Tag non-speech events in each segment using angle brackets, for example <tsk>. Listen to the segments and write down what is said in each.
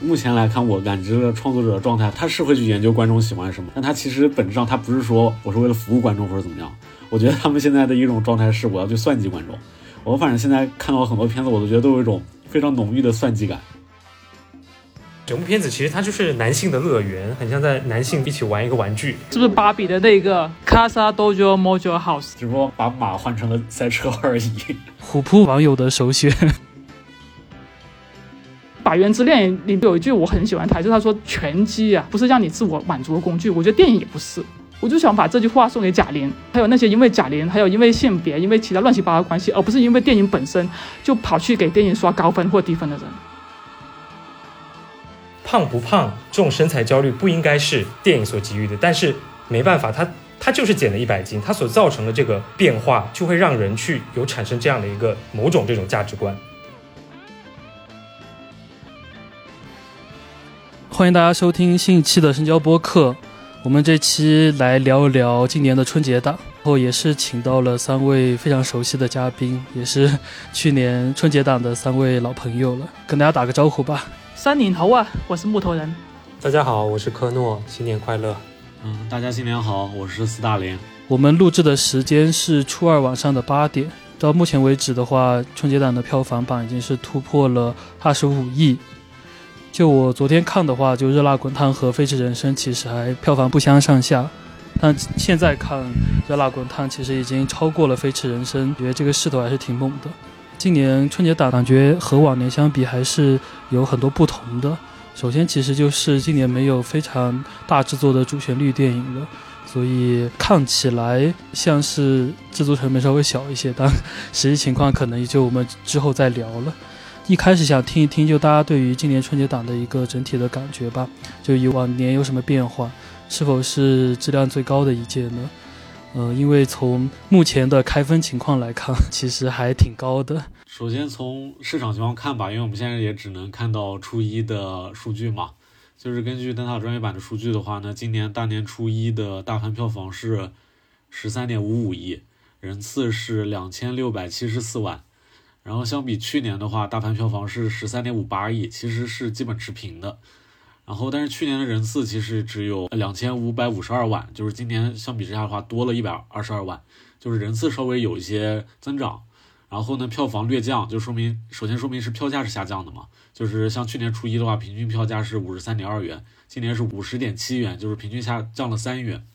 目前来看，我感知的创作者的状态，他是会去研究观众喜欢什么，但他其实本质上他不是说我是为了服务观众或者怎么样。我觉得他们现在的一种状态是我要去算计观众。我反正现在看到很多片子，我都觉得都有一种非常浓郁的算计感。整部片子其实它就是男性的乐园，很像在男性一起玩一个玩具，是不是芭比的那个 Casa Dojo Mojo House？只不过把马换成了赛车而已。虎扑网友的首选，《百元之恋》里有一句我很喜欢台词，他说：“拳击啊，不是让你自我满足的工具。”我觉得电影也不是。我就想把这句话送给贾玲，还有那些因为贾玲，还有因为性别，因为其他乱七八糟关系，而不是因为电影本身就跑去给电影刷高分或低分的人。胖不胖这种身材焦虑不应该是电影所给予的，但是没办法，他他就是减了一百斤，他所造成的这个变化就会让人去有产生这样的一个某种这种价值观。欢迎大家收听新一期的深交播客，我们这期来聊一聊今年的春节档，然后也是请到了三位非常熟悉的嘉宾，也是去年春节档的三位老朋友了，跟大家打个招呼吧。三年头啊，我是木头人。大家好，我是科诺，新年快乐。嗯，大家新年好，我是斯大林。我们录制的时间是初二晚上的八点，到目前为止的话，春节档的票房榜已经是突破了二十五亿。就我昨天看的话，就《热辣滚烫》和《飞驰人生》其实还票房不相上下，但现在看《热辣滚烫》其实已经超过了《飞驰人生》，觉得这个势头还是挺猛的。今年春节档感觉和往年相比还是有很多不同的。首先，其实就是今年没有非常大制作的主旋律电影了，所以看起来像是制作成本稍微小一些，但 <laughs> 实际情况可能也就我们之后再聊了。一开始想听一听，就大家对于今年春节档的一个整体的感觉吧，就以往年有什么变化，是否是质量最高的一届呢？呃，因为从目前的开分情况来看，其实还挺高的。首先从市场情况看吧，因为我们现在也只能看到初一的数据嘛，就是根据灯塔专业版的数据的话呢，今年大年初一的大盘票房是十三点五五亿，人次是两千六百七十四万。然后相比去年的话，大盘票房是十三点五八亿，其实是基本持平的。然后，但是去年的人次其实只有两千五百五十二万，就是今年相比之下的话多了一百二十二万，就是人次稍微有一些增长。然后呢，票房略降，就说明首先说明是票价是下降的嘛，就是像去年初一的话，平均票价是五十三点二元，今年是五十点七元，就是平均下降了三元。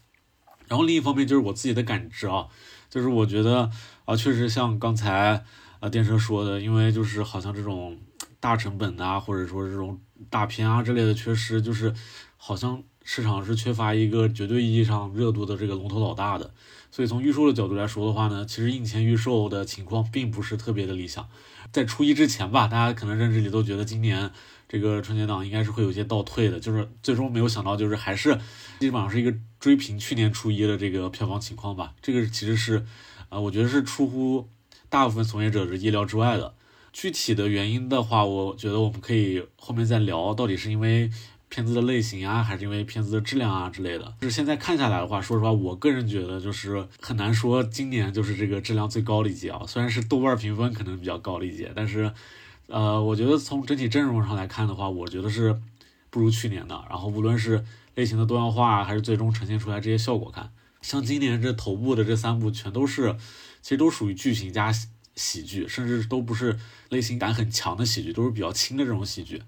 然后另一方面就是我自己的感知啊，就是我觉得啊，确实像刚才。啊，电车说的，因为就是好像这种大成本啊，或者说这种大片啊之类的缺失，就是好像市场是缺乏一个绝对意义上热度的这个龙头老大的。所以从预售的角度来说的话呢，其实印前预售的情况并不是特别的理想。在初一之前吧，大家可能认知里都觉得今年这个春节档应该是会有一些倒退的，就是最终没有想到，就是还是基本上是一个追平去年初一的这个票房情况吧。这个其实是，啊，我觉得是出乎。大部分从业者是意料之外的，具体的原因的话，我觉得我们可以后面再聊，到底是因为片子的类型啊，还是因为片子的质量啊之类的。就是现在看下来的话，说实话，我个人觉得就是很难说今年就是这个质量最高的一届啊。虽然是豆瓣评分可能比较高的一届，但是，呃，我觉得从整体阵容上来看的话，我觉得是不如去年的。然后无论是类型的多样化，还是最终呈现出来这些效果看，像今年这头部的这三部全都是。其实都属于剧情加喜剧，甚至都不是类型感很强的喜剧，都是比较轻的这种喜剧。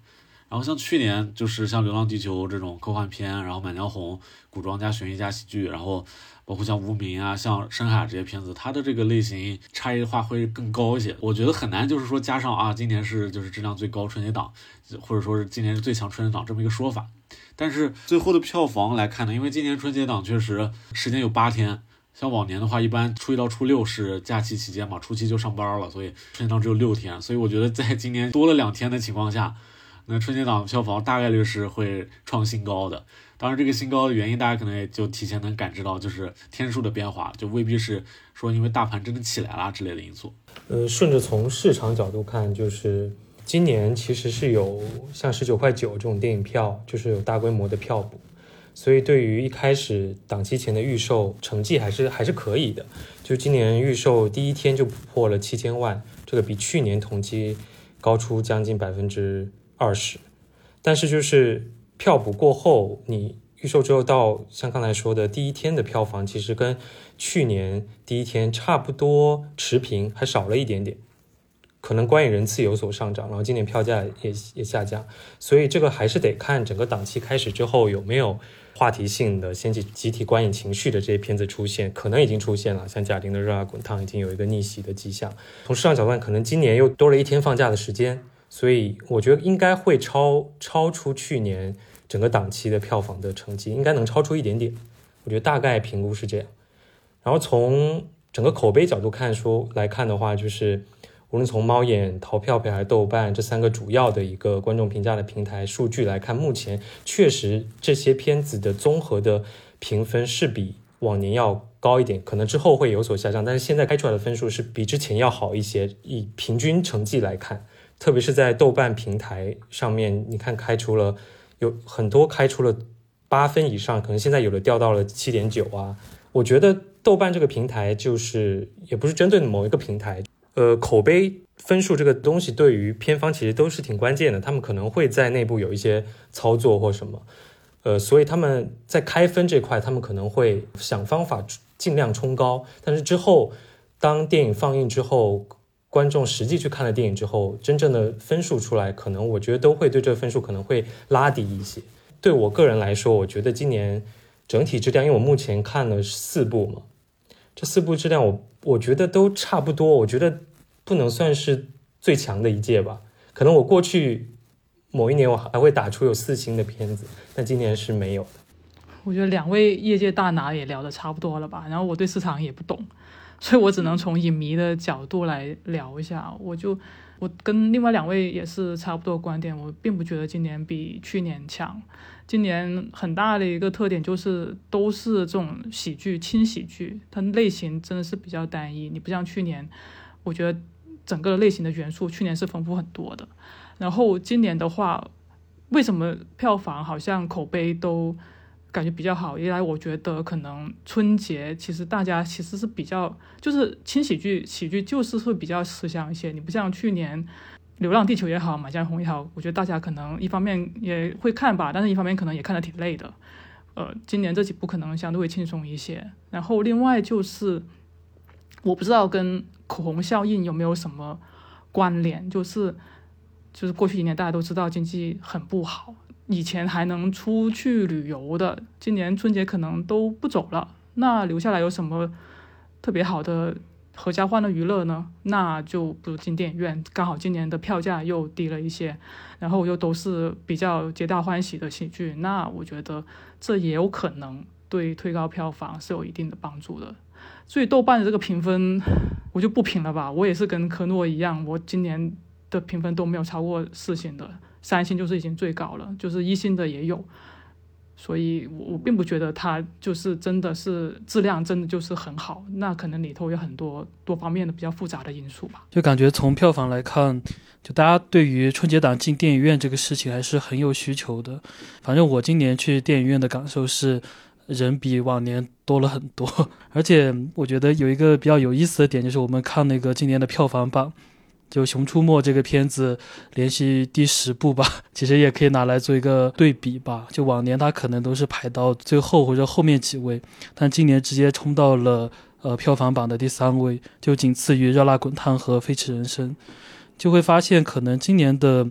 然后像去年就是像《流浪地球》这种科幻片，然后《满江红》古装加悬疑加喜剧，然后包括像《无名》啊、像《深海》这些片子，它的这个类型差异化会更高一些。我觉得很难就是说加上啊，今年是就是质量最高春节档，或者说是今年是最强春节档这么一个说法。但是最后的票房来看呢，因为今年春节档确实时间有八天。像往年的话，一般初一到初六是假期期间嘛，初七就上班了，所以春节档只有六天。所以我觉得在今年多了两天的情况下，那春节档票房大概率是会创新高的。当然，这个新高的原因大家可能也就提前能感知到，就是天数的变化，就未必是说因为大盘真的起来了之类的因素。呃，顺着从市场角度看，就是今年其实是有像十九块九这种电影票，就是有大规模的票补。所以，对于一开始档期前的预售成绩还是还是可以的。就今年预售第一天就破了七千万，这个比去年同期高出将近百分之二十。但是就是票补过后，你预售之后到像刚才说的第一天的票房，其实跟去年第一天差不多持平，还少了一点点。可能观影人次有所上涨，然后今年票价也也下降，所以这个还是得看整个档期开始之后有没有话题性的掀起集体观影情绪的这些片子出现，可能已经出现了，像贾玲的《热辣滚烫》已经有一个逆袭的迹象。从市场角度，可能今年又多了一天放假的时间，所以我觉得应该会超超出去年整个档期的票房的成绩，应该能超出一点点。我觉得大概评估是这样。然后从整个口碑角度看说来看的话，就是。无论从猫眼、淘票票还是豆瓣这三个主要的一个观众评价的平台数据来看，目前确实这些片子的综合的评分是比往年要高一点，可能之后会有所下降，但是现在开出来的分数是比之前要好一些。以平均成绩来看，特别是在豆瓣平台上面，你看开出了有很多开出了八分以上，可能现在有的掉到了七点九啊。我觉得豆瓣这个平台就是也不是针对某一个平台。呃，口碑分数这个东西对于片方其实都是挺关键的，他们可能会在内部有一些操作或什么，呃，所以他们在开分这块，他们可能会想方法尽量冲高，但是之后当电影放映之后，观众实际去看了电影之后，真正的分数出来，可能我觉得都会对这个分数可能会拉低一些。对我个人来说，我觉得今年整体质量，因为我目前看了四部嘛，这四部质量我。我觉得都差不多，我觉得不能算是最强的一届吧。可能我过去某一年我还会打出有四星的片子，但今年是没有的。我觉得两位业界大拿也聊得差不多了吧。然后我对市场也不懂，所以我只能从影迷的角度来聊一下。我就我跟另外两位也是差不多观点，我并不觉得今年比去年强。今年很大的一个特点就是都是这种喜剧轻喜剧，它类型真的是比较单一。你不像去年，我觉得整个类型的元素去年是丰富很多的。然后今年的话，为什么票房好像口碑都感觉比较好？一来我觉得可能春节其实大家其实是比较就是轻喜剧喜剧就是会比较吃香一些。你不像去年。流浪地球也好，满江红也好，我觉得大家可能一方面也会看吧，但是一方面可能也看得挺累的。呃，今年这几部可能相对会轻松一些。然后另外就是，我不知道跟口红效应有没有什么关联，就是就是过去几年大家都知道经济很不好，以前还能出去旅游的，今年春节可能都不走了，那留下来有什么特别好的？合家欢的娱乐呢，那就不如进电影院。刚好今年的票价又低了一些，然后又都是比较皆大欢喜的喜剧，那我觉得这也有可能对推高票房是有一定的帮助的。所以豆瓣的这个评分我就不评了吧，我也是跟科诺一样，我今年的评分都没有超过四星的，三星就是已经最高了，就是一星的也有。所以，我我并不觉得它就是真的是质量真的就是很好，那可能里头有很多多方面的比较复杂的因素吧。就感觉从票房来看，就大家对于春节档进电影院这个事情还是很有需求的。反正我今年去电影院的感受是，人比往年多了很多，<laughs> 而且我觉得有一个比较有意思的点，就是我们看那个今年的票房榜。就《熊出没》这个片子连续第十部吧，<laughs> 其实也可以拿来做一个对比吧。就往年它可能都是排到最后或者后面几位，但今年直接冲到了呃票房榜的第三位，就仅次于《热辣滚烫》和《飞驰人生》。就会发现，可能今年的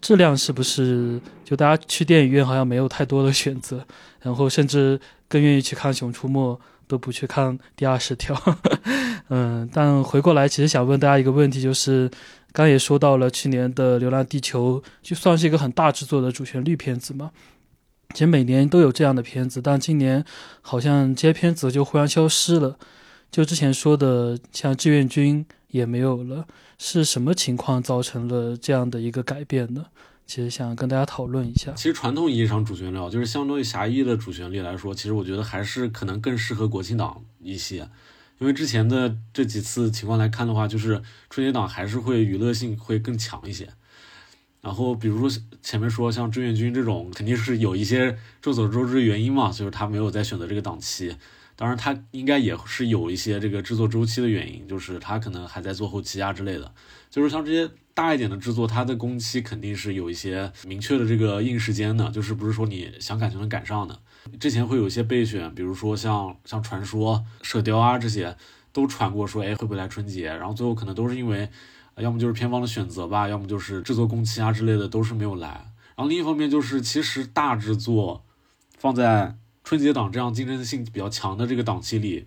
质量是不是就大家去电影院好像没有太多的选择，然后甚至更愿意去看《熊出没》。都不去看第二十条，<laughs> 嗯，但回过来其实想问大家一个问题，就是刚也说到了去年的《流浪地球》，就算是一个很大制作的主旋律片子嘛，其实每年都有这样的片子，但今年好像这些片子就忽然消失了，就之前说的像志愿军也没有了，是什么情况造成了这样的一个改变呢？其实想跟大家讨论一下，其实传统意义上主旋律就是相对于狭义的主旋律来说，其实我觉得还是可能更适合国庆档一些，因为之前的这几次情况来看的话，就是春节档还是会娱乐性会更强一些。然后比如说前面说像志愿军这种，肯定是有一些众所周知原因嘛，就是他没有再选择这个档期。当然，他应该也是有一些这个制作周期的原因，就是他可能还在做后期啊之类的。就是像这些大一点的制作，它的工期肯定是有一些明确的这个硬时间的，就是不是说你想赶就能赶上的。之前会有一些备选，比如说像像传说、射雕啊这些，都传过说，哎会不会来春节？然后最后可能都是因为，要么就是片方的选择吧，要么就是制作工期啊之类的都是没有来。然后另一方面就是，其实大制作放在春节档这样竞争性比较强的这个档期里，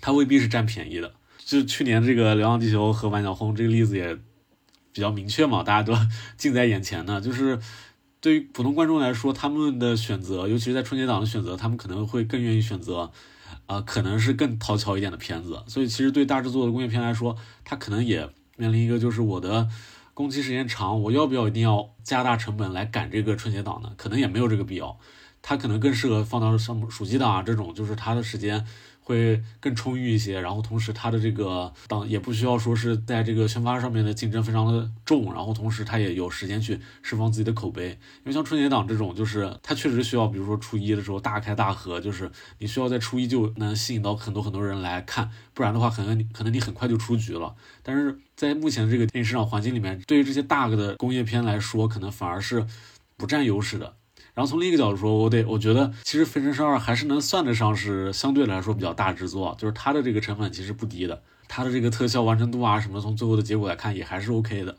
它未必是占便宜的。就去年这个《流浪地球》和《万小红》这个例子也比较明确嘛，大家都 <laughs> 近在眼前呢。就是对于普通观众来说，他们的选择，尤其是在春节档的选择，他们可能会更愿意选择，啊，可能是更讨巧一点的片子。所以，其实对大制作的工业片来说，它可能也面临一个，就是我的工期时间长，我要不要一定要加大成本来赶这个春节档呢？可能也没有这个必要。它可能更适合放到像暑期档啊这种，就是它的时间会更充裕一些，然后同时它的这个档也不需要说是在这个宣发上面的竞争非常的重，然后同时它也有时间去释放自己的口碑。因为像春节档这种，就是它确实需要，比如说初一的时候大开大合，就是你需要在初一就能吸引到很多很多人来看，不然的话可能可能你很快就出局了。但是在目前这个电影市场环境里面，对于这些大个的工业片来说，可能反而是不占优势的。然后从另一个角度说，我得我觉得其实《飞升二》还是能算得上是相对来说比较大制作，就是它的这个成本其实不低的，它的这个特效完成度啊什么，从最后的结果来看也还是 OK 的。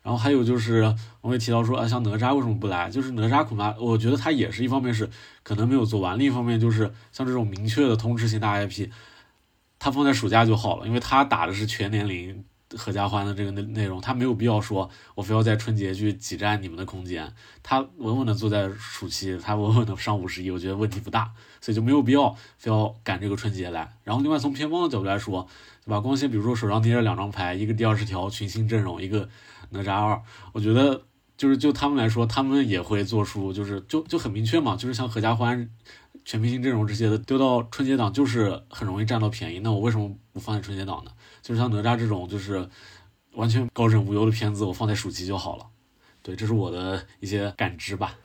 然后还有就是我会提到说，啊，像哪吒为什么不来？就是哪吒恐怕我觉得它也是一方面是可能没有做完，另一方面就是像这种明确的通知型大 IP，它放在暑假就好了，因为它打的是全年龄。合家欢的这个内内容，他没有必要说，我非要在春节去挤占你们的空间。他稳稳的坐在暑期，他稳稳的上五十一，我觉得问题不大，所以就没有必要非要赶这个春节来。然后另外从片方的角度来说，对吧？光线比如说手上捏着两张牌，一个第二十条群星阵容，一个哪吒二，我觉得就是就他们来说，他们也会做出就是就就很明确嘛，就是像合家欢、全明星阵容这些的丢到春节档，就是很容易占到便宜。那我为什么不放在春节档呢？就是像哪吒这种，就是完全高枕无忧的片子，我放在暑期就好了。对，这是我的一些感知吧。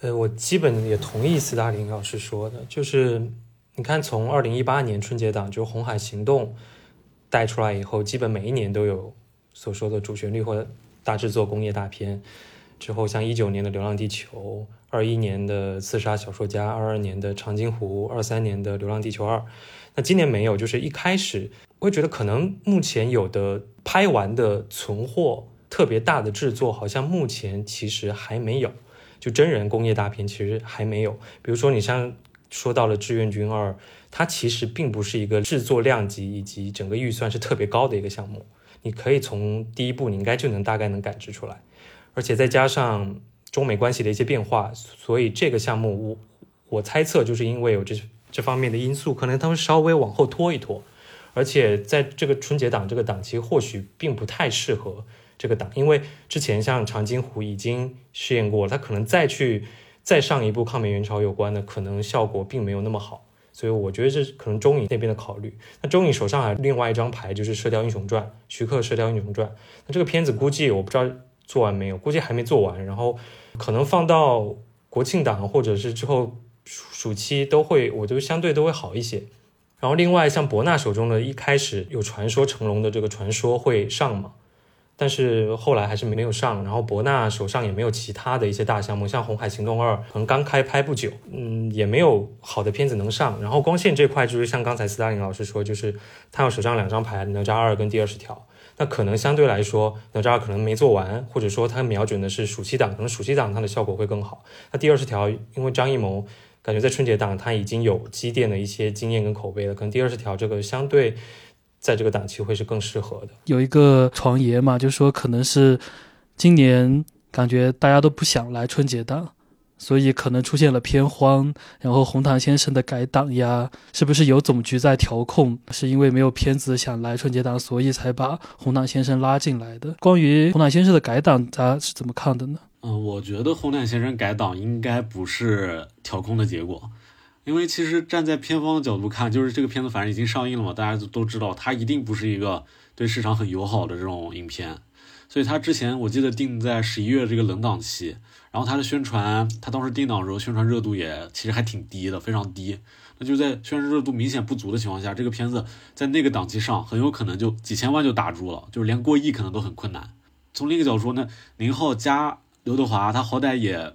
呃，我基本也同意斯大林老师说的，就是你看，从二零一八年春节档就《红海行动》带出来以后，基本每一年都有所说的主旋律或大制作工业大片。之后，像一九年的《流浪地球》，二一年的《刺杀小说家》，二二年的《长津湖》，二三年的《流浪地球二》。那今年没有，就是一开始。我会觉得可能目前有的拍完的存货特别大的制作，好像目前其实还没有。就真人工业大片其实还没有。比如说你像说到了《志愿军二》，它其实并不是一个制作量级以及整个预算是特别高的一个项目。你可以从第一部你应该就能大概能感知出来，而且再加上中美关系的一些变化，所以这个项目我我猜测就是因为有这这方面的因素，可能他们稍微往后拖一拖。而且在这个春节档这个档期，或许并不太适合这个档，因为之前像长津湖已经试验过了，它可能再去再上一部抗美援朝有关的，可能效果并没有那么好。所以我觉得这可能中影那边的考虑。那中影手上还另外一张牌就是《射雕英雄传》，徐克《射雕英雄传》。那这个片子估计我不知道做完没有，估计还没做完，然后可能放到国庆档或者是之后暑期都会，我觉得相对都会好一些。然后另外像博纳手中的一开始有传说成龙的这个传说会上嘛，但是后来还是没有上。然后博纳手上也没有其他的一些大项目，像《红海行动二》可能刚开拍不久，嗯，也没有好的片子能上。然后光线这块就是像刚才斯大林老师说，就是他要手上两张牌，哪吒二跟第二十条，那可能相对来说哪吒二可能没做完，或者说他瞄准的是暑期档，可能暑期档它的效果会更好。那第二十条因为张艺谋。感觉在春节档，它已经有积淀的一些经验跟口碑了，可能第二十条这个相对在这个档期会是更适合的。有一个传言嘛，就说可能是今年感觉大家都不想来春节档，所以可能出现了偏荒，然后红毯先生的改档呀，是不是有总局在调控？是因为没有片子想来春节档，所以才把红毯先生拉进来的？关于红毯先生的改档，大家是怎么看的呢？嗯，我觉得红毯先生改档应该不是调控的结果，因为其实站在片方的角度看，就是这个片子反正已经上映了嘛，大家都都知道，它一定不是一个对市场很友好的这种影片，所以它之前我记得定在十一月这个冷档期，然后它的宣传，它当时定档的时候宣传热度也其实还挺低的，非常低。那就在宣传热度明显不足的情况下，这个片子在那个档期上很有可能就几千万就打住了，就是连过亿可能都很困难。从另一个角度说呢，宁浩加刘德华，他好歹也。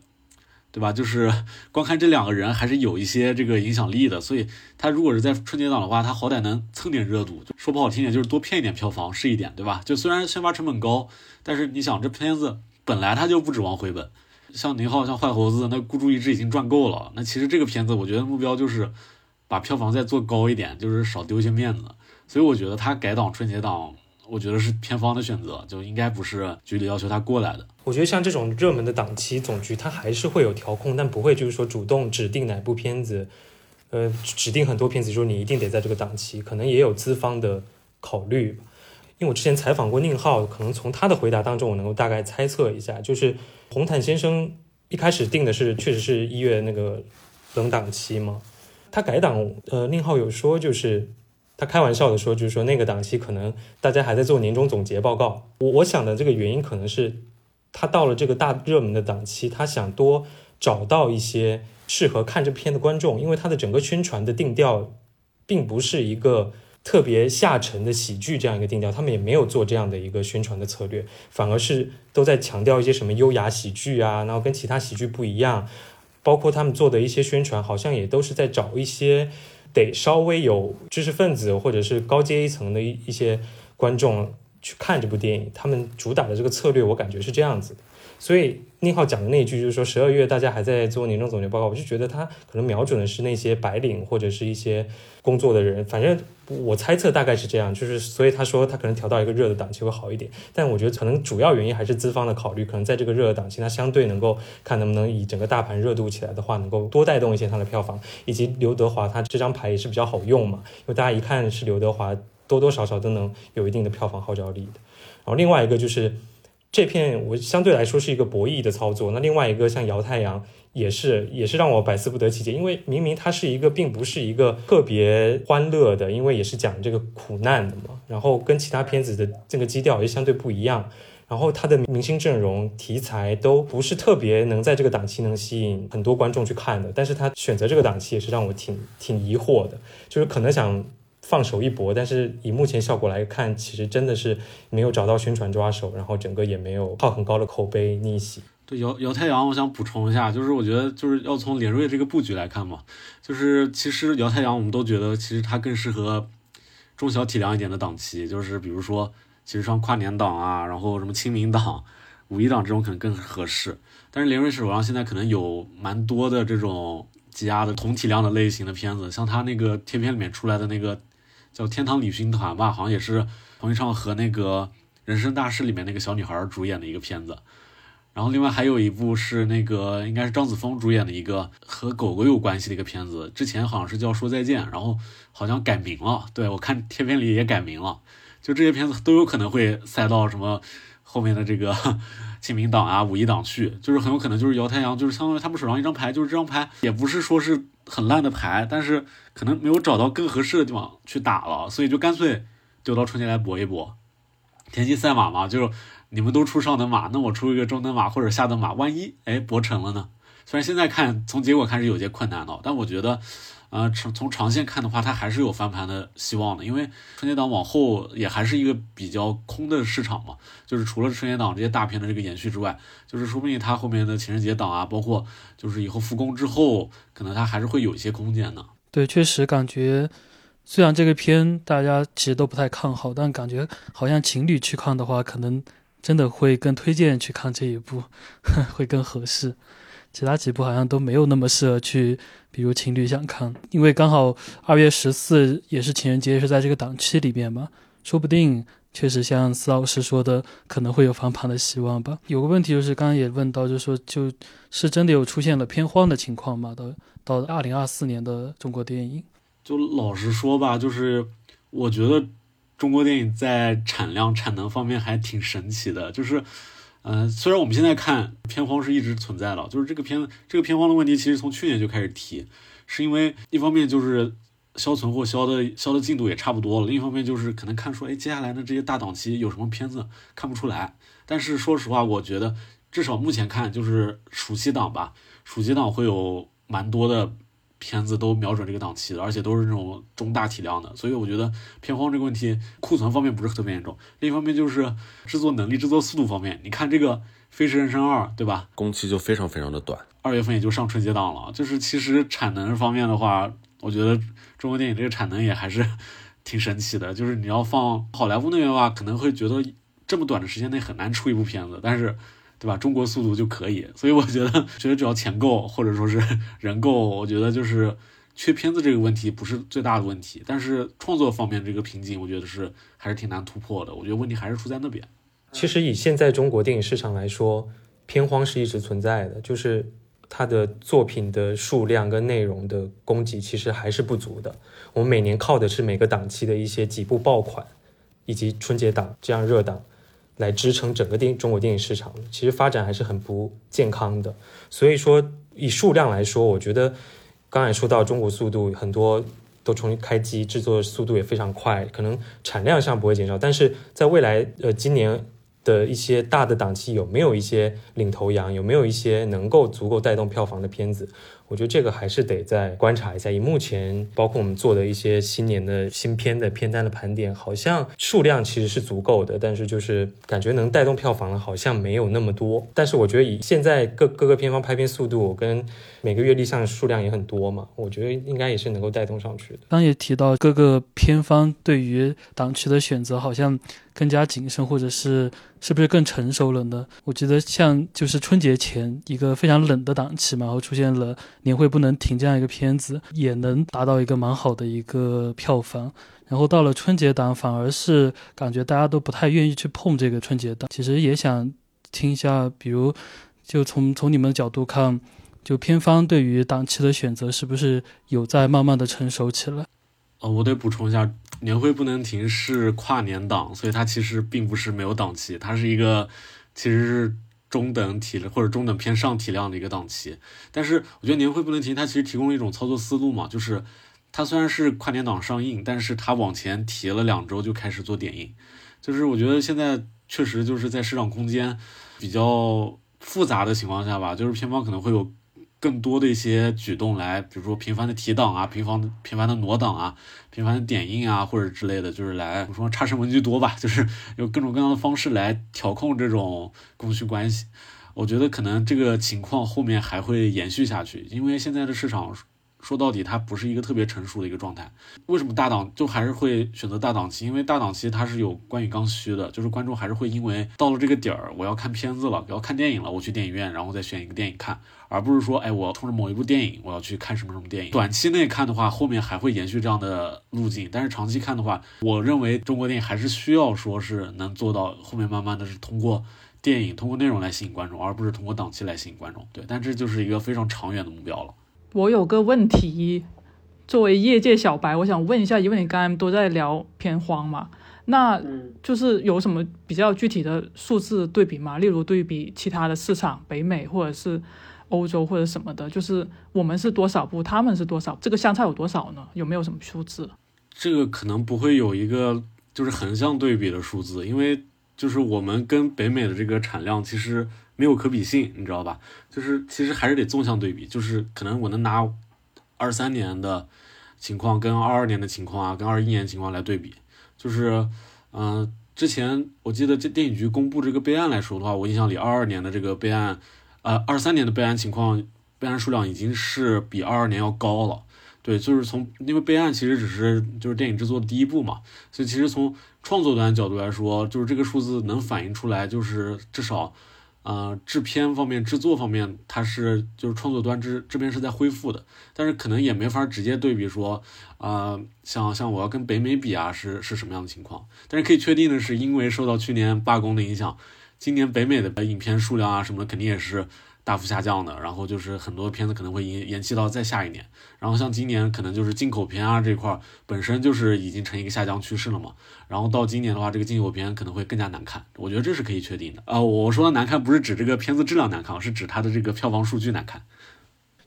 对吧？就是 <laughs> 光看这两个人还是有一些这个影响力的，所以他如果是在春节档的话，他好歹能蹭点热度。说不好听点，就是多骗一点票房是一点，对吧？就虽然宣发成本高，但是你想这片子本来他就不指望回本，像宁浩、像坏猴子，那孤注一掷已经赚够了。那其实这个片子，我觉得目标就是把票房再做高一点，就是少丢一些面子。所以我觉得他改档春节档。我觉得是片方的选择，就应该不是局里要求他过来的。我觉得像这种热门的档期，总局它还是会有调控，但不会就是说主动指定哪部片子，呃，指定很多片子说你一定得在这个档期，可能也有资方的考虑。因为我之前采访过宁浩，可能从他的回答当中，我能够大概猜测一下，就是红毯先生一开始定的是确实是一月那个冷档期嘛，他改档，呃，宁浩有说就是。他开玩笑的说，就是说那个档期可能大家还在做年终总结报告。我我想的这个原因可能是，他到了这个大热门的档期，他想多找到一些适合看这片的观众，因为他的整个宣传的定调，并不是一个特别下沉的喜剧这样一个定调，他们也没有做这样的一个宣传的策略，反而是都在强调一些什么优雅喜剧啊，然后跟其他喜剧不一样，包括他们做的一些宣传，好像也都是在找一些。得稍微有知识分子或者是高阶一层的一一些观众去看这部电影，他们主打的这个策略，我感觉是这样子。所以宁浩讲的那句就是说，十二月大家还在做年终总结报告，我就觉得他可能瞄准的是那些白领或者是一些工作的人，反正。我猜测大概是这样，就是所以他说他可能调到一个热的档期会好一点，但我觉得可能主要原因还是资方的考虑，可能在这个热的档期，它相对能够看能不能以整个大盘热度起来的话，能够多带动一些它的票房，以及刘德华他这张牌也是比较好用嘛，因为大家一看是刘德华，多多少少都能有一定的票房号召力的。然后另外一个就是这片我相对来说是一个博弈的操作，那另外一个像姚太阳。也是也是让我百思不得其解，因为明明它是一个并不是一个特别欢乐的，因为也是讲这个苦难的嘛，然后跟其他片子的这个基调也相对不一样，然后它的明星阵容题材都不是特别能在这个档期能吸引很多观众去看的，但是他选择这个档期也是让我挺挺疑惑的，就是可能想放手一搏，但是以目前效果来看，其实真的是没有找到宣传抓手，然后整个也没有靠很高的口碑逆袭。对姚姚太阳，我想补充一下，就是我觉得就是要从连瑞这个布局来看嘛，就是其实姚太阳我们都觉得其实他更适合中小体量一点的档期，就是比如说其实像跨年档啊，然后什么清明档、五一档这种可能更合适。但是连瑞手上现在可能有蛮多的这种积压的同体量的类型的片子，像他那个贴片里面出来的那个叫《天堂旅行团》吧，好像也是彭昱畅和那个人生大事里面那个小女孩主演的一个片子。然后另外还有一部是那个应该是张子枫主演的一个和狗狗有关系的一个片子，之前好像是叫说再见，然后好像改名了。对我看贴片里也改名了，就这些片子都有可能会塞到什么后面的这个 <laughs> 清明档啊、五一档去，就是很有可能就是姚太阳，就是相当于他们手上一张牌，就是这张牌也不是说是很烂的牌，但是可能没有找到更合适的地方去打了，所以就干脆丢到春节来搏一搏，田忌赛马嘛，就是。你们都出上等马，那我出一个中等马或者下等马，万一哎搏成了呢？虽然现在看从结果看是有些困难的，但我觉得，呃，从从长线看的话，它还是有翻盘的希望的。因为春节档往后也还是一个比较空的市场嘛，就是除了春节档这些大片的这个延续之外，就是说不定它后面的情人节档啊，包括就是以后复工之后，可能它还是会有一些空间的。对，确实感觉。虽然这个片大家其实都不太看好，但感觉好像情侣去看的话，可能。真的会更推荐去看这一部，<laughs> 会更合适。其他几部好像都没有那么适合去，比如情侣想看，因为刚好二月十四也是情人节，是在这个档期里面嘛，说不定确实像司老师说的，可能会有翻盘的希望吧。有个问题就是，刚刚也问到，就是说，就是真的有出现了偏荒的情况吗？到到二零二四年的中国电影，就老实说吧，就是我觉得。中国电影在产量、产能方面还挺神奇的，就是，呃，虽然我们现在看片荒是一直存在的，就是这个片这个片荒的问题，其实从去年就开始提，是因为一方面就是销存货销的销的进度也差不多了，另一方面就是可能看出，哎，接下来的这些大档期有什么片子看不出来。但是说实话，我觉得至少目前看就是暑期档吧，暑期档会有蛮多的。片子都瞄准这个档期的，而且都是那种中大体量的，所以我觉得片荒这个问题，库存方面不是特别严重。另一方面就是制作能力、制作速度方面，你看这个《飞驰人生二》，对吧？工期就非常非常的短，二月份也就上春节档了。就是其实产能方面的话，我觉得中国电影这个产能也还是挺神奇的。就是你要放好莱坞那边的话，可能会觉得这么短的时间内很难出一部片子，但是。对吧？中国速度就可以，所以我觉得，<laughs> 觉得只要钱够，或者说是 <laughs> 人够，我觉得就是缺片子这个问题不是最大的问题。但是创作方面这个瓶颈，我觉得是还是挺难突破的。我觉得问题还是出在那边。其实以现在中国电影市场来说，片荒是一直存在的，就是它的作品的数量跟内容的供给其实还是不足的。我们每年靠的是每个档期的一些几部爆款，以及春节档这样热档。来支撑整个电中国电影市场，其实发展还是很不健康的。所以说，以数量来说，我觉得刚才说到中国速度，很多都重新开机，制作速度也非常快，可能产量上不会减少，但是在未来，呃，今年的一些大的档期有没有一些领头羊，有没有一些能够足够带动票房的片子？我觉得这个还是得再观察一下。以目前包括我们做的一些新年的新片的片单的盘点，好像数量其实是足够的，但是就是感觉能带动票房的，好像没有那么多。但是我觉得以现在各各个片方拍片速度跟每个月立项数量也很多嘛，我觉得应该也是能够带动上去的。刚也提到各个片方对于档期的选择，好像。更加谨慎，或者是是不是更成熟了呢？我觉得像就是春节前一个非常冷的档期嘛，然后出现了年会不能停这样一个片子，也能达到一个蛮好的一个票房。然后到了春节档，反而是感觉大家都不太愿意去碰这个春节档。其实也想听一下，比如就从从你们的角度看，就片方对于档期的选择是不是有在慢慢的成熟起来？哦，我得补充一下。年会不能停是跨年档，所以它其实并不是没有档期，它是一个其实是中等体或者中等偏上体量的一个档期。但是我觉得年会不能停，它其实提供了一种操作思路嘛，就是它虽然是跨年档上映，但是它往前提了两周就开始做点映。就是我觉得现在确实就是在市场空间比较复杂的情况下吧，就是片方可能会有。更多的一些举动来，比如说频繁的提档啊，频繁频繁的挪档啊，频繁的点映啊，或者之类的，就是来怎么说差生文具多吧，就是有各种各样的方式来调控这种供需关系。我觉得可能这个情况后面还会延续下去，因为现在的市场。说到底，它不是一个特别成熟的一个状态。为什么大档就还是会选择大档期？因为大档期它是有关于刚需的，就是观众还是会因为到了这个点儿，我要看片子了，我要看电影了，我去电影院，然后再选一个电影看，而不是说，哎，我冲着某一部电影，我要去看什么什么电影。短期内看的话，后面还会延续这样的路径，但是长期看的话，我认为中国电影还是需要说是能做到后面慢慢的是通过电影、通过内容来吸引观众，而不是通过档期来吸引观众。对，但这就是一个非常长远的目标了。我有个问题，作为业界小白，我想问一下，因为你刚才都在聊片荒嘛，那就是有什么比较具体的数字对比吗？例如对比其他的市场，北美或者是欧洲或者什么的，就是我们是多少部，他们是多少，这个相差有多少呢？有没有什么数字？这个可能不会有一个就是横向对比的数字，因为就是我们跟北美的这个产量其实。没有可比性，你知道吧？就是其实还是得纵向对比，就是可能我能拿二三年的情况跟二二年的情况啊，跟二一年情况来对比。就是，嗯，之前我记得这电影局公布这个备案来说的话，我印象里二二年的这个备案，呃，二三年的备案情况，备案数量已经是比二二年要高了。对，就是从因为备案其实只是就是电影制作的第一步嘛，所以其实从创作端角度来说，就是这个数字能反映出来，就是至少。呃，制片方面、制作方面，它是就是创作端这这边是在恢复的，但是可能也没法直接对比说，呃，像像我要跟北美比啊，是是什么样的情况？但是可以确定的是，因为受到去年罢工的影响，今年北美的影片数量啊什么的肯定也是。大幅下降的，然后就是很多片子可能会延延期到再下一年，然后像今年可能就是进口片啊这块本身就是已经成一个下降趋势了嘛，然后到今年的话，这个进口片可能会更加难看，我觉得这是可以确定的啊。我说的难看不是指这个片子质量难看，是指它的这个票房数据难看。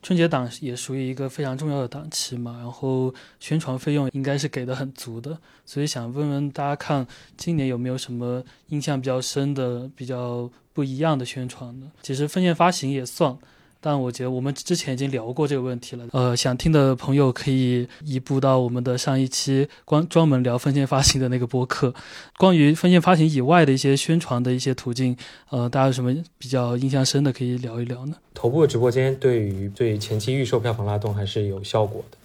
春节档也属于一个非常重要的档期嘛，然后宣传费用应该是给的很足的，所以想问问大家，看今年有没有什么印象比较深的、比较不一样的宣传呢？其实分线发行也算，但我觉得我们之前已经聊过这个问题了。呃，想听的朋友可以移步到我们的上一期关专门聊分线发行的那个播客。关于分线发行以外的一些宣传的一些途径，呃，大家有什么比较印象深的可以聊一聊呢？头部的直播间对于对前期预售票房拉动还是有效果的，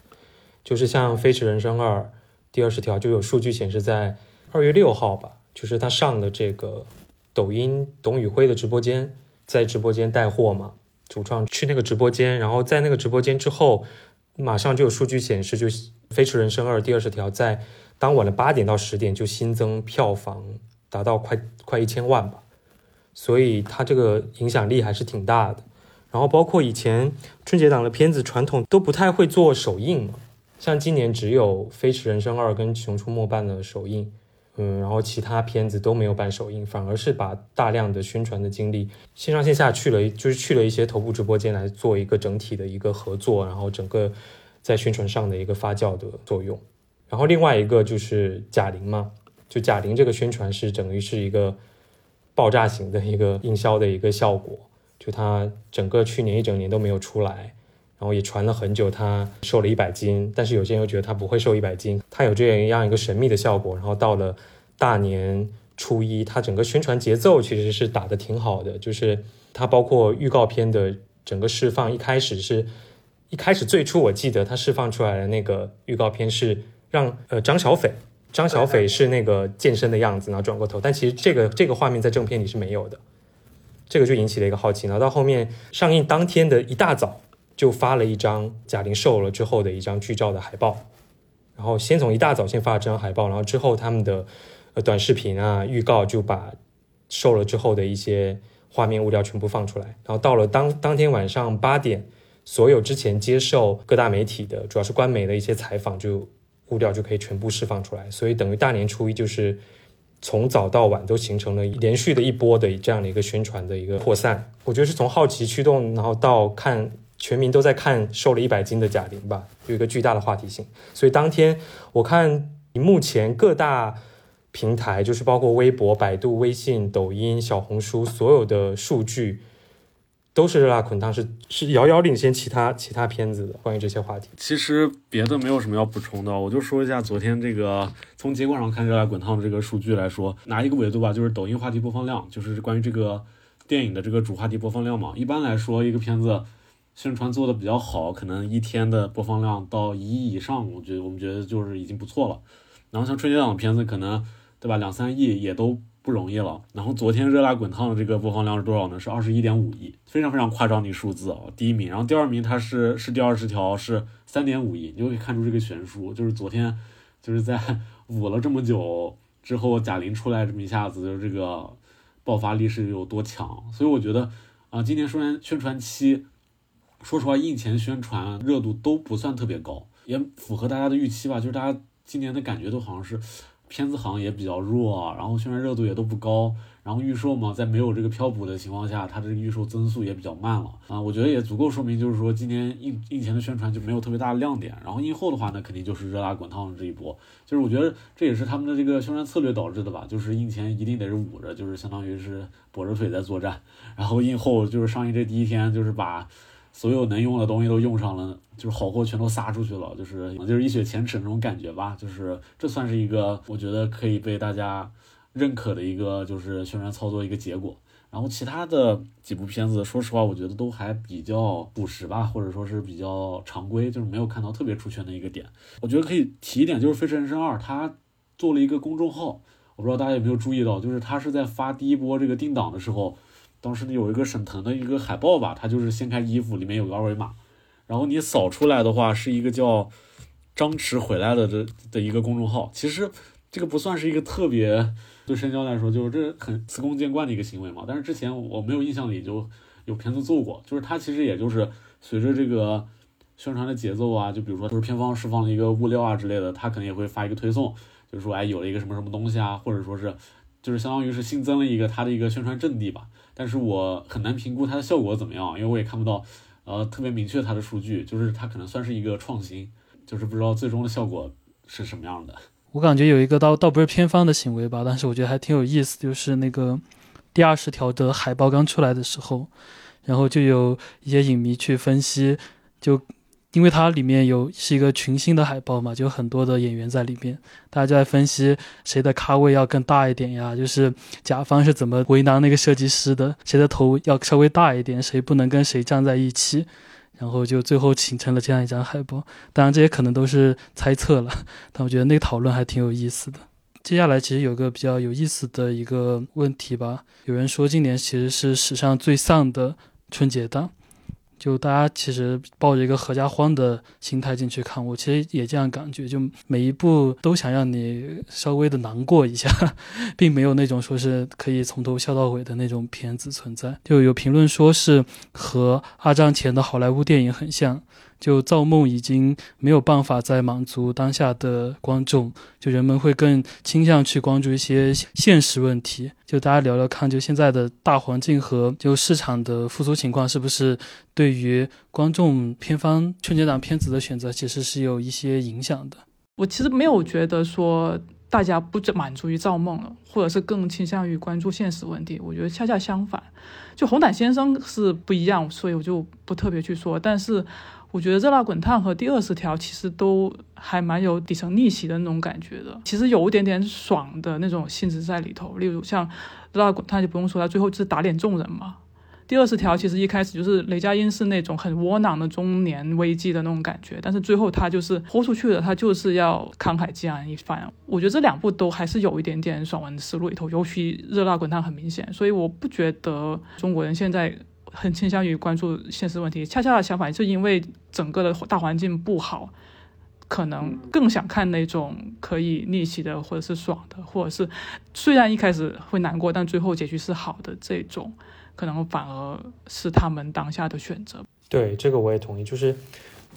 就是像《飞驰人生二》第二十条就有数据显示，在二月六号吧，就是他上了这个抖音董宇辉的直播间，在直播间带货嘛。主创去那个直播间，然后在那个直播间之后，马上就有数据显示，就《飞驰人生二》第二十条在当晚的八点到十点就新增票房达到快快一千万吧，所以它这个影响力还是挺大的。然后包括以前春节档的片子，传统都不太会做首映嘛，像今年只有《飞驰人生二》跟《熊出没》办的首映。嗯，然后其他片子都没有办首映，反而是把大量的宣传的精力线上线下去了，就是去了一些头部直播间来做一个整体的一个合作，然后整个在宣传上的一个发酵的作用。然后另外一个就是贾玲嘛，就贾玲这个宣传是等于是一个爆炸型的一个营销的一个效果，就她整个去年一整年都没有出来。然后也传了很久，他瘦了一百斤，但是有些人又觉得他不会瘦一百斤，他有这样一个神秘的效果。然后到了大年初一，他整个宣传节奏其实是打得挺好的，就是他包括预告片的整个释放，一开始是一开始最初我记得他释放出来的那个预告片是让呃张小斐，张小斐是那个健身的样子，然后转过头，但其实这个这个画面在正片里是没有的，这个就引起了一个好奇。然后到后面上映当天的一大早。就发了一张贾玲瘦了之后的一张剧照的海报，然后先从一大早先发了这张海报，然后之后他们的呃短视频啊预告就把瘦了之后的一些画面物料全部放出来，然后到了当当天晚上八点，所有之前接受各大媒体的主要是官媒的一些采访，就物料就可以全部释放出来，所以等于大年初一就是从早到晚都形成了连续的一波的这样的一个宣传的一个扩散，我觉得是从好奇驱动，然后到看。全民都在看瘦了一百斤的贾玲吧，有一个巨大的话题性。所以当天我看目前各大平台，就是包括微博、百度、微信、抖音、小红书，所有的数据都是《热辣滚烫》是是遥遥领先其他其他片子的。关于这些话题，其实别的没有什么要补充的，我就说一下昨天这个从结果上看《热辣滚烫》的这个数据来说，拿一个维度吧，就是抖音话题播放量，就是关于这个电影的这个主话题播放量嘛。一般来说，一个片子。宣传做的比较好，可能一天的播放量到一亿以上，我觉得我们觉得就是已经不错了。然后像春节档的片子，可能对吧，两三亿也都不容易了。然后昨天热辣滚烫的这个播放量是多少呢？是二十一点五亿，非常非常夸张的一个数字啊，第一名。然后第二名它是是第二十条是三点五亿，你就可以看出这个悬殊，就是昨天就是在捂了这么久之后，贾玲出来这么一下子，就这个爆发力是有多强。所以我觉得啊，今年虽然宣传期。说实话，印前宣传热度都不算特别高，也符合大家的预期吧。就是大家今年的感觉都好像是片子好像也比较弱，然后宣传热度也都不高，然后预售嘛，在没有这个漂补的情况下，它这个预售增速也比较慢了啊。我觉得也足够说明，就是说今年印印前的宣传就没有特别大的亮点，然后印后的话呢，肯定就是热辣滚烫这一波。就是我觉得这也是他们的这个宣传策略导致的吧，就是印前一定得是捂着，就是相当于是跛着腿在作战，然后印后就是上映这第一天就是把。所有能用的东西都用上了，就是好货全都撒出去了，就是就是一雪前耻那种感觉吧。就是这算是一个我觉得可以被大家认可的一个就是宣传操作一个结果。然后其他的几部片子，说实话，我觉得都还比较朴实吧，或者说是比较常规，就是没有看到特别出圈的一个点。我觉得可以提一点，就是《飞驰人生二》，它做了一个公众号，我不知道大家有没有注意到，就是它是在发第一波这个定档的时候。当时有一个沈腾的一个海报吧，它就是掀开衣服，里面有个二维码，然后你扫出来的话是一个叫张弛回来了的的一个公众号。其实这个不算是一个特别对深交来说，就是这很司空见惯的一个行为嘛。但是之前我没有印象里就有片子做过，就是他其实也就是随着这个宣传的节奏啊，就比如说就是片方释放了一个物料啊之类的，他可能也会发一个推送，就是说哎有了一个什么什么东西啊，或者说是就是相当于是新增了一个他的一个宣传阵地吧。但是我很难评估它的效果怎么样，因为我也看不到，呃，特别明确它的数据，就是它可能算是一个创新，就是不知道最终的效果是什么样的。我感觉有一个倒倒不是偏方的行为吧，但是我觉得还挺有意思，就是那个第二十条的海报刚出来的时候，然后就有一些影迷去分析，就因为它里面有是一个群星的海报嘛，就很多的演员在里面，大家就在分析谁的咖位要更大一点呀，就是甲方是怎么为难那个设计师的，谁的头要稍微大一点，谁不能跟谁站在一起，然后就最后形成了这样一张海报。当然这些可能都是猜测了，但我觉得那个讨论还挺有意思的。接下来其实有个比较有意思的一个问题吧，有人说今年其实是史上最丧的春节档。就大家其实抱着一个合家欢的心态进去看，我其实也这样感觉，就每一部都想让你稍微的难过一下，<laughs> 并没有那种说是可以从头笑到尾的那种片子存在。就有评论说是和二战前的好莱坞电影很像。就造梦已经没有办法再满足当下的观众，就人们会更倾向去关注一些现实问题。就大家聊聊看，就现在的大环境和就市场的复苏情况，是不是对于观众片方春节档片子的选择，其实是有一些影响的。我其实没有觉得说大家不满足于造梦了，或者是更倾向于关注现实问题。我觉得恰恰相反，就红毯先生是不一样，所以我就不特别去说。但是。我觉得《热辣滚烫》和《第二十条》其实都还蛮有底层逆袭的那种感觉的，其实有一点点爽的那种性质在里头。例如像《热辣滚烫》就不用说，他最后是打脸众人嘛。《第二十条》其实一开始就是雷佳音是那种很窝囊的中年危机的那种感觉，但是最后他就是豁出去了，他就是要慷慨激昂一番。我觉得这两部都还是有一点点爽文思路里头，尤其《热辣滚烫》很明显，所以我不觉得中国人现在。很倾向于关注现实问题，恰恰的相反，是因为整个的大环境不好，可能更想看那种可以逆袭的，或者是爽的，或者是虽然一开始会难过，但最后结局是好的这种，可能反而是他们当下的选择。对，这个我也同意。就是，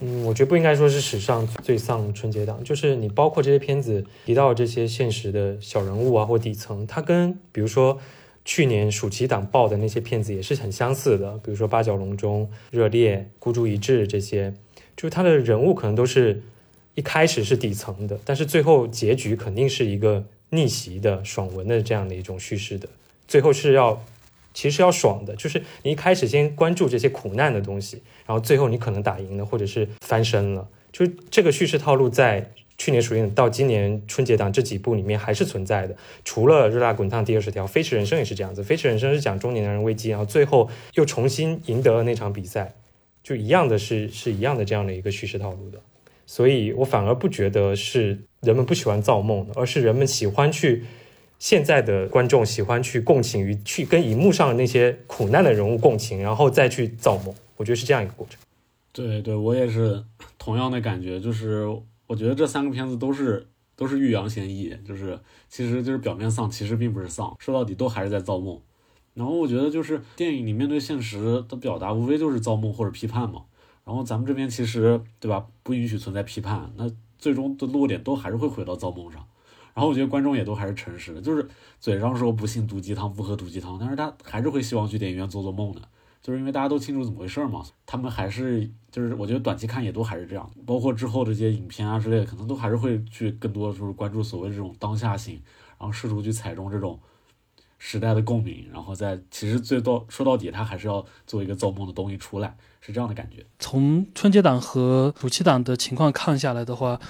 嗯，我觉得不应该说是史上最丧春节档，就是你包括这些片子提到这些现实的小人物啊，或底层，它跟比如说。去年暑期档爆的那些片子也是很相似的，比如说《八角笼中》《热烈》《孤注一掷》这些，就是他的人物可能都是一开始是底层的，但是最后结局肯定是一个逆袭的爽文的这样的一种叙事的，最后是要其实要爽的，就是你一开始先关注这些苦难的东西，然后最后你可能打赢了或者是翻身了，就是这个叙事套路在。去年暑期到今年春节档这几部里面还是存在的，除了《热辣滚烫》第二十条，《飞驰人生》也是这样子，《飞驰人生》是讲中年男人危机，然后最后又重新赢得了那场比赛，就一样的是是一样的这样的一个叙事套路的，所以我反而不觉得是人们不喜欢造梦，而是人们喜欢去现在的观众喜欢去共情于去跟荧幕上的那些苦难的人物共情，然后再去造梦，我觉得是这样一个过程。对对，我也是同样的感觉，就是。我觉得这三个片子都是都是欲扬先抑，就是其实就是表面丧，其实并不是丧，说到底都还是在造梦。然后我觉得就是电影里面对现实的表达，无非就是造梦或者批判嘛。然后咱们这边其实对吧，不允许存在批判，那最终的落点都还是会回到造梦上。然后我觉得观众也都还是诚实的，就是嘴上说不信毒鸡汤，不喝毒鸡汤，但是他还是会希望去电影院做做梦的。就是因为大家都清楚怎么回事嘛，他们还是就是我觉得短期看也都还是这样，包括之后这些影片啊之类的，可能都还是会去更多的就是关注所谓这种当下性，然后试图去踩中这种时代的共鸣，然后在其实最多说到底，他还是要做一个造梦的东西出来，是这样的感觉。从春节档和暑期档的情况看下来的话，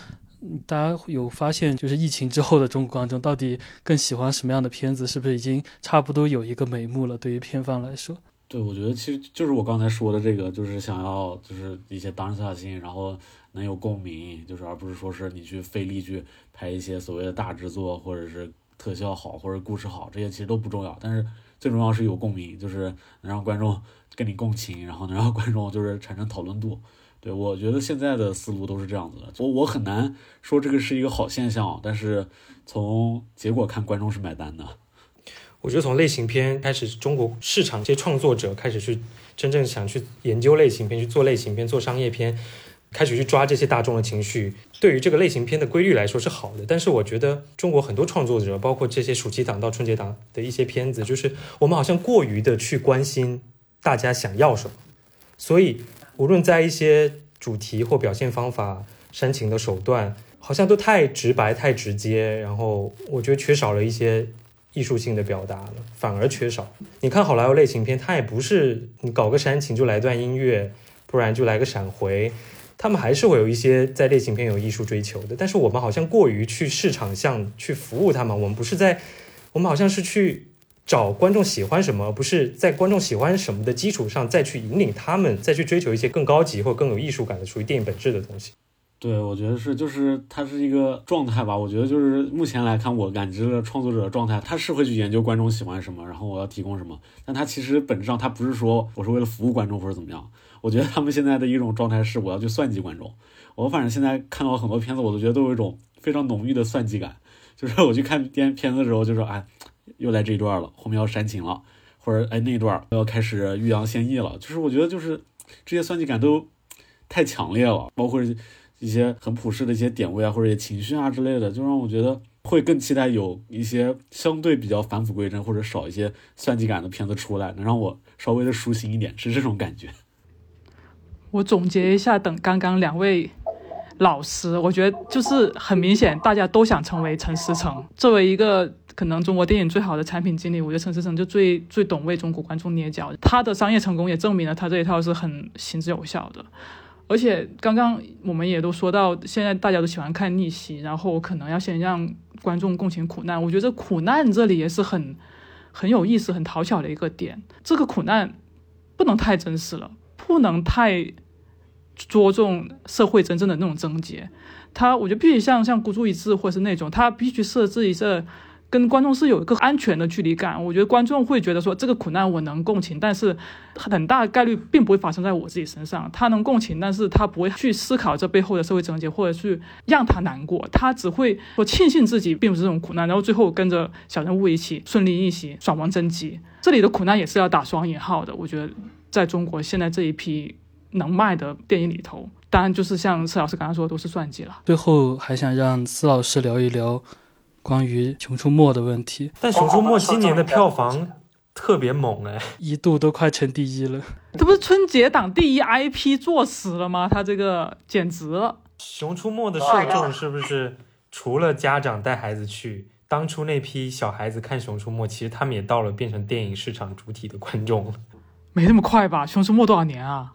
大家有发现就是疫情之后的中国观众到底更喜欢什么样的片子？是不是已经差不多有一个眉目了？对于片方来说？对，我觉得其实就是我刚才说的这个，就是想要就是一些当下性，然后能有共鸣，就是而不是说是你去费力去拍一些所谓的大制作，或者是特效好，或者故事好，这些其实都不重要。但是最重要是有共鸣，就是能让观众跟你共情，然后能让观众就是产生讨论度。对我觉得现在的思路都是这样子的，我我很难说这个是一个好现象，但是从结果看，观众是买单的。我觉得从类型片开始，中国市场这些创作者开始去真正想去研究类型片，去做类型片、做商业片，开始去抓这些大众的情绪。对于这个类型片的规律来说是好的，但是我觉得中国很多创作者，包括这些暑期档到春节档的一些片子，就是我们好像过于的去关心大家想要什么，所以无论在一些主题或表现方法、煽情的手段，好像都太直白、太直接，然后我觉得缺少了一些。艺术性的表达了，反而缺少。你看好莱坞类型片，它也不是你搞个煽情就来段音乐，不然就来个闪回，他们还是会有一些在类型片有艺术追求的。但是我们好像过于去市场向去服务他们，我们不是在，我们好像是去找观众喜欢什么，不是在观众喜欢什么的基础上再去引领他们，再去追求一些更高级或更有艺术感的属于电影本质的东西。对，我觉得是，就是它是一个状态吧。我觉得就是目前来看，我感知的创作者的状态，他是会去研究观众喜欢什么，然后我要提供什么。但他其实本质上，他不是说我是为了服务观众或者怎么样。我觉得他们现在的一种状态是，我要去算计观众。我反正现在看到很多片子，我都觉得都有一种非常浓郁的算计感。就是我去看电片子的时候，就说哎，又来这一段了，后面要煽情了，或者哎那一段要开始欲扬先抑了。就是我觉得就是这些算计感都太强烈了，包括。一些很普世的一些点位啊，或者一些情绪啊之类的，就让我觉得会更期待有一些相对比较返璞归真或者少一些算计感的片子出来，能让我稍微的舒心一点，是这种感觉。我总结一下，等刚刚两位老师，我觉得就是很明显，大家都想成为陈思诚。作为一个可能中国电影最好的产品经理，我觉得陈思诚就最最懂为中国观众捏脚。他的商业成功也证明了他这一套是很行之有效的。而且刚刚我们也都说到，现在大家都喜欢看逆袭，然后可能要先让观众共情苦难。我觉得苦难这里也是很很有意思、很讨巧的一个点。这个苦难不能太真实了，不能太着重社会真正的那种症结。他我觉得必须像像孤注一掷，或是那种他必须设置一个。跟观众是有一个安全的距离感，我觉得观众会觉得说这个苦难我能共情，但是很大概率并不会发生在我自己身上。他能共情，但是他不会去思考这背后的社会症结，或者去让他难过，他只会说庆幸自己并不是这种苦难，然后最后跟着小人物一起顺利逆袭爽王征集。这里的苦难也是要打双引号的。我觉得在中国现在这一批能卖的电影里头，当然就是像施老师刚刚说，都是算计了。最后还想让施老师聊一聊。关于《熊出没》的问题，但《熊出没》今年的票房特别猛哎，一度都快成第一了。这不是春节档第一 IP 作死了吗？他这个简直了！《熊出没》的受众是不是除了家长带孩子去，当初那批小孩子看《熊出没》，其实他们也到了变成电影市场主体的观众了？没那么快吧？《熊出没》多少年啊？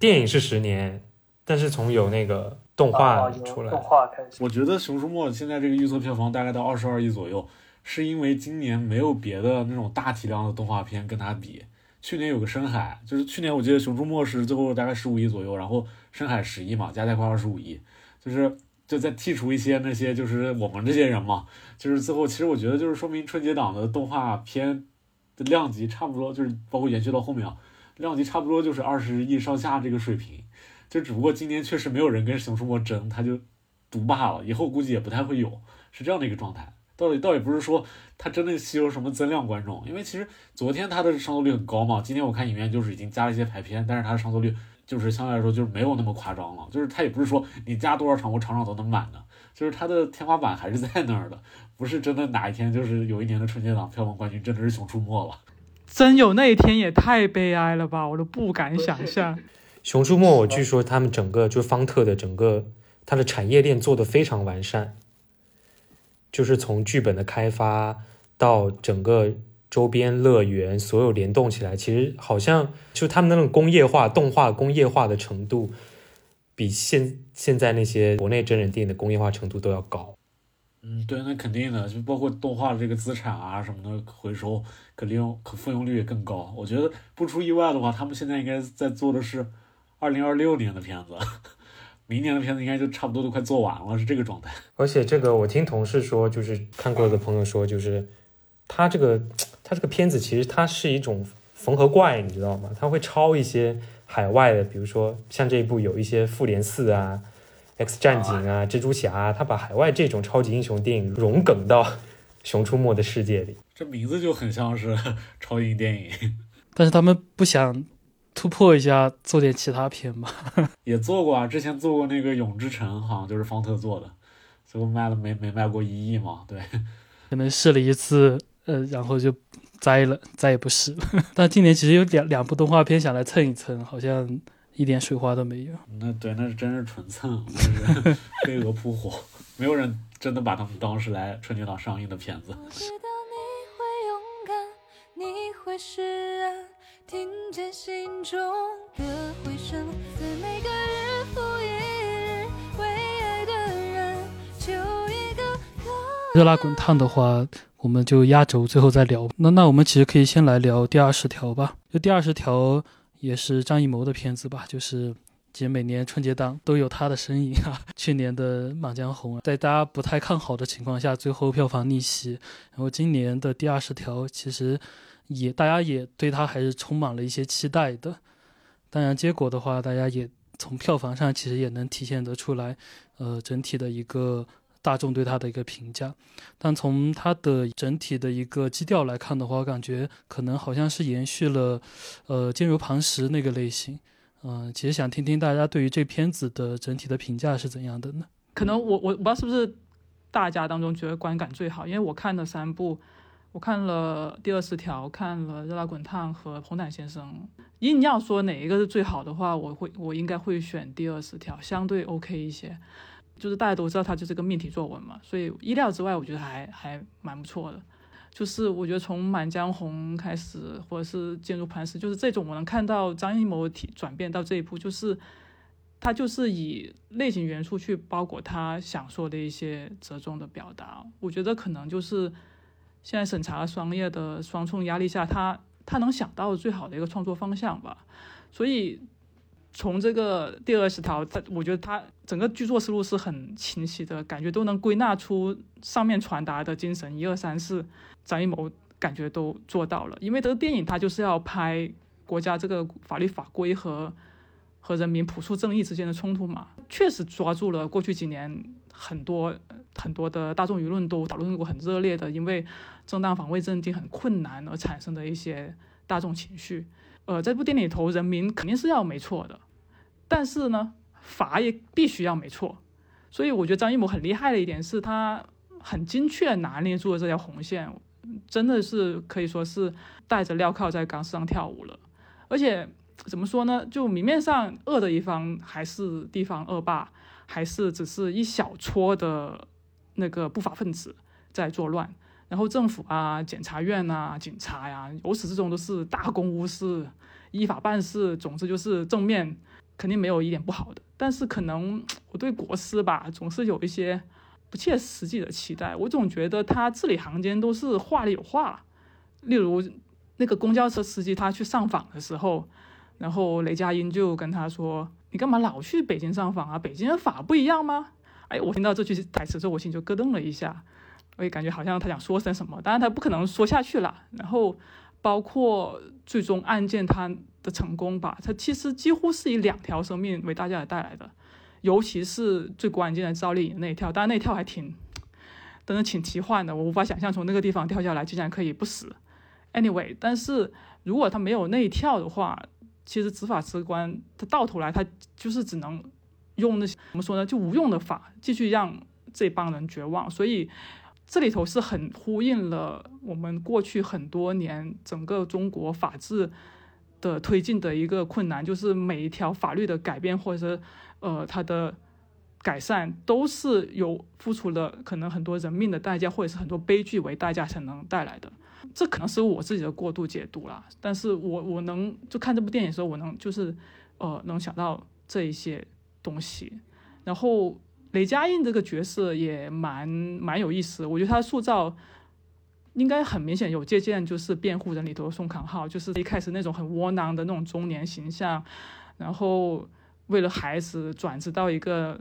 电影是十年，但是从有那个。动画出来，动画开始。我觉得《熊出没》现在这个预测票房大概到二十二亿左右，是因为今年没有别的那种大体量的动画片跟它比。去年有个《深海》，就是去年我记得《熊出没》是最后大概十五亿左右，然后《深海》十亿嘛，加在一块二十五亿。就是就在剔除一些那些就是我们这些人嘛，就是最后其实我觉得就是说明春节档的动画片的量级差不多，就是包括延续到后面啊，量级差不多就是二十亿上下这个水平。就只不过今年确实没有人跟熊出没争，他就独霸了。以后估计也不太会有，是这样的一个状态。到底倒也不是说他真的吸收什么增量观众，因为其实昨天他的上座率很高嘛。今天我看影院就是已经加了一些排片，但是他的上座率就是相对来说就是没有那么夸张了。就是他也不是说你加多少场我场场都能满的，就是他的天花板还是在那儿的，不是真的哪一天就是有一年的春节档票房冠军真的是熊出没了。真有那一天也太悲哀了吧，我都不敢想象。熊出没，我据说他们整个就是方特的整个它的产业链做的非常完善，就是从剧本的开发到整个周边乐园，所有联动起来，其实好像就他们那种工业化动画工业化的程度，比现现在那些国内真人电影的工业化程度都要高。嗯，对，那肯定的，就包括动画的这个资产啊什么的回收可利用可复用率也更高。我觉得不出意外的话，他们现在应该在做的是。二零二六年的片子，<laughs> 明年的片子应该就差不多都快做完了，是这个状态。而且这个我听同事说，就是看过的朋友说，就是他这个 <tsk> 他这个片子其实它是一种缝合怪，你知道吗？他会抄一些海外的，比如说像这一部有一些复联四啊、X 战警啊、蜘蛛侠，他把海外这种超级英雄电影融梗到熊出没的世界里。这名字就很像是 <laughs> 超英电影，<laughs> 但是他们不想。突破一下，做点其他片吧。<laughs> 也做过啊，之前做过那个《永之城》，好像就是方特做的，最后卖了没没卖过一亿嘛。对，可能试了一次，呃，然后就栽了，再也不试了。<laughs> 但今年其实有两两部动画片想来蹭一蹭，好像一点水花都没有。那对，那是真是纯蹭，就是 <laughs> 飞蛾扑火，没有人真的把他们当是来春节档上映的片子。我知道你会释然，听见心中的回声，在每个日复一日为爱的人，就一个热辣滚烫的话，我们就压轴最后再聊。那那我们其实可以先来聊第二十条吧。就第二十条也是张艺谋的片子吧，就是其实每年春节档都有他的身影啊。去年的《满江红》在大家不太看好的情况下，最后票房逆袭。然后今年的第二十条其实也大家也对他还是充满了一些期待的。当然，结果的话，大家也从票房上其实也能体现得出来，呃，整体的一个。大众对他的一个评价，但从他的整体的一个基调来看的话，我感觉可能好像是延续了，呃，坚如磐石那个类型。嗯，其实想听听大家对于这片子的整体的评价是怎样的呢？可能我我我不知道是不是大家当中觉得观感最好，因为我看了三部，我看了《第二十条》，看了《热辣滚烫》和《红毯先生》。硬要说哪一个是最好的话，我会我应该会选《第二十条》，相对 OK 一些。就是大家都知道它就是个命题作文嘛，所以意料之外，我觉得还还蛮不错的。就是我觉得从《满江红》开始，或者是《坚如磐石》，就是这种我能看到张艺谋体转变到这一步，就是他就是以类型元素去包裹他想说的一些折中的表达。我觉得可能就是现在审查双业的双重压力下，他他能想到最好的一个创作方向吧。所以。从这个第二十条，他我觉得他整个剧作思路是很清晰的，感觉都能归纳出上面传达的精神，一二三四，张艺谋感觉都做到了。因为这个电影它就是要拍国家这个法律法规和和人民朴素正义之间的冲突嘛，确实抓住了过去几年很多很多的大众舆论都讨论过很热烈的，因为正当防卫认定很困难而产生的一些大众情绪。呃，这部电影里头，人民肯定是要没错的，但是呢，法也必须要没错。所以我觉得张艺谋很厉害的一点是他很精确拿捏住了这条红线，真的是可以说是带着镣铐在钢丝上跳舞了。而且怎么说呢？就明面上恶的一方还是地方恶霸，还是只是一小撮的那个不法分子在作乱。然后政府啊、检察院呐、警察呀，由始至终都是大公无私、依法办事。总之就是正面肯定没有一点不好的。但是可能我对国师吧，总是有一些不切实际的期待。我总觉得他字里行间都是话里有话。例如那个公交车司机他去上访的时候，然后雷佳音就跟他说：“你干嘛老去北京上访啊？北京的法不一样吗？”哎，我听到这句台词之后，我心就咯噔了一下。我也感觉好像他想说些什么，当然他不可能说下去了。然后包括最终案件他的成功吧，他其实几乎是以两条生命为大家带来的，尤其是最关键的赵丽颖那一跳，当然那一跳还挺，真的挺奇幻的，我无法想象从那个地方跳下来竟然可以不死。Anyway，但是如果他没有那一跳的话，其实执法机关他到头来他就是只能用那些怎么说呢，就无用的法继续让这帮人绝望，所以。这里头是很呼应了我们过去很多年整个中国法治的推进的一个困难，就是每一条法律的改变或者是呃它的改善，都是有付出了可能很多人命的代价，或者是很多悲剧为代价才能带来的。这可能是我自己的过度解读啦，但是我我能就看这部电影的时候，我能就是呃能想到这一些东西，然后。雷佳音这个角色也蛮蛮有意思，我觉得他塑造应该很明显有借鉴，就是《辩护人》里头宋康昊，就是一开始那种很窝囊的那种中年形象，然后为了孩子转职到一个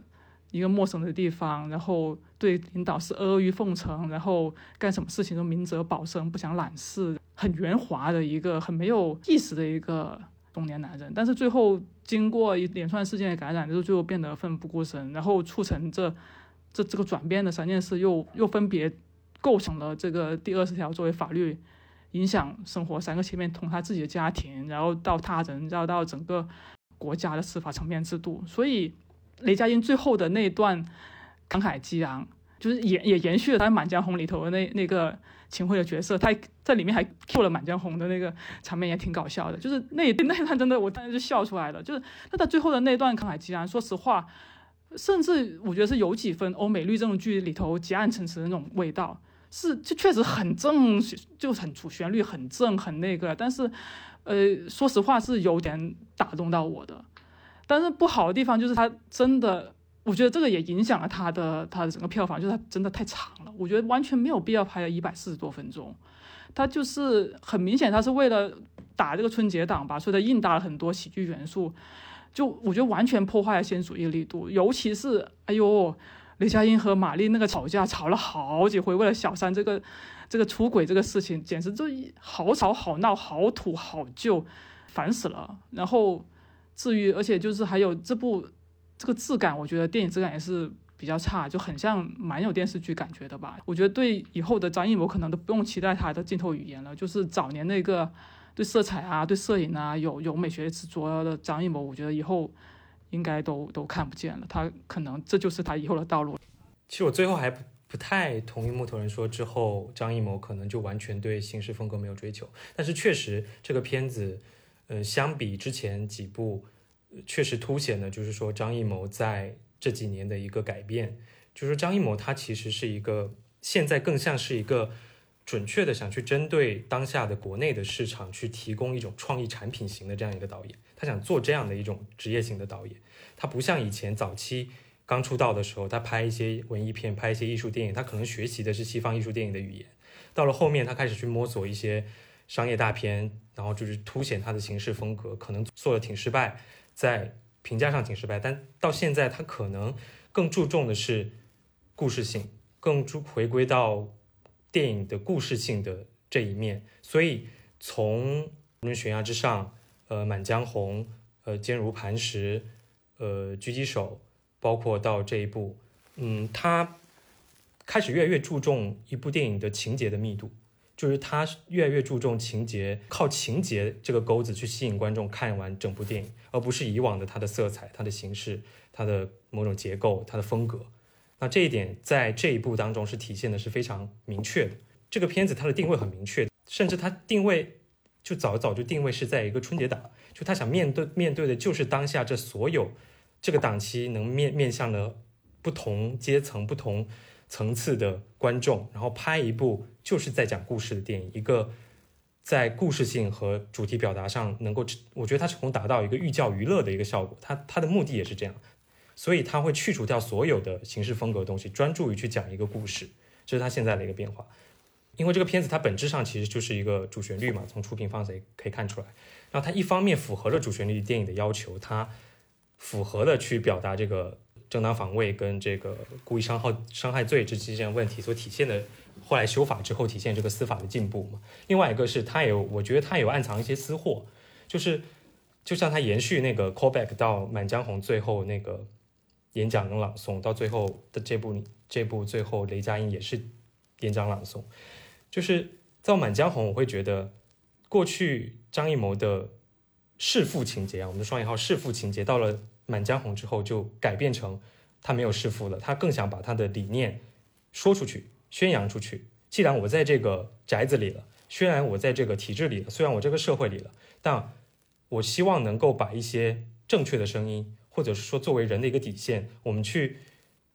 一个陌生的地方，然后对领导是阿谀奉承，然后干什么事情都明哲保身，不想揽事，很圆滑的一个很没有意识的一个。中年男人，但是最后经过一连串事件的感染，就最后变得奋不顾身，然后促成这这这个转变的三件事，又又分别构成了这个第二十条作为法律影响生活三个切面，从他自己的家庭，然后到他人，然后到整个国家的司法层面制度。所以雷佳音最后的那段慷慨激昂，就是也也延续了他《满江红》里头的那那个。秦桧的角色，他在里面还 Q 了《满江红》的那个场面，也挺搞笑的。就是那那段真的，我当时就笑出来了。就是那他最后的那段慷慨激昂，说实话，甚至我觉得是有几分欧美律政剧里头结案陈词的那种味道。是就确实很正，就很主旋律很正很那个，但是呃，说实话是有点打动到我的。但是不好的地方就是它真的，我觉得这个也影响了它的它的整个票房，就是它真的太长了，我觉得完全没有必要拍了一百四十多分钟。它就是很明显，它是为了打这个春节档吧，所以它硬搭了很多喜剧元素，就我觉得完全破坏了先主义力度。尤其是哎呦，雷佳音和马丽那个吵架吵了好几回，为了小三这个这个出轨这个事情，简直就好吵好闹好土好旧，烦死了。然后至于，而且就是还有这部这个质感，我觉得电影质感也是。比较差，就很像蛮有电视剧感觉的吧。我觉得对以后的张艺谋可能都不用期待他的镜头语言了。就是早年那个对色彩啊、对摄影啊有有美学执着的张艺谋，我觉得以后应该都都看不见了。他可能这就是他以后的道路。其实我最后还不不太同意木头人说之后张艺谋可能就完全对形式风格没有追求。但是确实这个片子，呃，相比之前几部，确实凸显了就是说张艺谋在。这几年的一个改变，就是说张艺谋他其实是一个现在更像是一个准确的想去针对当下的国内的市场去提供一种创意产品型的这样一个导演，他想做这样的一种职业型的导演，他不像以前早期刚出道的时候，他拍一些文艺片，拍一些艺术电影，他可能学习的是西方艺术电影的语言，到了后面他开始去摸索一些商业大片，然后就是凸显他的形式风格，可能做的挺失败，在。评价上挺失败，但到现在他可能更注重的是故事性，更注回归到电影的故事性的这一面。所以从《无论悬崖之上》、呃《满江红》、呃《坚如磐石》、呃《狙击手》，包括到这一部，嗯，他开始越来越注重一部电影的情节的密度。就是他越来越注重情节，靠情节这个钩子去吸引观众看完整部电影，而不是以往的它的色彩、它的形式、它的某种结构、它的风格。那这一点在这一部当中是体现的是非常明确的。这个片子它的定位很明确，甚至它定位就早早就定位是在一个春节档，就他想面对面对的就是当下这所有这个档期能面面向的不同阶层、不同。层次的观众，然后拍一部就是在讲故事的电影，一个在故事性和主题表达上能够，我觉得它成功达到一个寓教于乐的一个效果。它它的目的也是这样，所以它会去除掉所有的形式风格的东西，专注于去讲一个故事，这是他现在的一个变化。因为这个片子它本质上其实就是一个主旋律嘛，从出品方谁可以看出来。然后它一方面符合了主旋律电影的要求，它符合了去表达这个。正当防卫跟这个故意伤害伤害罪这之间问题所体现的，后来修法之后体现这个司法的进步嘛。另外一个是他有，我觉得他有暗藏一些私货，就是就像他延续那个 callback 到《满江红》最后那个演讲跟朗诵，到最后的这部这部最后雷佳音也是演讲朗诵，就是在《满江红》，我会觉得过去张艺谋的弑父情节啊，我们的双引号弑父情节到了。满江红之后就改变成他没有弑父了，他更想把他的理念说出去、宣扬出去。既然我在这个宅子里了，虽然我在这个体制里了，虽然我这个社会里了，但我希望能够把一些正确的声音，或者是说作为人的一个底线，我们去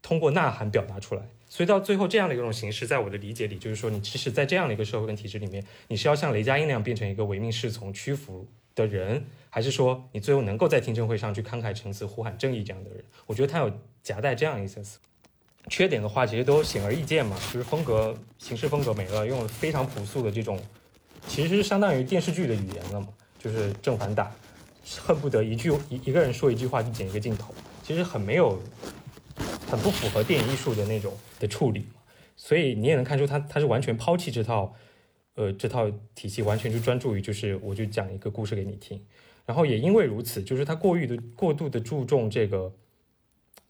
通过呐喊表达出来。所以到最后这样的一种形式，在我的理解里，就是说你其实，在这样的一个社会跟体制里面，你是要像雷佳音那样变成一个唯命是从、屈服。的人，还是说你最后能够在听证会上去慷慨陈词、呼喊正义这样的人？我觉得他有夹带这样一些词。缺点的话，其实都显而易见嘛，就是风格、形式风格没了，用非常朴素的这种，其实是相当于电视剧的语言了嘛，就是正反打，恨不得一句一一个人说一句话就剪一个镜头，其实很没有，很不符合电影艺术的那种的处理。所以你也能看出他他是完全抛弃这套。呃，这套体系完全就专注于，就是我就讲一个故事给你听，然后也因为如此，就是他过于的过度的注重这个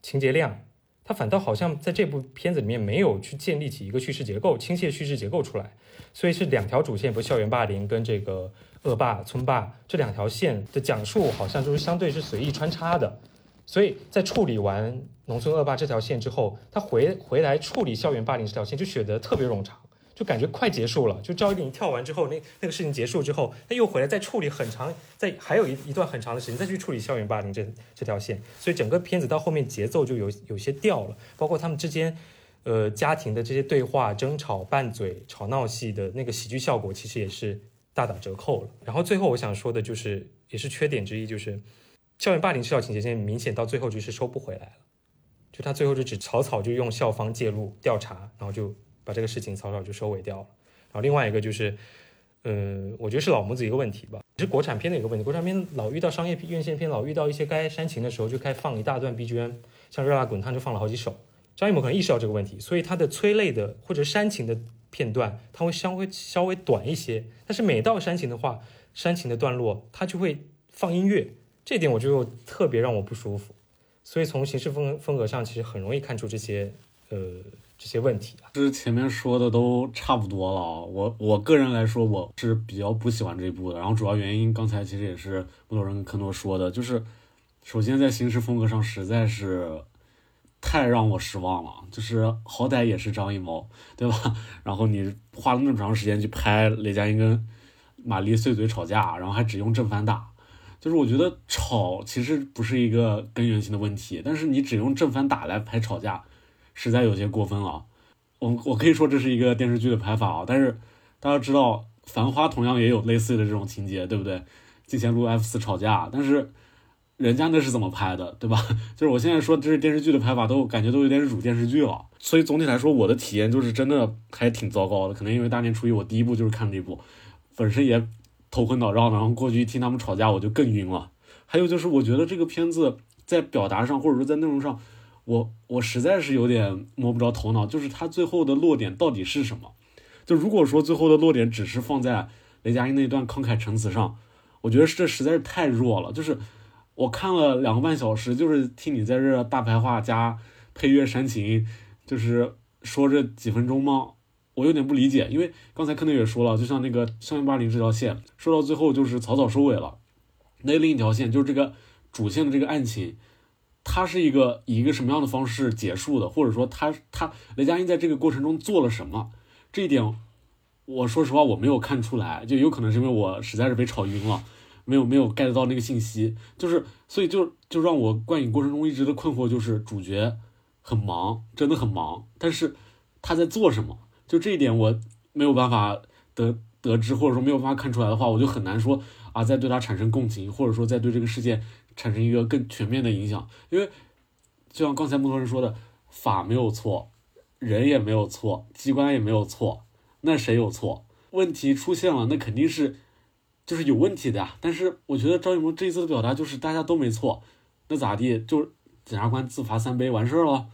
情节量，他反倒好像在这部片子里面没有去建立起一个叙事结构，清晰叙事结构出来，所以是两条主线，不校园霸凌跟这个恶霸村霸这两条线的讲述，好像就是相对是随意穿插的，所以在处理完农村恶霸这条线之后，他回回来处理校园霸凌这条线，就显得特别冗长。就感觉快结束了，就赵一鼎跳完之后，那那个事情结束之后，他又回来再处理很长，在还有一一段很长的时间再去处理校园霸凌这这条线，所以整个片子到后面节奏就有有些掉了，包括他们之间，呃家庭的这些对话、争吵、拌嘴、吵闹戏的那个喜剧效果，其实也是大打折扣了。然后最后我想说的就是，也是缺点之一，就是校园霸凌这条情节，现在明显到最后就是收不回来了。就他最后就只草草就用校方介入调查，然后就把这个事情草草就收尾掉了。然后另外一个就是，嗯、我觉得是老母子一个问题吧，是国产片的一个问题。国产片老遇到商业片院线片，老遇到一些该煽情的时候，就开放一大段 BGM，像《热辣滚烫》就放了好几首。张艺谋可能意识到这个问题，所以他的催泪的或者煽情的片段，他会稍微稍微短一些。但是每到煽情的话，煽情的段落，他就会放音乐，这点我就特别让我不舒服。所以从形式风风格上，其实很容易看出这些呃这些问题啊。其实前面说的都差不多了，我我个人来说，我是比较不喜欢这一部的。然后主要原因，刚才其实也是木头人跟科诺说的，就是首先在形式风格上实在是太让我失望了。就是好歹也是张艺谋，<laughs> 对吧？然后你花了那么长时间去拍雷佳音跟玛丽碎嘴吵架，然后还只用正反打。就是我觉得吵其实不是一个根源性的问题，但是你只用正反打来拍吵架，实在有些过分了。我我可以说这是一个电视剧的拍法啊，但是大家知道，《繁花》同样也有类似的这种情节，对不对？金贤路 F 四吵架，但是人家那是怎么拍的，对吧？<laughs> 就是我现在说这是电视剧的拍法，都感觉都有点辱电视剧了。所以总体来说，我的体验就是真的还挺糟糕的。可能因为大年初一我第一部就是看这部，本身也头昏脑胀的，然后过去一听他们吵架，我就更晕了。还有就是，我觉得这个片子在表达上，或者说在内容上，我我实在是有点摸不着头脑，就是他最后的落点到底是什么？就如果说最后的落点只是放在雷佳音那段慷慨陈词上，我觉得这实在是太弱了。就是我看了两个半小时，就是听你在这大白话加配乐煽情，就是说这几分钟吗？我有点不理解，因为刚才柯内也说了，就像那个校园霸凌这条线，说到最后就是草草收尾了。那另一条线就是这个主线的这个案情，他是一个以一个什么样的方式结束的，或者说他他雷佳音在这个过程中做了什么？这一点，我说实话我没有看出来，就有可能是因为我实在是被吵晕了，没有没有 get 到那个信息，就是所以就就让我观影过程中一直的困惑就是主角很忙，真的很忙，但是他在做什么？就这一点我没有办法得得知，或者说没有办法看出来的话，我就很难说啊，再对他产生共情，或者说在对这个事件产生一个更全面的影响。因为就像刚才木头人说的，法没有错，人也没有错，机关也没有错，那谁有错？问题出现了，那肯定是就是有问题的呀。但是我觉得张艺谋这一次的表达就是大家都没错，那咋地？就检察官自罚三杯完事儿了，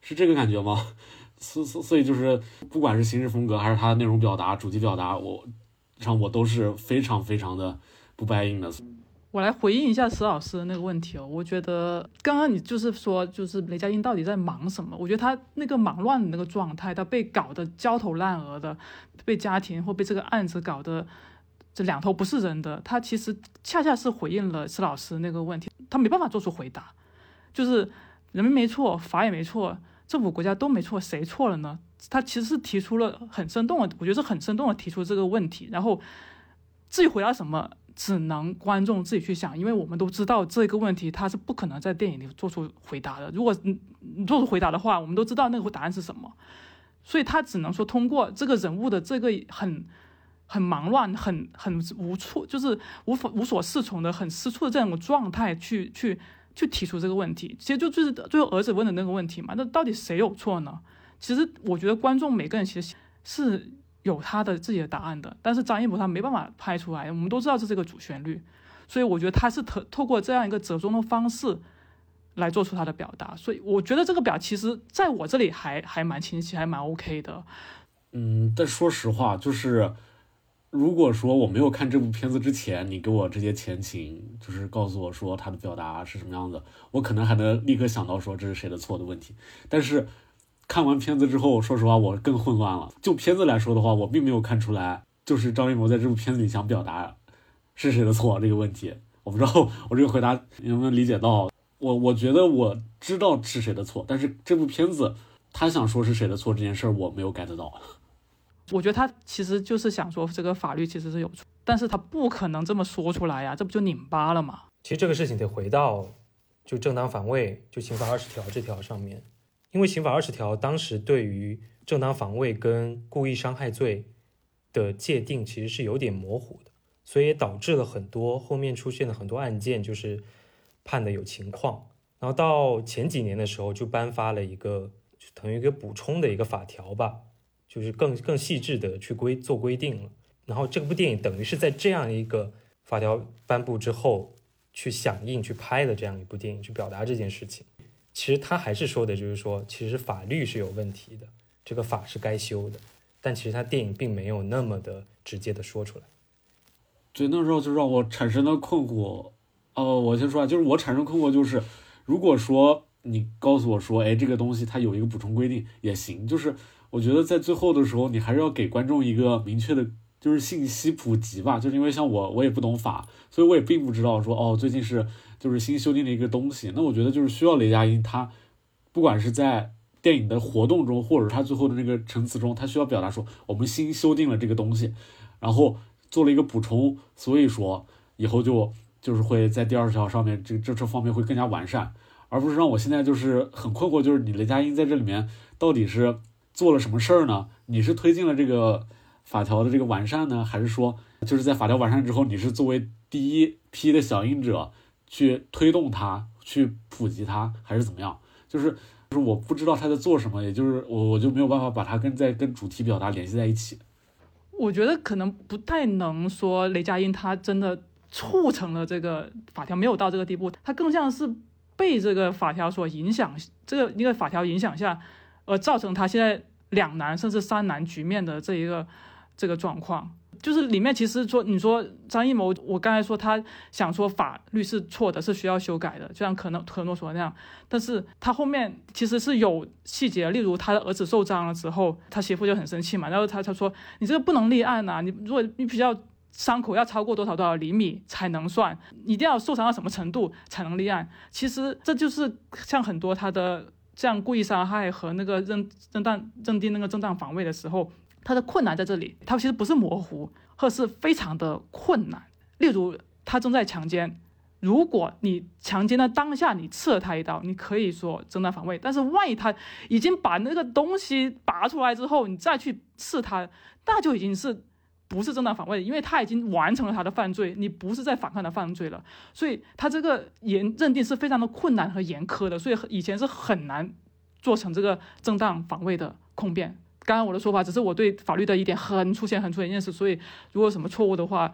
是这个感觉吗？<laughs> 所所所以就是，不管是形式风格还是他的内容表达、主题表达，我让我都是非常非常的不 buy in 的。我来回应一下石老师的那个问题哦，我觉得刚刚你就是说，就是雷佳音到底在忙什么？我觉得他那个忙乱的那个状态，他被搞得焦头烂额的，被家庭或被这个案子搞得这两头不是人的，他其实恰恰是回应了石老师那个问题，他没办法做出回答，就是人民没错，法也没错，政府国家都没错，谁错了呢？他其实是提出了很生动的，我觉得是很生动的提出这个问题，然后至于回答什么，只能观众自己去想，因为我们都知道这个问题他是不可能在电影里做出回答的。如果你做出回答的话，我们都知道那个答案是什么，所以他只能说通过这个人物的这个很很忙乱、很很无措，就是无法无所适从的、很失措的这种状态去去去提出这个问题。其实就就是最后儿子问的那个问题嘛，那到底谁有错呢？其实我觉得观众每个人其实是有他的自己的答案的，但是张艺谋他没办法拍出来。我们都知道这是个主旋律，所以我觉得他是透透过这样一个折中的方式来做出他的表达。所以我觉得这个表其实在我这里还还蛮清晰，还蛮 OK 的。嗯，但说实话，就是如果说我没有看这部片子之前，你给我这些前情，就是告诉我说他的表达是什么样子，我可能还能立刻想到说这是谁的错的问题。但是看完片子之后，说实话，我更混乱了。就片子来说的话，我并没有看出来，就是张艺谋在这部片子里想表达是谁的错这个问题。我不知道我这个回答你能不能理解到。我我觉得我知道是谁的错，但是这部片子他想说是谁的错这件事儿，我没有 get 到。我觉得他其实就是想说这个法律其实是有错，但是他不可能这么说出来呀，这不就拧巴了吗？其实这个事情得回到就正当防卫就刑法二十条这条上面，因为刑法二十条当时对于正当防卫跟故意伤害罪的界定其实是有点模糊的，所以也导致了很多后面出现了很多案件就是判的有情况。然后到前几年的时候就颁发了一个就等于一个补充的一个法条吧，就是更更细致的去规做规定了。然后这部电影等于是在这样一个法条颁布之后去响应去拍的这样一部电影，去表达这件事情。其实他还是说的就是说，其实法律是有问题的，这个法是该修的。但其实他电影并没有那么的直接的说出来。对，那时候就让我产生了困惑。呃，我先说啊，就是我产生困惑就是，如果说你告诉我说，哎，这个东西它有一个补充规定也行，就是我觉得在最后的时候，你还是要给观众一个明确的，就是信息普及吧。就是因为像我，我也不懂法，所以我也并不知道说，哦，最近是就是新修订的一个东西。那我觉得就是需要雷佳音他，不管是在电影的活动中，或者他最后的那个陈词中，他需要表达说，我们新修订了这个东西，然后做了一个补充，所以说以后就就是会在第二条上面这这这方面会更加完善，而不是让我现在就是很困惑，就是你雷佳音在这里面到底是做了什么事儿呢？你是推进了这个法条的这个完善呢，还是说就是在法条完善之后，你是作为第一批的响应者去推动它、去普及它，还是怎么样？就是就是我不知道他在做什么，也就是我我就没有办法把它跟在跟主题表达联系在一起。我觉得可能不太能说雷佳音他真的促成了这个法条没有到这个地步，他更像是被这个法条所影响，这个一个法条影响下，而造成他现在两难甚至三难局面的这一个这个状况。就是里面其实说，你说张艺谋，我刚才说他想说法律是错的，是需要修改的，就像可能可诺说那样，但是他后面其实是有细节，例如他的儿子受伤了之后，他媳妇就很生气嘛，然后他他说你这个不能立案呐、你如果你比较伤口要超过多少多少厘米才能算，一定要受伤到什么程度才能立案。其实这就是像很多他的这样故意伤害和那个认认当认定那个正当防卫的时候，它的困难在这里，它其实不是模糊，而是非常的困难。例如，他正在强奸，如果你强奸的当下你刺了他一刀，你可以说正当防卫。但是万一他已经把那个东西拔出来之后，你再去刺他，那就已经是不是正当防卫，因为他已经完成了他的犯罪，你不是在反抗他犯罪了。所以他这个严认定是非常的困难和严苛的，所以以前是很难做成这个正当防卫的控辩。刚刚我的说法只是我对法律的一点很粗浅、很粗浅认识，所以如果有什么错误的话，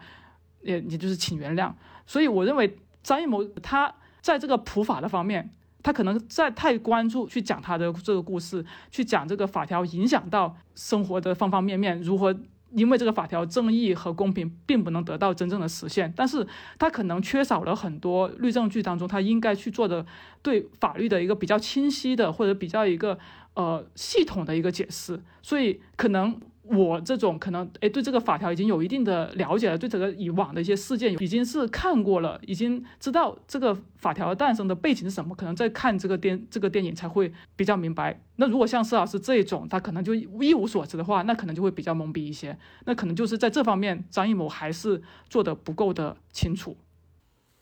也也就是请原谅。所以我认为张艺谋他在这个普法的方面，他可能在太关注去讲他的这个故事，去讲这个法条影响到生活的方方面面，如何因为这个法条正义和公平并不能得到真正的实现，但是他可能缺少了很多律证据当中他应该去做的对法律的一个比较清晰的或者比较一个呃系统的一个解释，所以可能我这种可能诶对这个法条已经有一定的了解了，对这个以往的一些事件已经是看过了，已经知道这个法条诞生的背景是什么，可能在看这个电这个电影才会比较明白。那如果像施老师这一种，他可能就一无所知的话，那可能就会比较懵逼一些。那可能就是在这方面，张艺谋还是做的不够的清楚。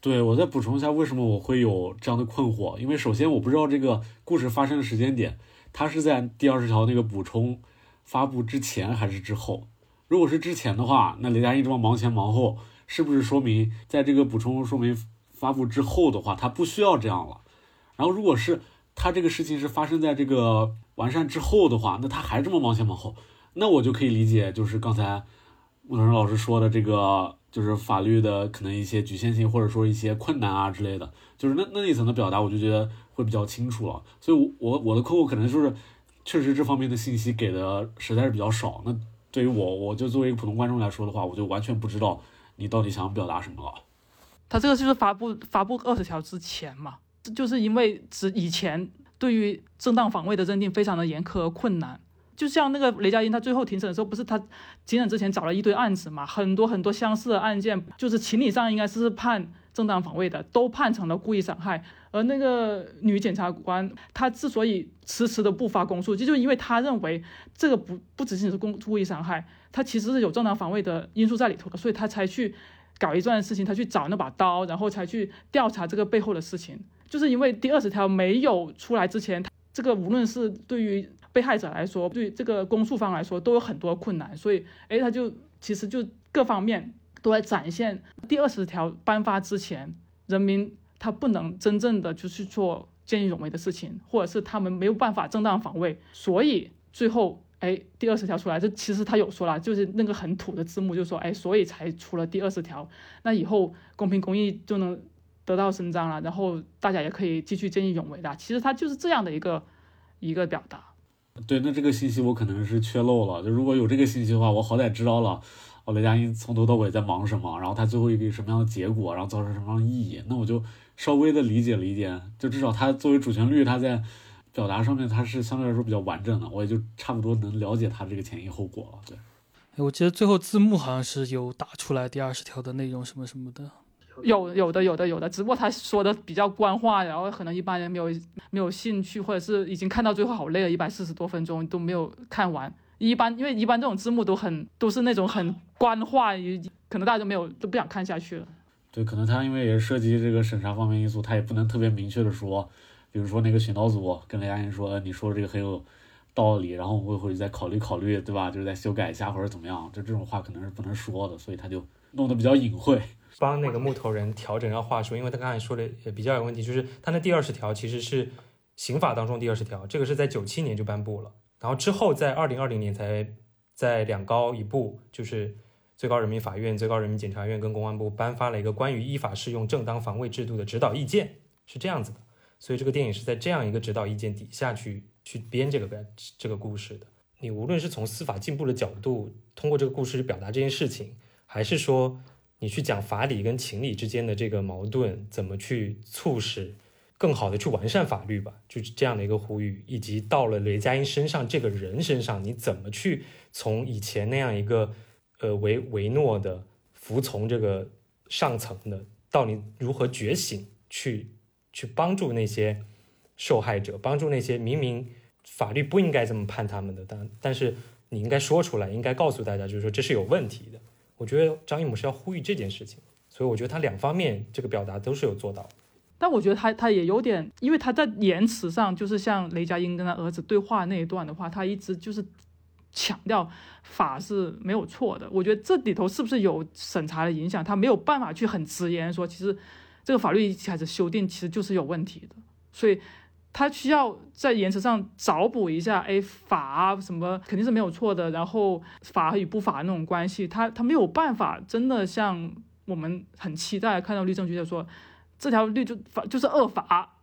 对，我再补充一下，为什么我会有这样的困惑？因为首先我不知道这个故事发生的时间点，它是在第二十条那个补充发布之前还是之后？如果是之前的话，那雷佳音这么忙前忙后，是不是说明在这个补充说明发布之后的话，他不需要这样了？然后如果是他这个事情是发生在这个完善之后的话，那他还这么忙前忙后，那我就可以理解，就是刚才穆老师老师说的这个，就是法律的可能一些局限性，或者说一些困难啊之类的，就是那那一层的表达，我就觉得会比较清楚了。所以我，我我的客户可能就是确实这方面的信息给的实在是比较少。那对于我，我就作为一个普通观众来说的话，我就完全不知道你到底想表达什么了。他这个就是发布发布二十条之前嘛，就是因为只以前对于正当防卫的认定非常的严苛和困难。就像那个雷佳音，他最后庭审的时候，不是他庭审之前找了一堆案子嘛，很多很多相似的案件，就是情理上应该是判正当防卫的，都判成了故意伤害。而那个女检察官，她之所以迟迟的不发公诉，就就因为她认为这个不不仅仅是公故意伤害，她其实是有正当防卫的因素在里头的，所以她才去搞一段事情，她去找那把刀，然后才去调查这个背后的事情。就是因为第二十条没有出来之前，这个无论是对于被害者来说，对这个公诉方来说，都有很多困难，所以，哎，他就其实就各方面都在展现第二十条颁发之前，人民他不能真正的就去做见义勇为的事情，或者是他们没有办法正当防卫，所以最后。哎，第二十条出来，这其实他有说了，就是那个很土的字幕，就说，哎，所以才出了第二十条，那以后公平公义就能得到伸张了，然后大家也可以继续见义勇为的。其实他就是这样的一个一个表达。对，那这个信息我可能是缺漏了，就如果有这个信息的话，我好歹知道了，哦，雷佳音从头到尾在忙什么，然后他最后一个什么样的结果，然后造成什么样的意义，那我就稍微的理解理解，就至少他作为主旋律，他在。表达上面他是相对来说比较完整的，我也就差不多能了解他这个前因后果了。对，哎我记得最后字幕好像是有打出来第二十条的内容什么什么的，有有的有的有的，只不过他说的比较官话，然后可能一般人没有没有兴趣，或者是已经看到最后好累了，一百四十多分钟都没有看完。一般因为一般这种字幕都很都是那种很官话，可能大家都没有都不想看下去了。对，可能他因为也涉及这个审查方面因素，他也不能特别明确的说。比如说那个寻导组跟雷佳音说，你说的这个很有道理，然后我会回去再考虑考虑，对吧？就是再修改一下或者怎么样，就这种话可能是不能说的，所以他就弄得比较隐晦，帮那个木头人调整一下话术，因为他刚才说的也比较有问题，就是他那第二十条其实是刑法当中第二十条，这个是在九七年就颁布了，然后之后在二零二零年才在两高一部，就是最高人民法院、最高人民检察院跟公安部颁发了一个关于依法适用正当防卫制度的指导意见，是这样子的。所以这个电影是在这样一个指导意见底下去去编这个这个故事的。你无论是从司法进步的角度，通过这个故事表达这件事情，还是说你去讲法理跟情理之间的这个矛盾，怎么去促使更好的去完善法律吧，就是这样的一个呼吁。以及到了雷佳音身上这个人身上，你怎么去从以前那样一个呃唯唯诺的服从这个上层的，到你如何觉醒去。去帮助那些受害者，帮助那些明明法律不应该这么判他们的，但但是你应该说出来，应该告诉大家，就是说这是有问题的。我觉得张艺谋是要呼吁这件事情，所以我觉得他两方面这个表达都是有做到。但我觉得他他也有点，因为他在言辞上就是像雷佳音跟他儿子对话那一段的话，他一直就是强调法是没有错的。我觉得这里头是不是有审查的影响？他没有办法去很直言说，其实。这个法律一开始修订其实就是有问题的，所以他需要在言辞上找补一下。哎，法什么肯定是没有错的，然后法与不法那种关系，他他没有办法真的像我们很期待看到律政局在说这条律就法就是恶法，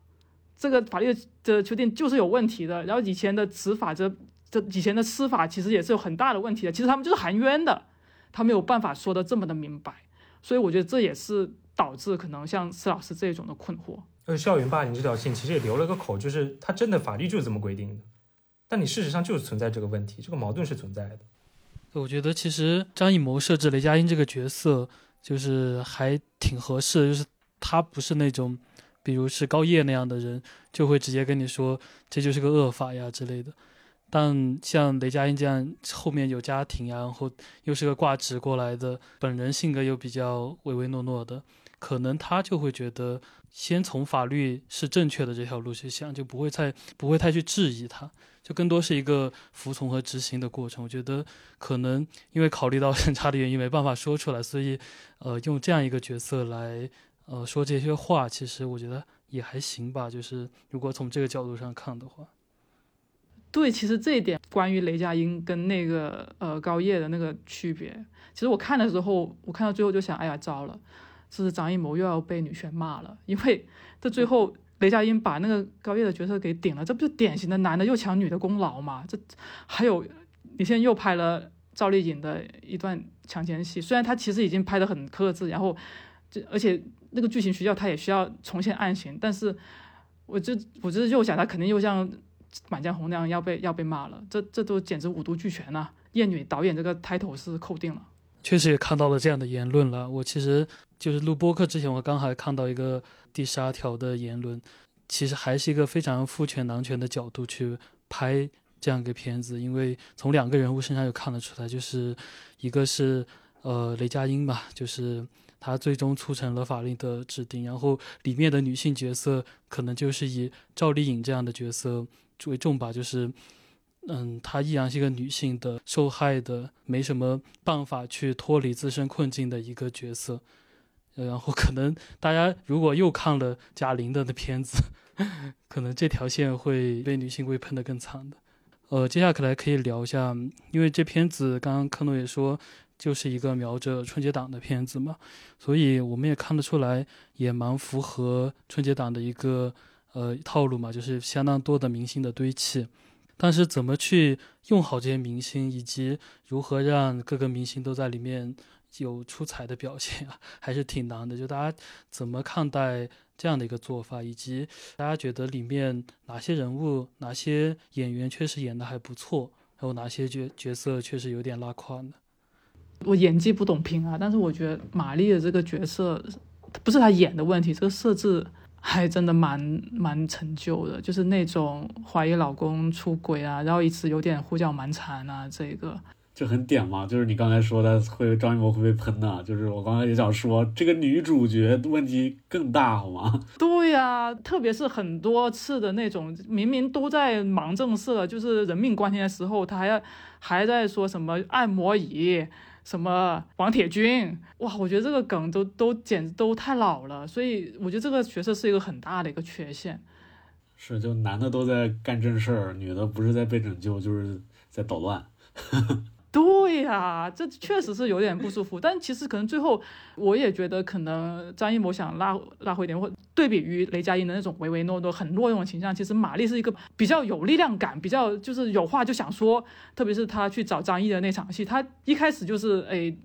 这个法律的修订就是有问题的。然后以前的执法这这以前的司法其实也是有很大的问题的，其实他们就是含冤的，他没有办法说的这么的明白，所以我觉得这也是。导致可能像施老师这种的困惑。呃，校园霸凌这条线其实也留了个口，就是他真的法律就是这么规定的，但你事实上就是存在这个问题，这个矛盾是存在的。我觉得其实张艺谋设置雷佳音这个角色就是还挺合适的，就是他不是那种，比如是高叶那样的人，就会直接跟你说这就是个恶法呀之类的。但像雷佳音这样后面有家庭呀，然后又是个挂职过来的，本人性格又比较唯唯诺诺的。可能他就会觉得，先从法律是正确的这条路去想，就不会太不会太去质疑他，就更多是一个服从和执行的过程。我觉得可能因为考虑到审查的原因，没办法说出来，所以呃，用这样一个角色来呃说这些话，其实我觉得也还行吧。就是如果从这个角度上看的话，对，其实这一点关于雷佳音跟那个呃高叶的那个区别，其实我看的时候，我看到最后就想，哎呀，糟了。这是张艺谋又要被女权骂了，因为这最后雷佳音把那个高叶的角色给顶了，这不就典型的男的又抢女的功劳吗？这还有你现在又拍了赵丽颖的一段强奸戏，虽然他其实已经拍的很克制，然后这而且那个剧情需要他也需要重现案情，但是我就我就是又想他肯定又像《满江红》那样要被要被骂了，这这都简直五毒俱全呐！艳女导演这个 title 是扣定了。确实也看到了这样的言论了。我其实就是录播客之前，我刚还看到一个第十二条的言论，其实还是一个非常父权男权的角度去拍这样一个片子。因为从两个人物身上就看得出来，就是一个是呃雷佳音吧，就是他最终促成了法令的制定，然后里面的女性角色可能就是以赵丽颖这样的角色为重吧，就是嗯，她依然是一个女性的受害的，没什么办法去脱离自身困境的一个角色。然后可能大家如果又看了贾玲的那片子，<laughs> 可能这条线会被女性会喷得更惨的。呃，接下来可以聊一下，因为这片子刚刚克诺也说，就是一个瞄着春节档的片子嘛，所以我们也看得出来，也蛮符合春节档的一个呃套路嘛，就是相当多的明星的堆砌。但是怎么去用好这些明星，以及如何让各个明星都在里面。有出彩的表现啊，还是挺难的。就大家怎么看待这样的一个做法，以及大家觉得里面哪些人物、哪些演员确实演的还不错，还有哪些角角色确实有点拉胯呢？我演技不懂拼啊，但是我觉得玛丽的这个角色不是她演的问题，这个设置还真的蛮蛮陈旧的，就是那种怀疑老公出轨啊，然后一直有点胡搅蛮缠啊，这个。就很点嘛，就是你刚才说的会张艺谋会被喷的，就是我刚才也想说，这个女主角问题更大，好吗？<laughs> 对呀，特别是很多次的那种，明明都在忙正事了，就是人命关天的时候，她还要还在说什么按摩椅，什么王铁军，哇，我觉得这个梗都都简直都太老了，所以我觉得这个角色是一个很大的一个缺陷。是，就男的都在干正事儿，女的不是在被拯救，就是在捣乱。<laughs> 对呀，这确实是有点不舒服。但其实可能最后，我也觉得可能张艺谋想拉拉回点，或对比于雷佳音的那种唯唯诺诺、很懦弱的形象，其实马丽是一个比较有力量感，比较就是有话就想说。特别是他去找张译的那场戏，他一开始就是哎，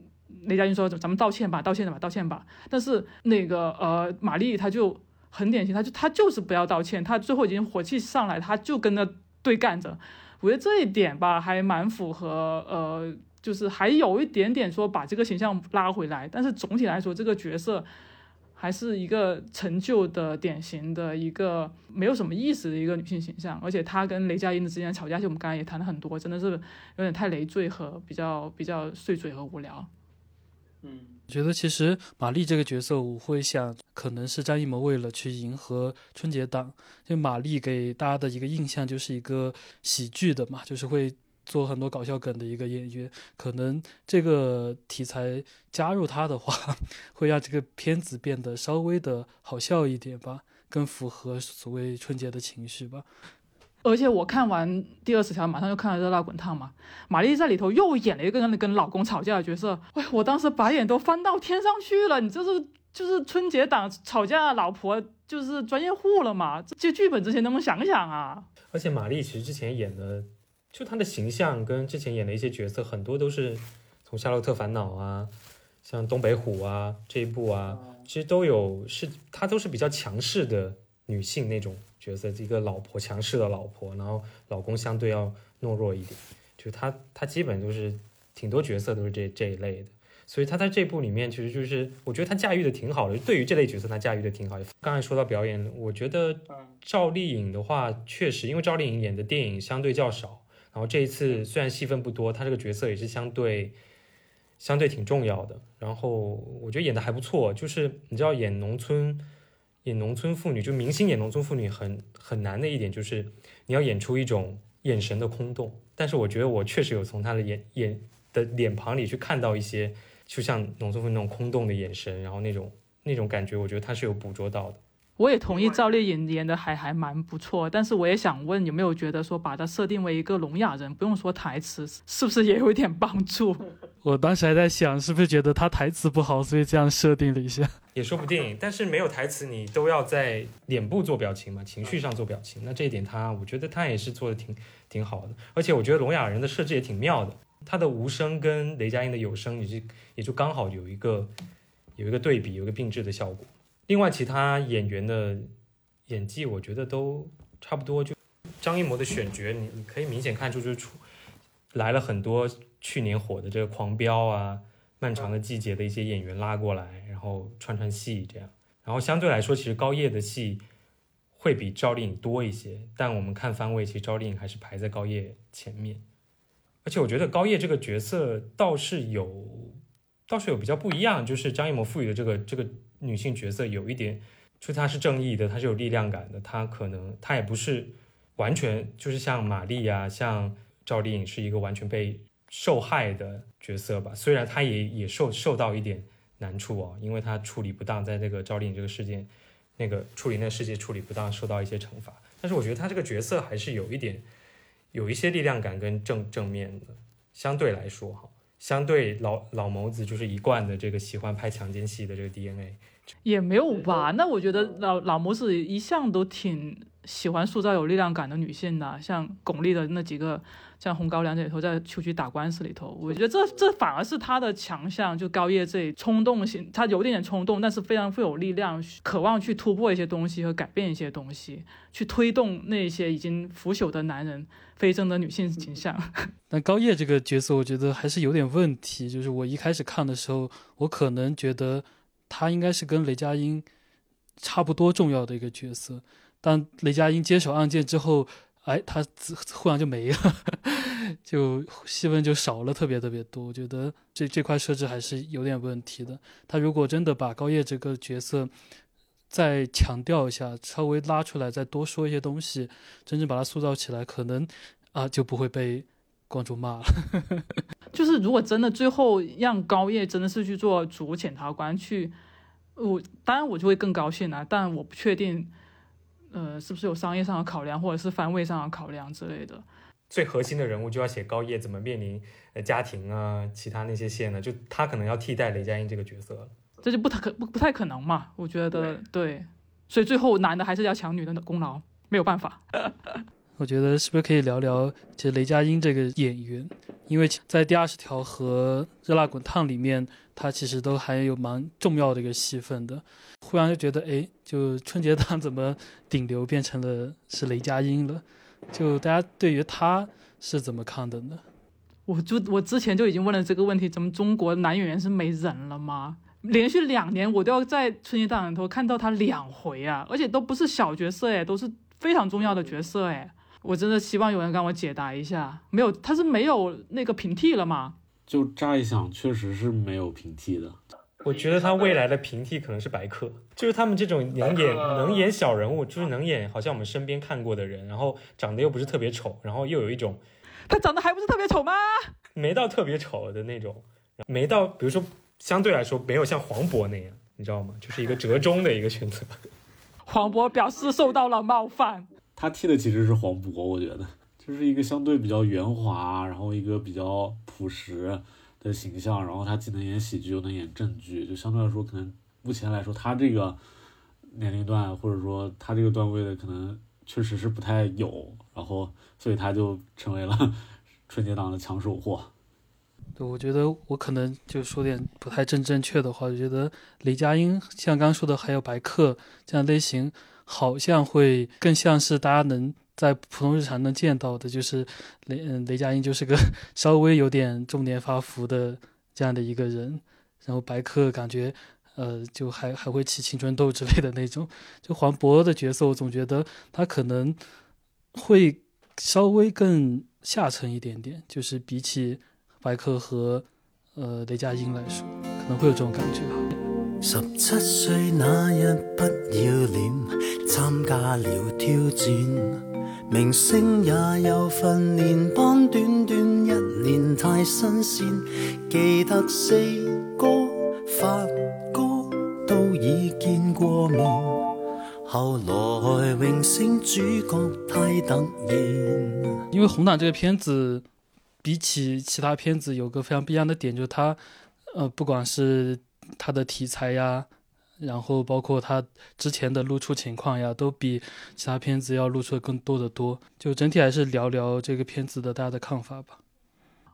雷佳音说咱们道歉吧，道歉吧，道歉吧。但是那个呃，马丽他就很典型，他就他就是不要道歉，他最后已经火气上来，他就跟他对干着。我觉得这一点吧，还蛮符合，呃，就是还有一点点说把这个形象拉回来，但是总体来说，这个角色还是一个陈旧的、典型的一个没有什么意思的一个女性形象，而且她跟雷佳音的之间吵架，就我们刚才也谈了很多，真的是有点太累赘和比较比较碎嘴和无聊。嗯，觉得其实玛丽这个角色，我会想，可能是张艺谋为了去迎合春节档，就玛丽给大家的一个印象就是一个喜剧的嘛，就是会做很多搞笑梗的一个演员。可能这个题材加入他的话，<laughs> 会让这个片子变得稍微的好笑一点吧，更符合所谓春节的情绪吧。而且我看完第二十条，马上就看了《热辣滚烫》嘛。玛丽在里头又演了一个跟跟老公吵架的角色，哎，我当时白眼都翻到天上去了。你这是就是春节档吵架老婆就是专业户了嘛？这剧本之前能不能想想啊？而且玛丽其实之前演的，就她的形象跟之前演的一些角色，很多都是从《夏洛特烦恼》啊，像《东北虎》啊这一部啊，其实都有是她都是比较强势的女性那种。角色一个老婆强势的老婆，然后老公相对要懦弱一点，就他他基本都是挺多角色都是这这一类的，所以他在这部里面其实就是我觉得他驾驭的挺好的，对于这类角色他驾驭的挺好。刚才说到表演，我觉得赵丽颖的话确实，因为赵丽颖演的电影相对较少，然后这一次虽然戏份不多，她这个角色也是相对相对挺重要的，然后我觉得演的还不错，就是你知道演农村。演农村妇女，就明星演农村妇女很很难的一点就是你要演出一种眼神的空洞。但是我觉得我确实有从她的眼眼的脸庞里去看到一些，就像农村妇女那种空洞的眼神，然后那种那种感觉，我觉得她是有捕捉到的。我也同意赵丽颖演的还还蛮不错，但是我也想问，有没有觉得说把她设定为一个聋哑人，不用说台词，<laughs> 是不是也有一点帮助？<laughs> 我当时还在想，是不是觉得她台词不好，所以这样设定了一下，<laughs> 也说不定。但是没有台词，你都要在脸部做表情嘛，情绪上做表情，那这一点她，我觉得她也是做的挺挺好的。而且我觉得聋哑人的设置也挺妙的，他的无声跟雷佳音的有声，也是也就刚好有一个有一个对比，有一个并置的效果。另外，其他演员的演技，我觉得都差不多。就张艺谋的选角，你你可以明显看出，就是出来了很多去年火的这个《狂飙》啊，《漫长的季节》的一些演员拉过来，然后串串戏这样。然后相对来说，其实高叶的戏会比赵丽颖多一些，但我们看番位，其实赵丽颖还是排在高叶前面。而且我觉得高叶这个角色倒是有，倒是有比较不一样，就是张艺谋赋予的这个这个。女性角色有一点，就她是正义的，她是有力量感的，她可能她也不是完全就是像玛丽呀、像赵丽颖是一个完全被受害的角色吧。虽然她也也受受到一点难处哦，因为她处理不当，在那个赵丽颖这个事件，那个处理那个事件处理不当，受到一些惩罚。但是我觉得她这个角色还是有一点有一些力量感跟正正面的，相对来说哈，相对老老谋子就是一贯的这个喜欢拍强奸戏的这个 DNA。也没有吧？那我觉得老老谋子一向都挺喜欢塑造有力量感的女性的，像巩俐的那几个，像《红高粱》这里头，在出去打官司里头，我觉得这这反而是他的强项。就高叶这冲动性，他有点点冲动，但是非常富有力量，渴望去突破一些东西和改变一些东西，去推动那些已经腐朽的男人飞升的女性形象。<laughs> 但高叶这个角色，我觉得还是有点问题。就是我一开始看的时候，我可能觉得他应该是跟雷佳音差不多重要的一个角色，但雷佳音接手案件之后，哎，他自忽然就没了，<laughs> 就戏份就少了特别特别多。我觉得这这块设置还是有点问题的。他如果真的把高叶这个角色再强调一下，稍微拉出来，再多说一些东西，真正把它塑造起来，可能啊就不会被观众骂了。<laughs> 就是如果真的最后让高叶真的是去做主检察官去，我当然我就会更高兴啊，但我不确定，呃，是不是有商业上的考量，或者是番位上的考量之类的。最核心的人物就要写高叶怎么面临呃家庭啊，其他那些线呢，就他可能要替代雷佳音这个角色了。这就不太可不不太可能嘛？我觉得对，所以最后男的还是要抢女的功劳，没有办法。<laughs> 我觉得是不是可以聊聊这雷佳音这个演员？因为在第二十条和热辣滚烫里面，他其实都还有蛮重要的一个戏份的。忽然就觉得，哎，就春节档怎么顶流变成了是雷佳音了？就大家对于他是怎么看的呢？我就我之前就已经问了这个问题，咱们中国男演员是没人了吗？连续两年我都要在春节档里头看到他两回啊，而且都不是小角色哎，都是非常重要的角色哎。我真的希望有人帮我解答一下，没有他是没有那个平替了吗？就乍一想，确实是没有平替的。我觉得他未来的平替可能是白客，就是他们这种能演能演小人物，就是能演好像我们身边看过的人，然后长得又不是特别丑，然后又有一种他长得还不是特别丑吗？没到特别丑的那种，没到比如说相对来说没有像黄渤那样，你知道吗？就是一个折中的一个选择。<laughs> 黄渤表示受到了冒犯。他替的其实是黄渤，我觉得就是一个相对比较圆滑，然后一个比较朴实的形象，然后他既能演喜剧又能演正剧，就相对来说可能目前来说他这个年龄段或者说他这个段位的可能确实是不太有，然后所以他就成为了 <laughs> 春节档的抢手货。对，我觉得我可能就说点不太正正确的话，我觉得雷佳音像刚刚说的，还有白客这样类型。好像会更像是大家能在普通日常能见到的，就是雷嗯雷佳音就是个 <laughs> 稍微有点中年发福的这样的一个人，然后白客感觉呃就还还会起青春痘之类的那种，就黄渤的角色我总觉得他可能会稍微更下沉一点点，就是比起白客和呃雷佳音来说，可能会有这种感觉吧。十七岁那日不要脸，参加了挑战，明星也有训练班，短短一年太新鲜。记得四哥、发哥都已见过面，后来荣升主角太突然。因为《红毯》这个片子，比起其他片子有个非常不一样的点，就是它，呃，不管是它的题材呀，然后包括它之前的露出情况呀，都比其他片子要露出的更多的多。就整体还是聊聊这个片子的大家的看法吧。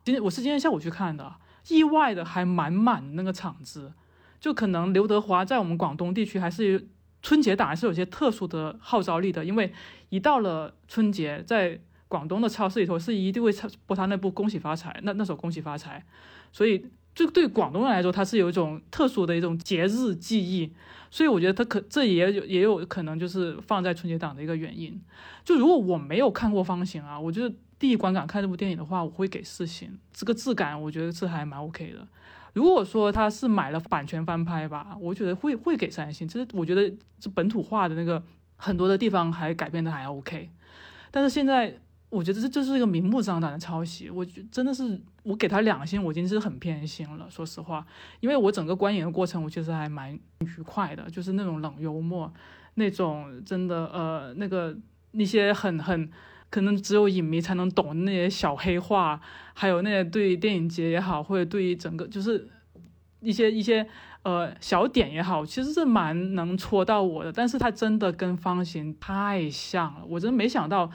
今天我是今天下午去看的，意外的还满满那个场子。就可能刘德华在我们广东地区还是春节档还是有些特殊的号召力的，因为一到了春节，在广东的超市里头是一定会播他那部《恭喜发财》那那首《恭喜发财》，所以。就对广东人来说，它是有一种特殊的一种节日记忆，所以我觉得它可这也有也有可能就是放在春节档的一个原因。就如果我没有看过《方形》啊，我觉得第一观感看这部电影的话，我会给四星。这个质感我觉得是还蛮 OK 的。如果说他是买了版权翻拍吧，我觉得会会给三星。其实我觉得这本土化的那个很多的地方还改编的还 OK。但是现在我觉得这这是一个明目张胆的抄袭，我觉真的是我给他两星，我已经是很偏心了。说实话，因为我整个观影的过程，我其实还蛮愉快的，就是那种冷幽默，那种真的呃那个那些很很可能只有影迷才能懂那些小黑话，还有那些对于电影节也好，或者对于整个就是一些一些呃小点也好，其实是蛮能戳到我的。但是它真的跟方形太像了，我真没想到。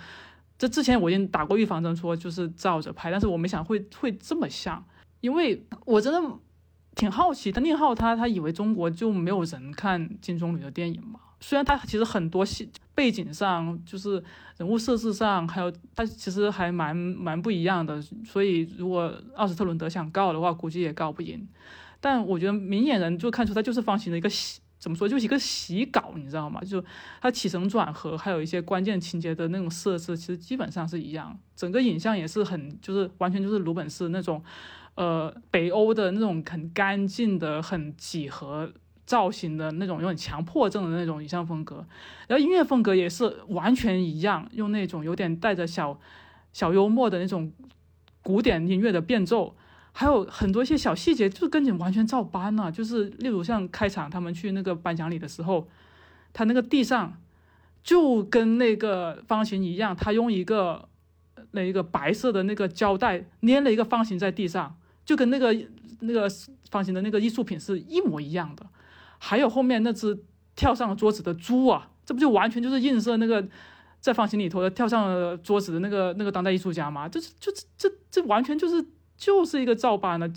这之前我已经打过预防针，说就是照着拍，但是我没想会会这么像，因为我真的挺好奇，他宁浩他他以为中国就没有人看金棕榈的电影嘛？虽然他其实很多戏背景上，就是人物设置上，还有他其实还蛮蛮不一样的，所以如果奥斯特伦德想告的话，估计也告不赢。但我觉得明眼人就看出他就是方形的一个。怎么说，就是一个洗稿，你知道吗？就它起承转合，还有一些关键情节的那种设置，其实基本上是一样。整个影像也是很，就是完全就是鲁本斯那种，呃，北欧的那种很干净的、很几何造型的那种，有点强迫症的那种影像风格。然后音乐风格也是完全一样，用那种有点带着小小幽默的那种古典音乐的变奏。还有很多一些小细节，就是跟你完全照搬呢。就是例如像开场他们去那个颁奖礼的时候，他那个地上就跟那个方形一样，他用一个那一个白色的那个胶带粘了一个方形在地上，就跟那个那个方形的那个艺术品是一模一样的。还有后面那只跳上桌子的猪啊，这不就完全就是映射那个在方形里头的跳上了桌子的那个那个当代艺术家吗？这是就这这这完全就是。就是一个照搬的，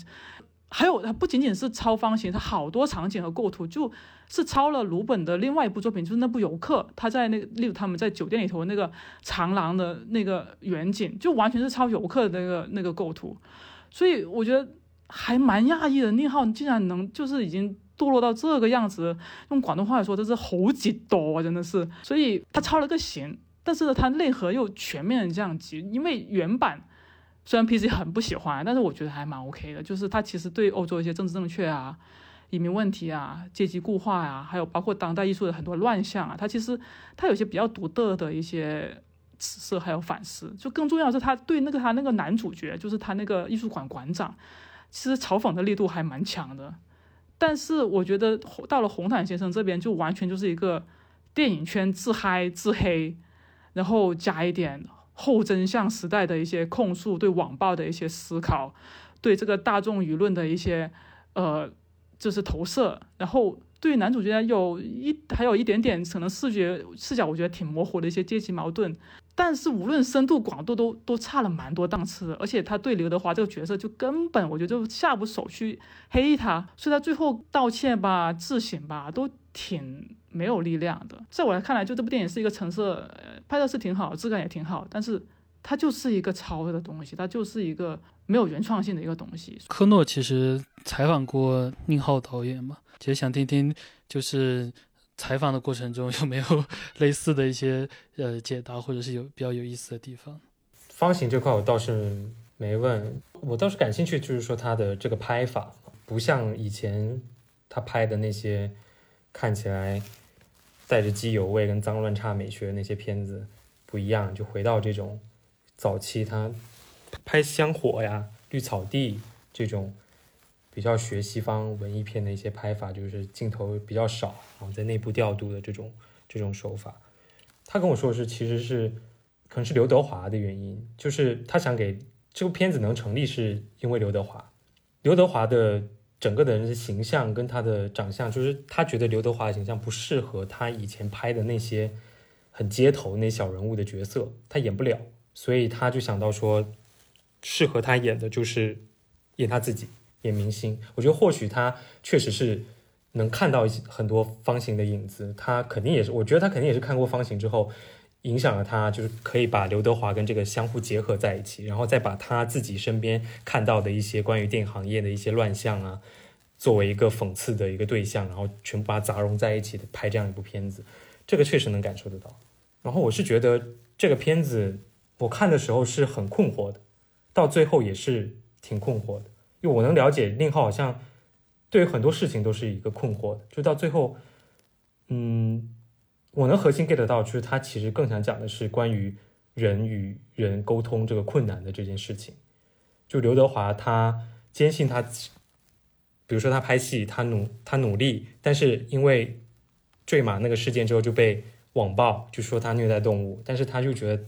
还有它不仅仅是抄方形，它好多场景和构图就是抄了鲁本的另外一部作品，就是那部游客，他在那个例如他们在酒店里头那个长廊的那个远景，就完全是抄游客的那个那个构图，所以我觉得还蛮讶异的，宁浩竟然能就是已经堕落到这个样子，用广东话来说，这是猴几多，真的是，所以他抄了个形，但是呢，他内核又全面降级，因为原版。虽然 PC 很不喜欢，但是我觉得还蛮 OK 的。就是他其实对欧洲一些政治正确啊、移民问题啊、阶级固化呀，还有包括当代艺术的很多乱象啊，他其实他有些比较独特的一些紫色还有反思。就更重要是，他对那个他那个男主角，就是他那个艺术馆馆长，其实嘲讽的力度还蛮强的。但是我觉得到了红毯先生这边，就完全就是一个电影圈自嗨自黑，然后加一点。后真相时代的一些控诉，对网暴的一些思考，对这个大众舆论的一些呃，就是投射。然后对男主角有一还有一点点可能视觉视角，我觉得挺模糊的一些阶级矛盾。但是无论深度广度都都差了蛮多档次的。而且他对刘德华这个角色就根本我觉得就下不手去黑他，所以他最后道歉吧、自省吧都。挺没有力量的，在我看来，就这部电影是一个橙色，拍的是挺好，质感也挺好，但是它就是一个抄的东西，它就是一个没有原创性的一个东西。科诺其实采访过宁浩导演嘛，其实想听听，就是采访的过程中有没有类似的一些呃解答，或者是有比较有意思的地方。方形这块我倒是没问，我倒是感兴趣，就是说他的这个拍法不像以前他拍的那些。看起来带着机油味跟脏乱差美学的那些片子不一样，就回到这种早期他拍香火呀、绿草地这种比较学西方文艺片的一些拍法，就是镜头比较少，然后在内部调度的这种这种手法。他跟我说是，其实是可能是刘德华的原因，就是他想给这部片子能成立，是因为刘德华，刘德华的。整个的人的形象跟他的长相，就是他觉得刘德华的形象不适合他以前拍的那些很街头那小人物的角色，他演不了，所以他就想到说，适合他演的就是演他自己，演明星。我觉得或许他确实是能看到一些很多方形的影子，他肯定也是，我觉得他肯定也是看过方形之后。影响了他，就是可以把刘德华跟这个相互结合在一起，然后再把他自己身边看到的一些关于电影行业的一些乱象啊，作为一个讽刺的一个对象，然后全部把它杂融在一起的拍这样一部片子，这个确实能感受得到。然后我是觉得这个片子我看的时候是很困惑的，到最后也是挺困惑的，因为我能了解宁浩好像对于很多事情都是一个困惑的，就到最后，嗯。我能核心 get 到，就是他其实更想讲的是关于人与人沟通这个困难的这件事情。就刘德华，他坚信他，比如说他拍戏，他努他努力，但是因为坠马那个事件之后就被网暴，就说他虐待动物，但是他就觉得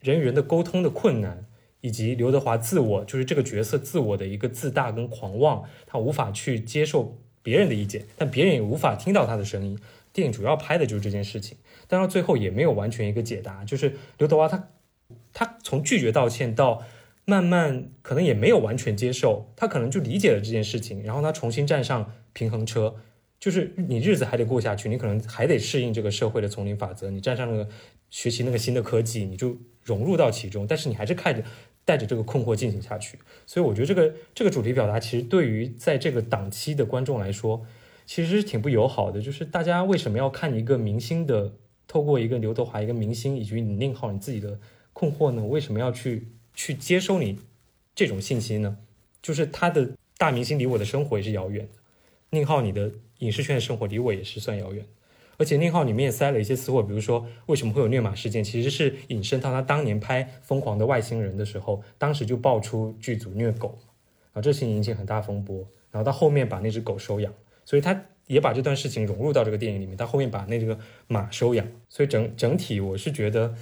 人与人的沟通的困难，以及刘德华自我就是这个角色自我的一个自大跟狂妄，他无法去接受别人的意见，但别人也无法听到他的声音。电影主要拍的就是这件事情，但到最后也没有完全一个解答，就是刘德华他他从拒绝道歉到。慢慢可能也没有完全接受，他可能就理解了这件事情，然后他重新站上平衡车，就是你日子还得过下去，你可能还得适应这个社会的丛林法则，你站上那个学习那个新的科技，你就融入到其中，但是你还是看着带着这个困惑进行下去。所以我觉得这个这个主题表达其实对于在这个档期的观众来说，其实是挺不友好的。就是大家为什么要看一个明星的，透过一个刘德华一个明星以及你宁浩你自己的困惑呢？为什么要去？去接收你这种信息呢，就是他的大明星离我的生活也是遥远的。宁浩，你的影视圈的生活离我也是算遥远。而且宁浩里面也塞了一些私货，比如说为什么会有虐马事件，其实是引申到他当年拍《疯狂的外星人》的时候，当时就爆出剧组虐狗，然后这事情引起很大风波，然后到后面把那只狗收养，所以他也把这段事情融入到这个电影里面，他后面把那这个马收养，所以整整体我是觉得。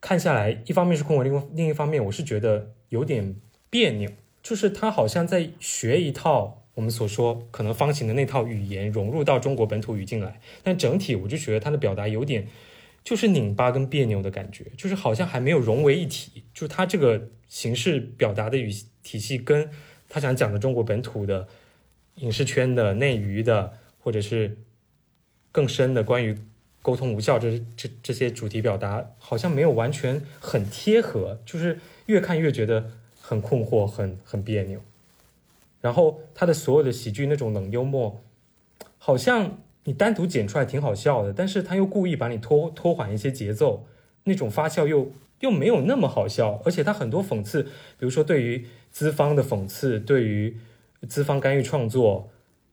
看下来，一方面是困惑，另另一方面我是觉得有点别扭，就是他好像在学一套我们所说可能方形的那套语言融入到中国本土语境来，但整体我就觉得他的表达有点就是拧巴跟别扭的感觉，就是好像还没有融为一体，就是他这个形式表达的语体系跟他想讲的中国本土的影视圈的内娱的，或者是更深的关于。沟通无效，这这这些主题表达好像没有完全很贴合，就是越看越觉得很困惑，很很别扭。然后他的所有的喜剧那种冷幽默，好像你单独剪出来挺好笑的，但是他又故意把你拖拖缓一些节奏，那种发笑又又没有那么好笑。而且他很多讽刺，比如说对于资方的讽刺，对于资方干预创作，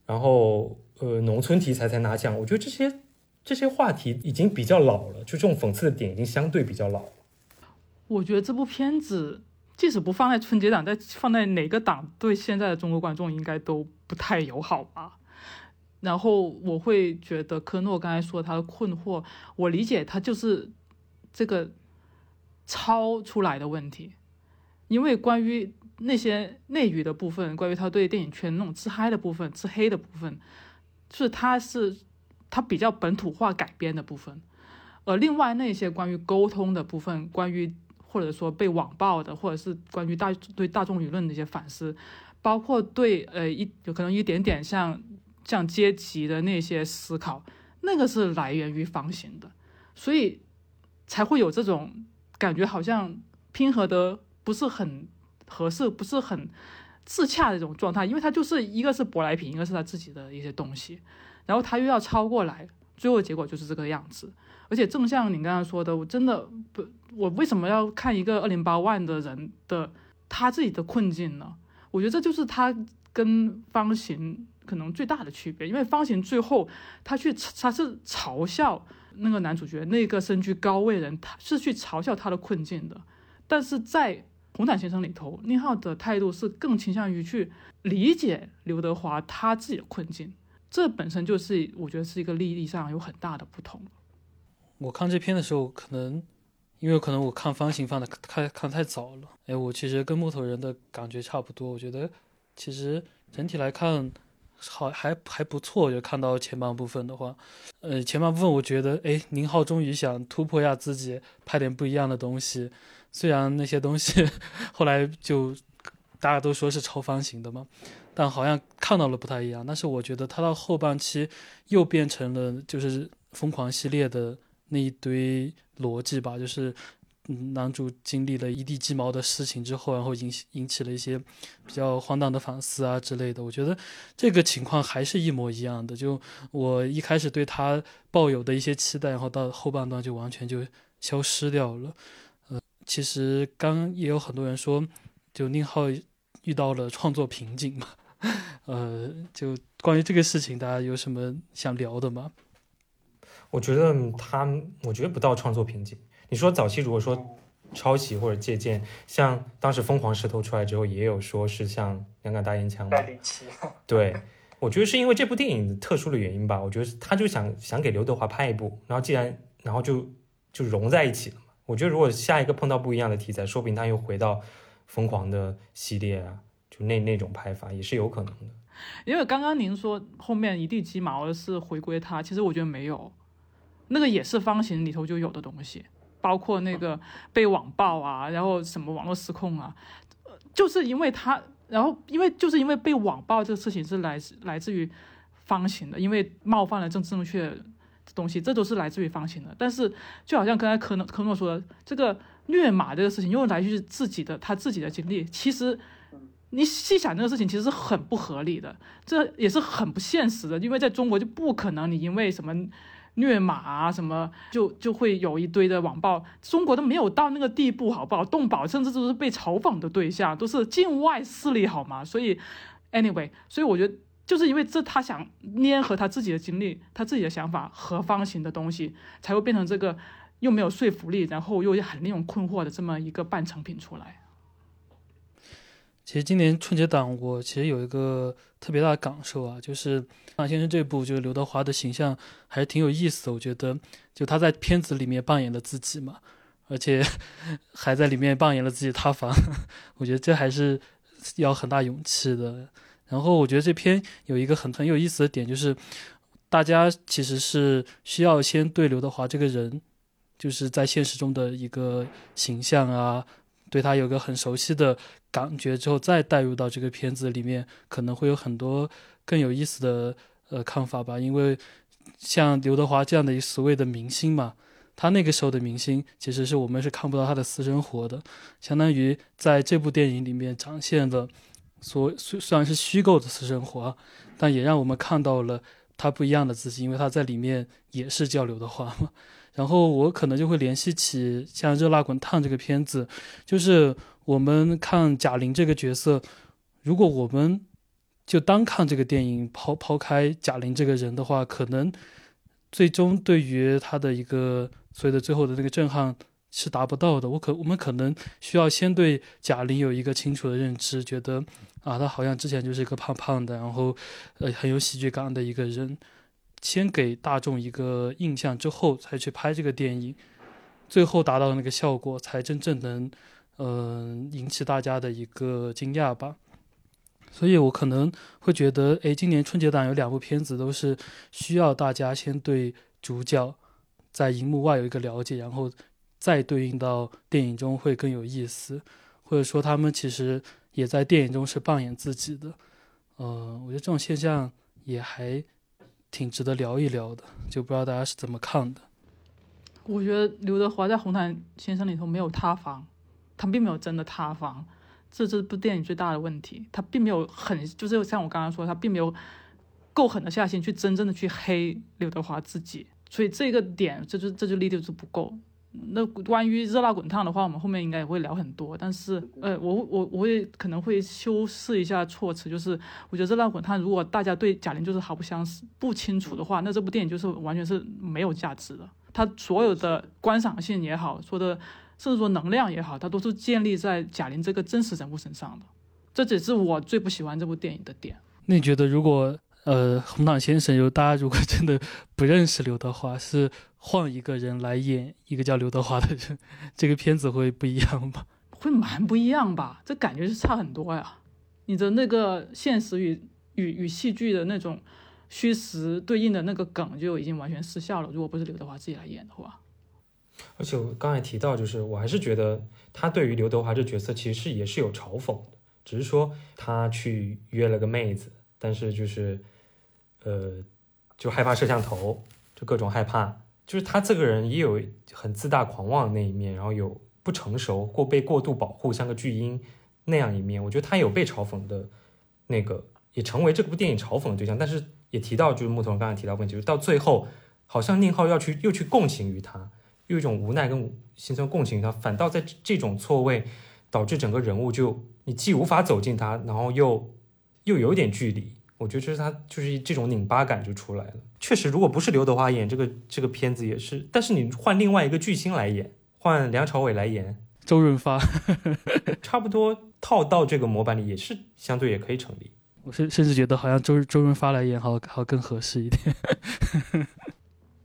然后呃农村题材才拿奖，我觉得这些。这些话题已经比较老了，就这种讽刺的点已经相对比较老。我觉得这部片子即使不放在春节档，在放在哪个档，对现在的中国观众应该都不太友好吧。然后我会觉得科诺刚才说他的困惑，我理解他就是这个抄出来的问题，因为关于那些内娱的部分，关于他对电影圈那种自嗨的部分、自黑的部分，是他是。他比较本土化改编的部分，而另外那些关于沟通的部分，关于或者说被网暴的，或者是关于大对大众舆论的一些反思，包括对呃一有可能一点点像像阶级的那些思考，那个是来源于方形的，所以才会有这种感觉，好像拼合的不是很合适，不是很自洽的这种状态，因为它就是一个是舶来品，一个是他自己的一些东西。然后他又要超过来，最后结果就是这个样子。而且正像你刚刚说的，我真的不，我为什么要看一个二零八万的人的他自己的困境呢？我觉得这就是他跟方形可能最大的区别，因为方形最后他去他是嘲笑那个男主角那个身居高位人，他是去嘲笑他的困境的。但是在红毯先生里头，宁浩的态度是更倾向于去理解刘德华他自己的困境。这本身就是我觉得是一个利益上有很大的不同。我看这篇的时候，可能因为可能我看方形放的看看太早了。哎，我其实跟木头人的感觉差不多。我觉得其实整体来看好还还不错。就看到前半部分的话，呃，前半部分我觉得哎，宁浩终于想突破一下自己，拍点不一样的东西。虽然那些东西 <laughs> 后来就大家都说是超方形的嘛。但好像看到了不太一样，但是我觉得他到后半期又变成了就是疯狂系列的那一堆逻辑吧，就是男主经历了一地鸡毛的事情之后，然后引起引起了一些比较荒诞的反思啊之类的。我觉得这个情况还是一模一样的，就我一开始对他抱有的一些期待，然后到后半段就完全就消失掉了。呃，其实刚也有很多人说，就宁浩遇到了创作瓶颈嘛。<laughs> 呃，就关于这个事情，大家有什么想聊的吗？我觉得他，我觉得不到创作瓶颈。你说早期如果说抄袭或者借鉴。像当时《疯狂石头》出来之后，也有说是像《两杆大烟枪》嘛 <laughs> 对，我觉得是因为这部电影特殊的原因吧。我觉得他就想想给刘德华拍一部，然后既然然后就就融在一起了嘛。我觉得如果下一个碰到不一样的题材，说不定他又回到疯狂的系列啊，就那那种拍法也是有可能的。因为刚刚您说后面一地鸡毛是回归他，其实我觉得没有，那个也是方形里头就有的东西，包括那个被网暴啊，然后什么网络失控啊，就是因为他，然后因为就是因为被网暴这个事情是来自来自于方形的，因为冒犯了政治正确的东西，这都是来自于方形的。但是就好像刚才科诺科诺说的，这个虐马这个事情又来自于自己的他自己的经历，其实。你细想这个事情，其实是很不合理的，这也是很不现实的，因为在中国就不可能你因为什么虐马啊什么，就就会有一堆的网暴，中国都没有到那个地步，好不好？动保甚至都是被嘲讽的对象，都是境外势力，好吗？所以，anyway，所以我觉得就是因为这，他想粘合他自己的经历，他自己的想法和方形的东西，才会变成这个又没有说服力，然后又很令人困惑的这么一个半成品出来。其实今年春节档，我其实有一个特别大的感受啊，就是《马先生》这部，就是刘德华的形象还是挺有意思的。我觉得，就他在片子里面扮演了自己嘛，而且 <laughs> 还在里面扮演了自己塌房，我觉得这还是要很大勇气的。然后我觉得这篇有一个很很有意思的点，就是大家其实是需要先对刘德华这个人，就是在现实中的一个形象啊，对他有个很熟悉的感觉之后，再带入到这个片子里面，可能会有很多更有意思的呃看法吧。因为像刘德华这样的一所谓的明星嘛，他那个时候的明星，其实是我们是看不到他的私生活的，相当于在这部电影里面展现了所虽虽然是虚构的私生活，但也让我们看到了他不一样的自己，因为他在里面也是叫刘德华嘛。然后我可能就会联系起像《热辣滚烫》这个片子，就是我们看贾玲这个角色，如果我们就单看这个电影，抛抛开贾玲这个人的话，可能最终对于他的一个所谓的最后的那个震撼是达不到的。我可我们可能需要先对贾玲有一个清楚的认知，觉得啊，她好像之前就是一个胖胖的，然后呃很有喜剧感的一个人。先给大众一个印象之后，才去拍这个电影，最后达到的那个效果，才真正能，嗯、引起大家的一个惊讶吧。所以我可能会觉得，诶，今年春节档有两部片子都是需要大家先对主角在荧幕外有一个了解，然后再对应到电影中会更有意思，或者说他们其实也在电影中是扮演自己的。呃，我觉得这种现象也还挺值得聊一聊的，就不知道大家是怎么看的。我觉得刘德华在《红毯先生》里头没有塌房，他并没有真的塌房，这这部电影最大的问题，他并没有很就是像我刚刚说，他并没有够狠的下心去真正的去黑刘德华自己，所以这个点这就这就力度是不够。那关于热辣滚烫的话，我们后面应该也会聊很多，但是呃，我我我会可能会修饰一下措辞，就是我觉得热辣滚烫如果大家对贾玲就是毫不相识、不清楚的话，那这部电影就是完全是没有价值的。它所有的观赏性也好，说的甚至说能量也好，它都是建立在贾玲这个真实人物身上的。这只是我最不喜欢这部电影的点。那你觉得，如果呃红毯先生有大家如果真的不认识刘德华，是换一个人来演一个叫刘德华的人，这个片子会不一样吗？会蛮不一样吧？这感觉是差很多呀。你的那个现实与与与戏剧的那种虚实对应的那个梗就已经完全失效了。如果不是刘德华自己来演的话，而且我刚才提到，就是我还是觉得他对于刘德华这角色其实是也是有嘲讽的，只是说他去约了个妹子，但是就是呃就害怕摄像头，就各种害怕，就是他这个人也有很自大狂妄的那一面，然后有不成熟过被过度保护，像个巨婴那样一面。我觉得他有被嘲讽的那个，也成为这部电影嘲讽的对象。但是也提到，就是木头人刚才提到问题，就是到最后，好像宁浩要去又去共情于他，又一种无奈跟心酸共情他，反倒在这种错位，导致整个人物就你既无法走近他，然后又又有点距离。我觉得就是他就是这种拧巴感就出来了。确实，如果不是刘德华演这个这个片子也是，但是你换另外一个巨星来演，换梁朝伟来演，周润发，<laughs> 差不多套到这个模板里也是相对也可以成立。我甚甚至觉得好像周周润发来演好好更合适一点。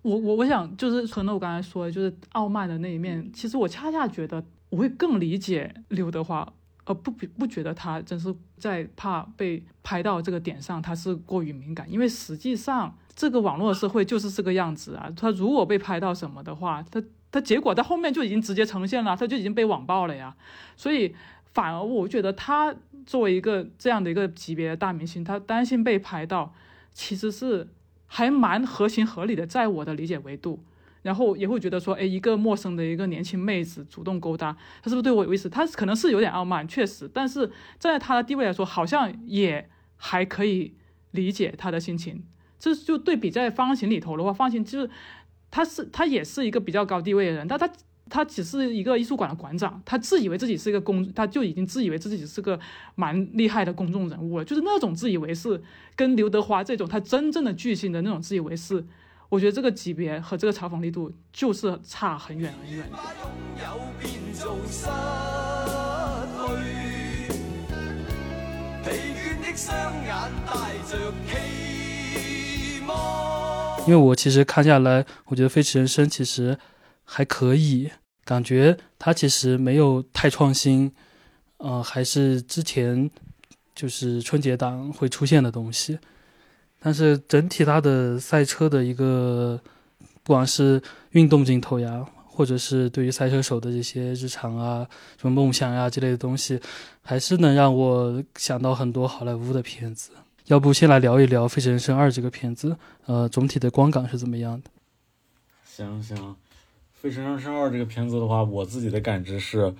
我我我想就是可能我刚才说的就是傲慢的那一面，其实我恰恰觉得我会更理解刘德华，而不不不觉得他真是在怕被拍到这个点上，他是过于敏感，因为实际上这个网络社会就是这个样子啊，他如果被拍到什么的话，他他结果在后面就已经直接呈现了，他就已经被网暴了呀，所以反而我觉得他作为一个这样的一个级别的大明星，他担心被拍到，其实是。还蛮合情合理的，在我的理解维度，然后也会觉得说，哎，一个陌生的一个年轻妹子主动勾搭，她是不是对我有意思？她可能是有点傲慢，确实，但是站在她的地位来说，好像也还可以理解她的心情。这就对比在方形里头的话，方形就是他是他也是一个比较高地位的人，但他。他只是一个艺术馆的馆长，他自以为自己是一个公，他就已经自以为自己是个蛮厉害的公众人物了。就是那种自以为是，跟刘德华这种他真正的巨星的那种自以为是，我觉得这个级别和这个嘲讽力度就是差很远很远。因为我其实看下来，我觉得《飞驰人生》其实还可以。感觉它其实没有太创新，呃，还是之前就是春节档会出现的东西。但是整体它的赛车的一个，不管是运动镜头呀，或者是对于赛车手的这些日常啊、什么梦想呀之类的东西，还是能让我想到很多好莱坞的片子。要不先来聊一聊《飞驰人生二》这个片子，呃，总体的观感是怎么样的？行行。《飞驰人生二》这个片子的话，我自己的感知是，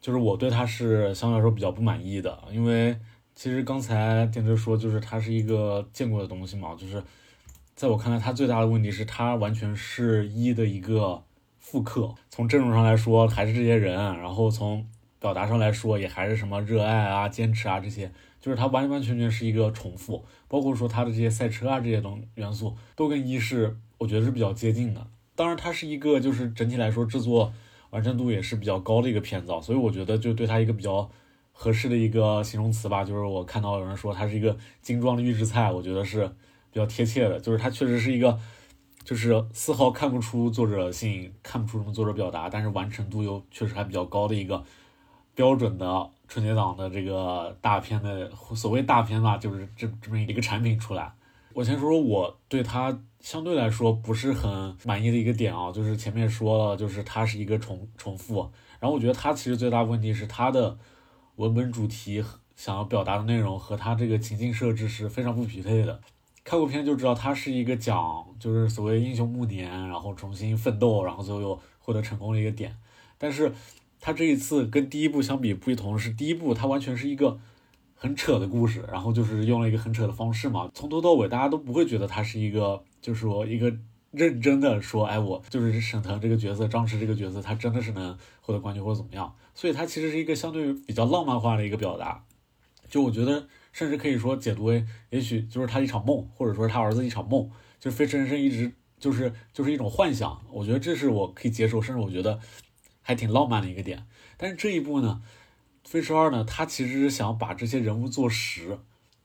就是我对它是相对来说比较不满意的，因为其实刚才电车说，就是它是一个见过的东西嘛，就是在我看来，它最大的问题是它完全是一的一个复刻，从阵容上来说还是这些人，然后从表达上来说也还是什么热爱啊、坚持啊这些，就是它完完全全是一个重复，包括说它的这些赛车啊这些东元素都跟一是我觉得是比较接近的。当然，它是一个就是整体来说制作完成度也是比较高的一个片子，所以我觉得就对它一个比较合适的一个形容词吧，就是我看到有人说它是一个精装的预制菜，我觉得是比较贴切的，就是它确实是一个，就是丝毫看不出作者性，看不出什么作者表达，但是完成度又确实还比较高的一个标准的春节档的这个大片的所谓大片吧，就是这这么一个产品出来。我先说说我对它。相对来说不是很满意的一个点啊，就是前面说了，就是它是一个重重复，然后我觉得它其实最大问题是它的文本主题想要表达的内容和它这个情境设置是非常不匹配的。看过片就知道，它是一个讲就是所谓英雄暮年，然后重新奋斗，然后最后又获得成功的一个点。但是它这一次跟第一部相比不同是，第一部它完全是一个很扯的故事，然后就是用了一个很扯的方式嘛，从头到尾大家都不会觉得它是一个。就是说一个认真的说，哎，我就是沈腾这个角色，张弛这个角色，他真的是能获得冠军或者怎么样？所以他其实是一个相对比较浪漫化的一个表达。就我觉得，甚至可以说解读为，也许就是他一场梦，或者说他儿子一场梦，就是飞驰人生一直就是就是一种幻想。我觉得这是我可以接受，甚至我觉得还挺浪漫的一个点。但是这一部呢，飞驰二呢，他其实是想把这些人物做实，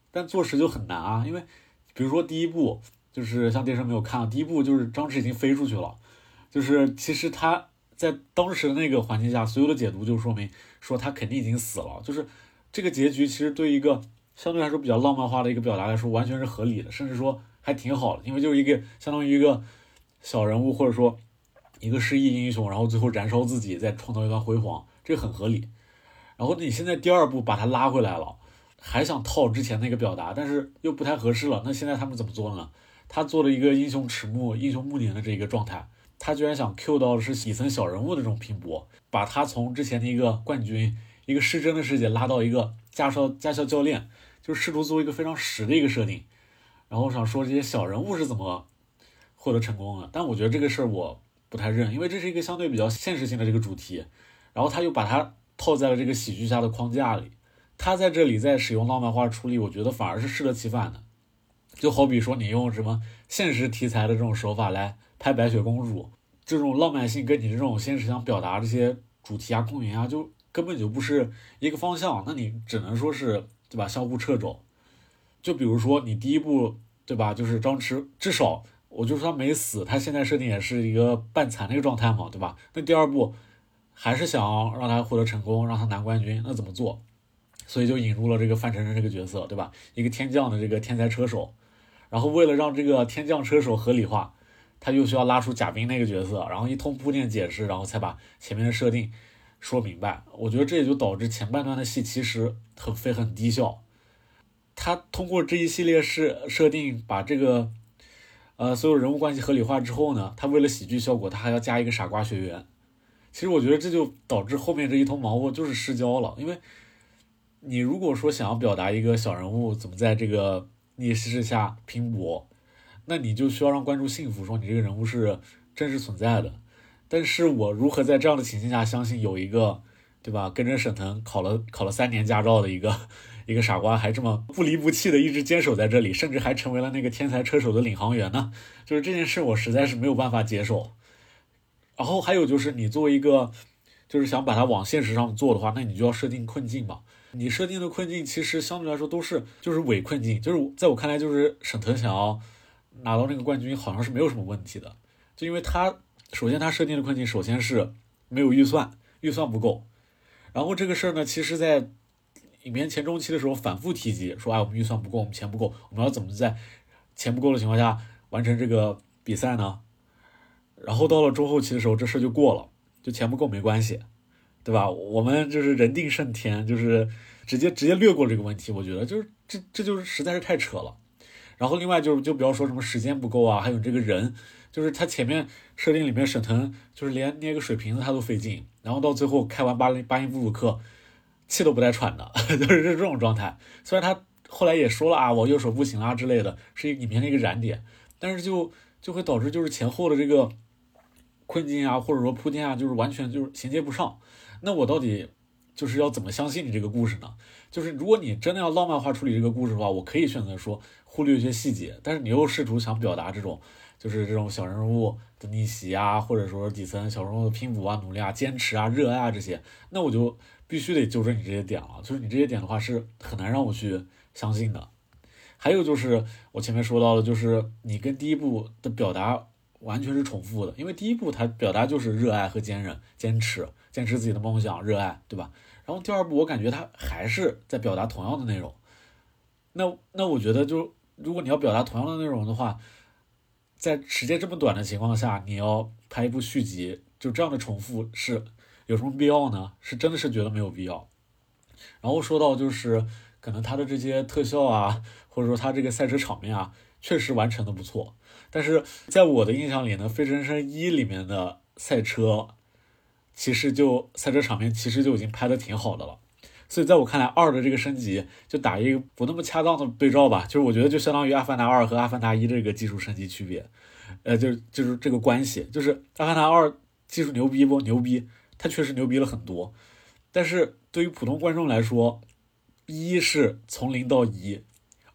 但做实就很难啊，因为比如说第一部。就是像电视没有看第一部，就是张弛已经飞出去了，就是其实他在当时的那个环境下，所有的解读就说明说他肯定已经死了。就是这个结局其实对一个相对来说比较浪漫化的一个表达来说，完全是合理的，甚至说还挺好的，因为就是一个相当于一个小人物或者说一个失忆英雄，然后最后燃烧自己，再创造一段辉煌，这个很合理。然后你现在第二步把他拉回来了，还想套之前那个表达，但是又不太合适了。那现在他们怎么做呢？他做了一个英雄迟暮、英雄暮年的这一个状态，他居然想 Q 到的是底层小人物的这种拼搏，把他从之前的一个冠军、一个失真的世界拉到一个驾校驾校教练，就试图做一个非常实的一个设定。然后我想说这些小人物是怎么获得成功的，但我觉得这个事儿我不太认，因为这是一个相对比较现实性的这个主题，然后他又把它套在了这个喜剧下的框架里，他在这里在使用浪漫化处理，我觉得反而是适得其反的。就好比说，你用什么现实题材的这种手法来拍白雪公主，这种浪漫性跟你这种现实想表达这些主题啊、共鸣啊，就根本就不是一个方向，那你只能说是对吧？相互掣肘。就比如说你第一部对吧？就是张弛，至少我就说他没死，他现在设定也是一个半残的一个状态嘛，对吧？那第二部还是想让他获得成功，让他拿冠军，那怎么做？所以就引入了这个范丞丞这个角色，对吧？一个天降的这个天才车手，然后为了让这个天降车手合理化，他又需要拉出贾冰那个角色，然后一通铺垫解释，然后才把前面的设定说明白。我觉得这也就导致前半段的戏其实很飞很低效。他通过这一系列设设定，把这个呃所有人物关系合理化之后呢，他为了喜剧效果，他还要加一个傻瓜学员。其实我觉得这就导致后面这一通忙活就是失焦了，因为。你如果说想要表达一个小人物怎么在这个逆势下拼搏，那你就需要让观众信服，说你这个人物是真实存在的。但是我如何在这样的情境下相信有一个，对吧？跟着沈腾考了考了三年驾照的一个 <laughs> 一个傻瓜，还这么不离不弃的一直坚守在这里，甚至还成为了那个天才车手的领航员呢？就是这件事，我实在是没有办法接受。然后还有就是，你作为一个就是想把它往现实上做的话，那你就要设定困境嘛。你设定的困境其实相对来说都是就是伪困境，就是在我看来就是沈腾想要拿到那个冠军好像是没有什么问题的，就因为他首先他设定的困境首先是没有预算，预算不够，然后这个事儿呢，其实在影片前中期的时候反复提及，说哎我们预算不够，我们钱不够，我们要怎么在钱不够的情况下完成这个比赛呢？然后到了中后期的时候，这事就过了，就钱不够没关系。对吧？我们就是人定胜天，就是直接直接略过这个问题。我觉得就是这这就是实在是太扯了。然后另外就是就不要说什么时间不够啊，还有这个人，就是他前面设定里面沈腾就是连捏个水瓶子他都费劲，然后到最后开完巴林巴音布鲁克，气都不带喘的，<laughs> 就是这种状态。虽然他后来也说了啊，我右手不行啊之类的，是里面的一个燃点，但是就就会导致就是前后的这个困境啊，或者说铺垫啊，就是完全就是衔接不上。那我到底就是要怎么相信你这个故事呢？就是如果你真的要浪漫化处理这个故事的话，我可以选择说忽略一些细节，但是你又试图想表达这种就是这种小人物的逆袭啊，或者说底层小人物的拼搏啊、努力啊、坚持啊、热爱啊这些，那我就必须得纠正你这些点了。就是你这些点的话是很难让我去相信的。还有就是我前面说到的，就是你跟第一部的表达完全是重复的，因为第一部它表达就是热爱和坚韧、坚持。坚持自己的梦想，热爱，对吧？然后第二部，我感觉他还是在表达同样的内容。那那我觉得，就如果你要表达同样的内容的话，在时间这么短的情况下，你要拍一部续集，就这样的重复是有什么必要呢？是真的是觉得没有必要。然后说到就是可能他的这些特效啊，或者说他这个赛车场面啊，确实完成的不错。但是在我的印象里呢，《飞驰人生一》里面的赛车。其实就赛车场面，其实就已经拍的挺好的了，所以在我看来，二的这个升级就打一个不那么恰当的对照吧，就是我觉得就相当于《阿凡达二》和《阿凡达一》这个技术升级区别，呃，就就是这个关系，就是《阿凡达二》技术牛逼不牛逼？它确实牛逼了很多，但是对于普通观众来说，一是从零到一。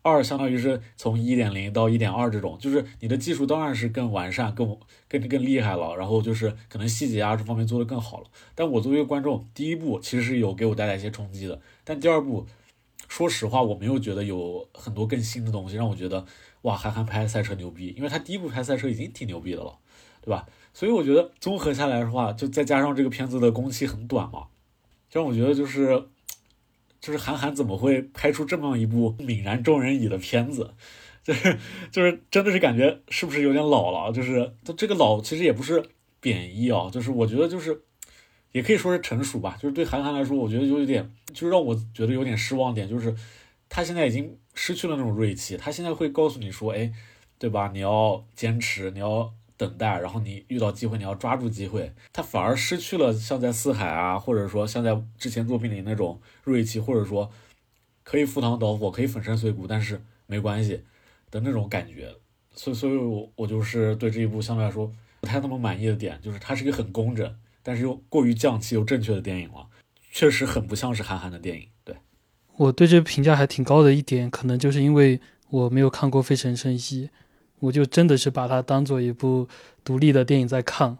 二相当于是从一点零到一点二这种，就是你的技术当然是更完善、更更更厉害了，然后就是可能细节啊这方面做得更好了。但我作为一个观众，第一部其实是有给我带来一些冲击的，但第二部，说实话我没有觉得有很多更新的东西让我觉得哇，韩寒拍赛车牛逼，因为他第一部拍赛车已经挺牛逼的了，对吧？所以我觉得综合下来的话，就再加上这个片子的工期很短嘛，让我觉得就是。就是韩寒怎么会拍出这么一部泯然众人矣的片子？就是就是真的是感觉是不是有点老了？就是他这个老其实也不是贬义啊，就是我觉得就是也可以说是成熟吧。就是对韩寒来说，我觉得就有点，就是让我觉得有点失望点，就是他现在已经失去了那种锐气。他现在会告诉你说，哎，对吧？你要坚持，你要。等待，然后你遇到机会，你要抓住机会。他反而失去了像在四海啊，或者说像在之前作品里那种锐气，或者说可以赴汤蹈火，可以粉身碎骨，但是没关系的那种感觉。所以，所以我我就是对这一部相对来说不太那么满意的点，就是它是一个很工整，但是又过于匠气又正确的电影了，确实很不像是韩寒的电影。对我对这评价还挺高的一点，可能就是因为我没有看过《费城生一》。我就真的是把它当做一部独立的电影在看。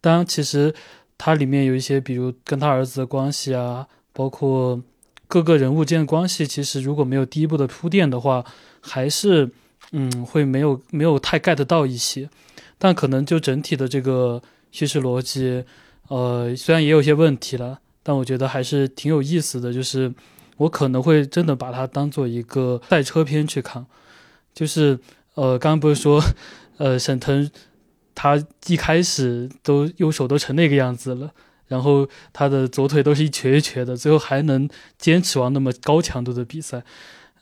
当然，其实它里面有一些，比如跟他儿子的关系啊，包括各个人物间的关系，其实如果没有第一部的铺垫的话，还是嗯会没有没有太 get 到一些。但可能就整体的这个叙事逻辑，呃，虽然也有些问题了，但我觉得还是挺有意思的。就是我可能会真的把它当做一个赛车片去看。就是呃，刚刚不是说，呃，沈腾他一开始都右手都成那个样子了，然后他的左腿都是一瘸一瘸的，最后还能坚持完那么高强度的比赛。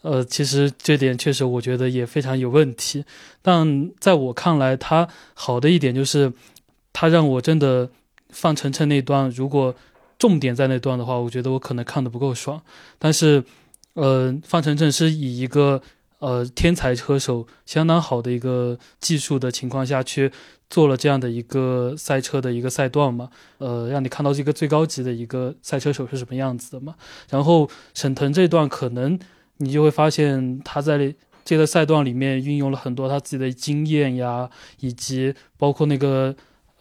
呃，其实这点确实我觉得也非常有问题，但在我看来，他好的一点就是，他让我真的范丞丞那段，如果重点在那段的话，我觉得我可能看的不够爽。但是，呃，范丞丞是以一个呃天才车手相当好的一个技术的情况下去做了这样的一个赛车的一个赛段嘛，呃，让你看到这个最高级的一个赛车手是什么样子的嘛。然后沈腾这段可能。你就会发现他在这个赛段里面运用了很多他自己的经验呀，以及包括那个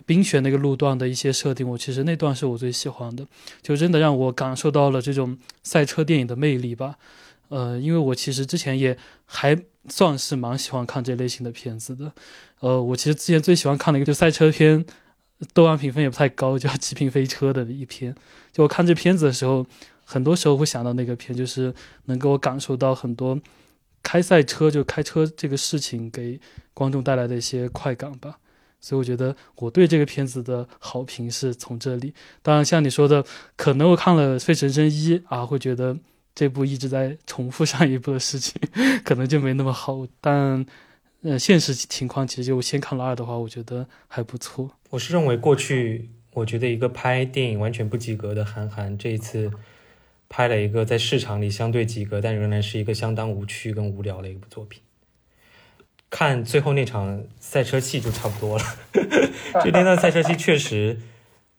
冰雪那个路段的一些设定。我其实那段是我最喜欢的，就真的让我感受到了这种赛车电影的魅力吧。呃，因为我其实之前也还算是蛮喜欢看这类型的片子的。呃，我其实之前最喜欢看的一个就赛车片，豆瓣评分也不太高，叫《极品飞车》的一篇。就我看这片子的时候。很多时候会想到那个片，就是能给我感受到很多开赛车就开车这个事情给观众带来的一些快感吧。所以我觉得我对这个片子的好评是从这里。当然，像你说的，可能我看了《费神生一》啊，会觉得这部一直在重复上一部的事情，可能就没那么好。但呃，现实情况其实就先看了二的话，我觉得还不错。我是认为过去我觉得一个拍电影完全不及格的韩寒，这一次。拍了一个在市场里相对及格，但仍然是一个相当无趣跟无聊的一部作品。看最后那场赛车戏就差不多了。<laughs> 这那段赛车戏确实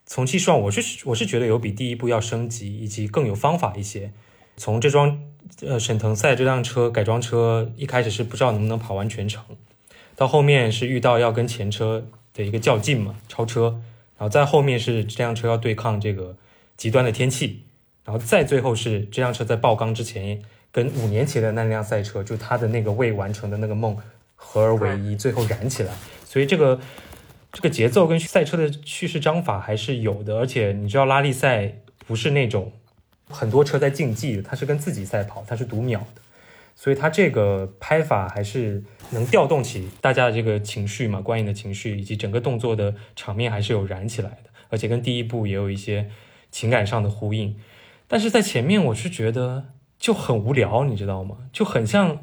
从技术上，我是我是觉得有比第一部要升级，以及更有方法一些。从这桩呃沈腾赛这辆车改装车一开始是不知道能不能跑完全程，到后面是遇到要跟前车的一个较劲嘛，超车，然后再后面是这辆车要对抗这个极端的天气。然后再最后是这辆车在爆缸之前，跟五年前的那辆赛车，就他的那个未完成的那个梦合而为一，最后燃起来。所以这个这个节奏跟赛车的叙事章法还是有的。而且你知道拉力赛不是那种很多车在竞技的，它是跟自己赛跑，它是读秒的。所以它这个拍法还是能调动起大家的这个情绪嘛，观影的情绪，以及整个动作的场面还是有燃起来的。而且跟第一部也有一些情感上的呼应。但是在前面，我是觉得就很无聊，你知道吗？就很像，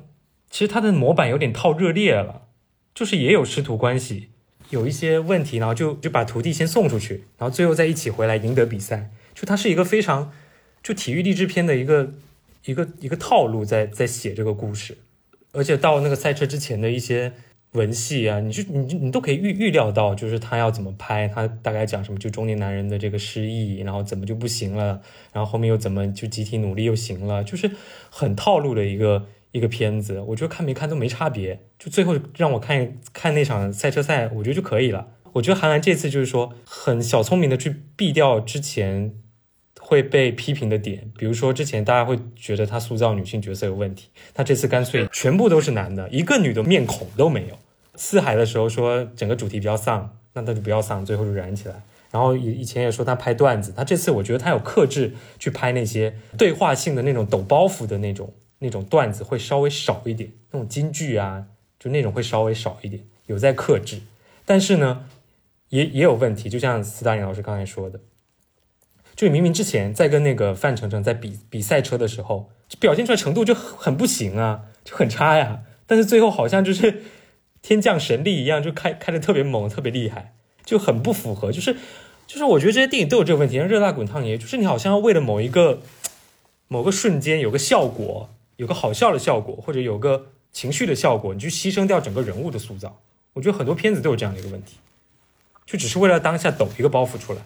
其实它的模板有点套热烈了，就是也有师徒关系，有一些问题，然后就就把徒弟先送出去，然后最后再一起回来赢得比赛。就它是一个非常就体育励志片的一个一个一个套路，在在写这个故事，而且到那个赛车之前的一些。文戏啊，你就你你都可以预预料到，就是他要怎么拍，他大概讲什么，就中年男人的这个失意，然后怎么就不行了，然后后面又怎么就集体努力又行了，就是很套路的一个一个片子。我觉得看没看都没差别，就最后让我看看那场赛车赛，我觉得就可以了。我觉得韩寒这次就是说很小聪明的去避掉之前会被批评的点，比如说之前大家会觉得他塑造女性角色有问题，他这次干脆全部都是男的，一个女的面孔都没有。四海的时候说整个主题比较丧，那他就不要丧，最后就燃起来。然后以以前也说他拍段子，他这次我觉得他有克制去拍那些对话性的那种抖包袱的那种那种段子会稍微少一点，那种京剧啊，就那种会稍微少一点，有在克制。但是呢，也也有问题，就像斯大林老师刚才说的，就明明之前在跟那个范丞丞在比比赛车的时候，就表现出来程度就很不行啊，就很差呀。但是最后好像就是。天降神力一样，就开开的特别猛，特别厉害，就很不符合。就是，就是我觉得这些电影都有这个问题。像《热辣滚烫》也，就是你好像要为了某一个某个瞬间有个效果，有个好笑的效果，或者有个情绪的效果，你去牺牲掉整个人物的塑造。我觉得很多片子都有这样的一个问题，就只是为了当下抖一个包袱出来，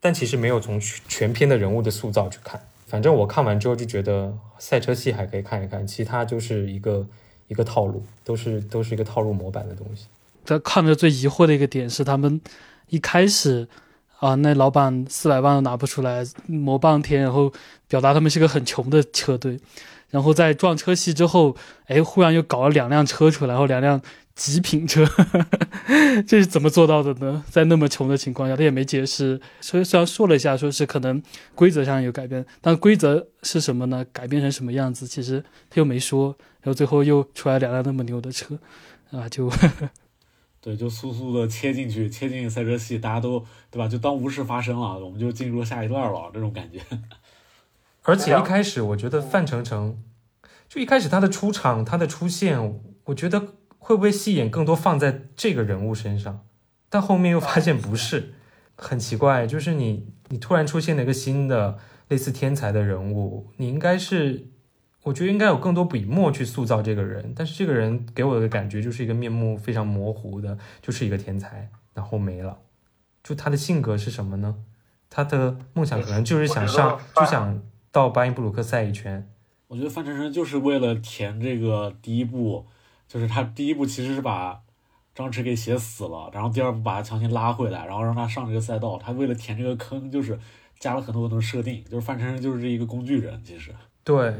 但其实没有从全片的人物的塑造去看。反正我看完之后就觉得赛车戏还可以看一看，其他就是一个。一个套路，都是都是一个套路模板的东西。他看着最疑惑的一个点是，他们一开始啊，那老板四百万都拿不出来，磨半天，然后表达他们是个很穷的车队。然后在撞车戏之后，哎，忽然又搞了两辆车出来，然后两辆极品车，<laughs> 这是怎么做到的呢？在那么穷的情况下，他也没解释。所以虽然说了一下，说是可能规则上有改变，但规则是什么呢？改变成什么样子？其实他又没说。然后最后又出来两辆那么牛的车，啊，就 <laughs> 对，就速速的切进去，切进赛车系，大家都对吧？就当无事发生了，我们就进入下一段了，这种感觉。<laughs> 而且一开始我觉得范丞丞，就一开始他的出场，他的出现，我觉得会不会戏眼更多放在这个人物身上？但后面又发现不是，很奇怪，就是你你突然出现了一个新的类似天才的人物，你应该是。我觉得应该有更多笔墨去塑造这个人，但是这个人给我的感觉就是一个面目非常模糊的，就是一个天才，然后没了。就他的性格是什么呢？他的梦想可能就是想上，就想到巴音布鲁克赛一圈。我觉得范丞丞就是为了填这个第一部，就是他第一步其实是把张弛给写死了，然后第二步把他强行拉回来，然后让他上这个赛道。他为了填这个坑，就是加了很多很多设定，就是范丞丞就是一个工具人，其实对。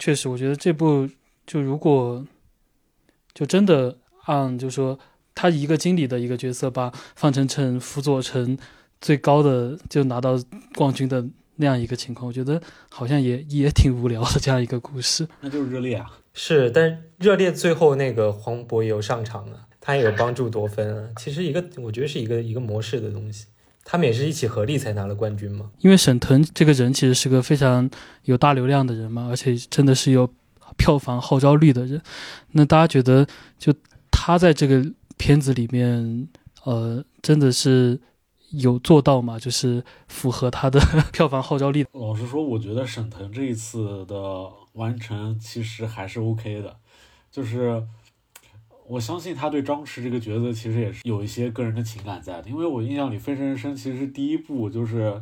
确实，我觉得这部就如果就真的按就说他一个经理的一个角色把范丞丞辅佐成最高的就拿到冠军的那样一个情况，我觉得好像也也挺无聊的这样一个故事。那就是热烈啊，是，但热烈最后那个黄渤也有上场了，他也有帮助夺分啊。其实一个我觉得是一个一个模式的东西。他们也是一起合力才拿了冠军嘛。因为沈腾这个人其实是个非常有大流量的人嘛，而且真的是有票房号召力的人。那大家觉得，就他在这个片子里面，呃，真的是有做到吗？就是符合他的 <laughs> 票房号召力。老实说，我觉得沈腾这一次的完成其实还是 OK 的，就是。我相信他对张弛这个角色其实也是有一些个人的情感在的，因为我印象里《飞驰人生》其实第一部就是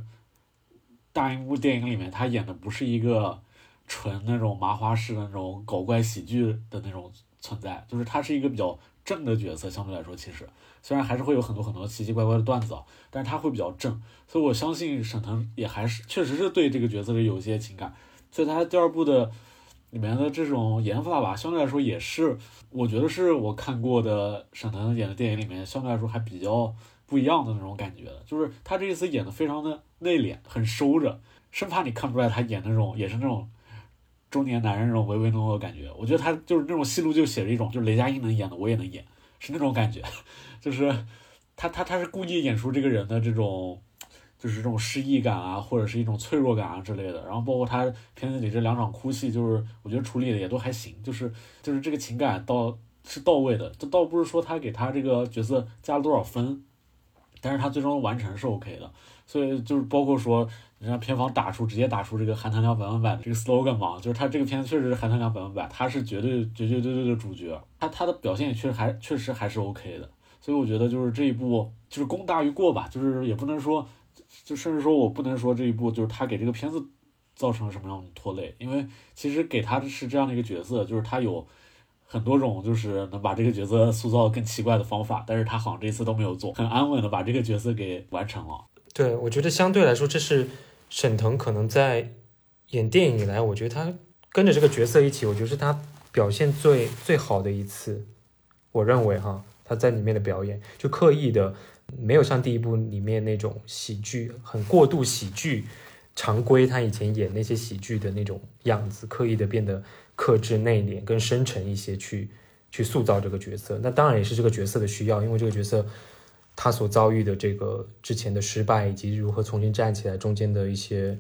大荧幕电影里面他演的不是一个纯那种麻花式的那种搞怪喜剧的那种存在，就是他是一个比较正的角色。相对来说，其实虽然还是会有很多很多奇奇怪怪的段子，但是他会比较正，所以我相信沈腾也还是确实是对这个角色是有一些情感，所以他第二部的。里面的这种演法吧，相对来说也是，我觉得是我看过的沈腾演的电影里面相对来说还比较不一样的那种感觉的，就是他这一次演的非常的内敛，很收着，生怕你看不出来他演那种也是那种中年男人那种唯唯诺诺的感觉。我觉得他就是那种戏路就写着一种，就是雷佳音能演的我也能演，是那种感觉，<laughs> 就是他他他是故意演出这个人的这种。就是这种失意感啊，或者是一种脆弱感啊之类的，然后包括他片子里这两场哭戏，就是我觉得处理的也都还行，就是就是这个情感到是到位的，这倒不是说他给他这个角色加了多少分，但是他最终完成是 OK 的，所以就是包括说，人家片方打出直接打出这个韩唐良百万版这个 slogan 嘛，就是他这个片子确实是韩唐良百分百，他是绝对绝绝对对的主角，他他的表现也确实还确实还是 OK 的，所以我觉得就是这一部就是功大于过吧，就是也不能说。就甚至说，我不能说这一部就是他给这个片子造成了什么样的拖累，因为其实给他的是这样的一个角色，就是他有很多种就是能把这个角色塑造更奇怪的方法，但是他好像这次都没有做，很安稳的把这个角色给完成了。对，我觉得相对来说，这是沈腾可能在演电影以来，我觉得他跟着这个角色一起，我觉得是他表现最最好的一次。我认为哈，他在里面的表演就刻意的。没有像第一部里面那种喜剧很过度喜剧，常规他以前演那些喜剧的那种样子，刻意的变得克制内敛更深沉一些，去去塑造这个角色。那当然也是这个角色的需要，因为这个角色他所遭遇的这个之前的失败，以及如何重新站起来中间的一些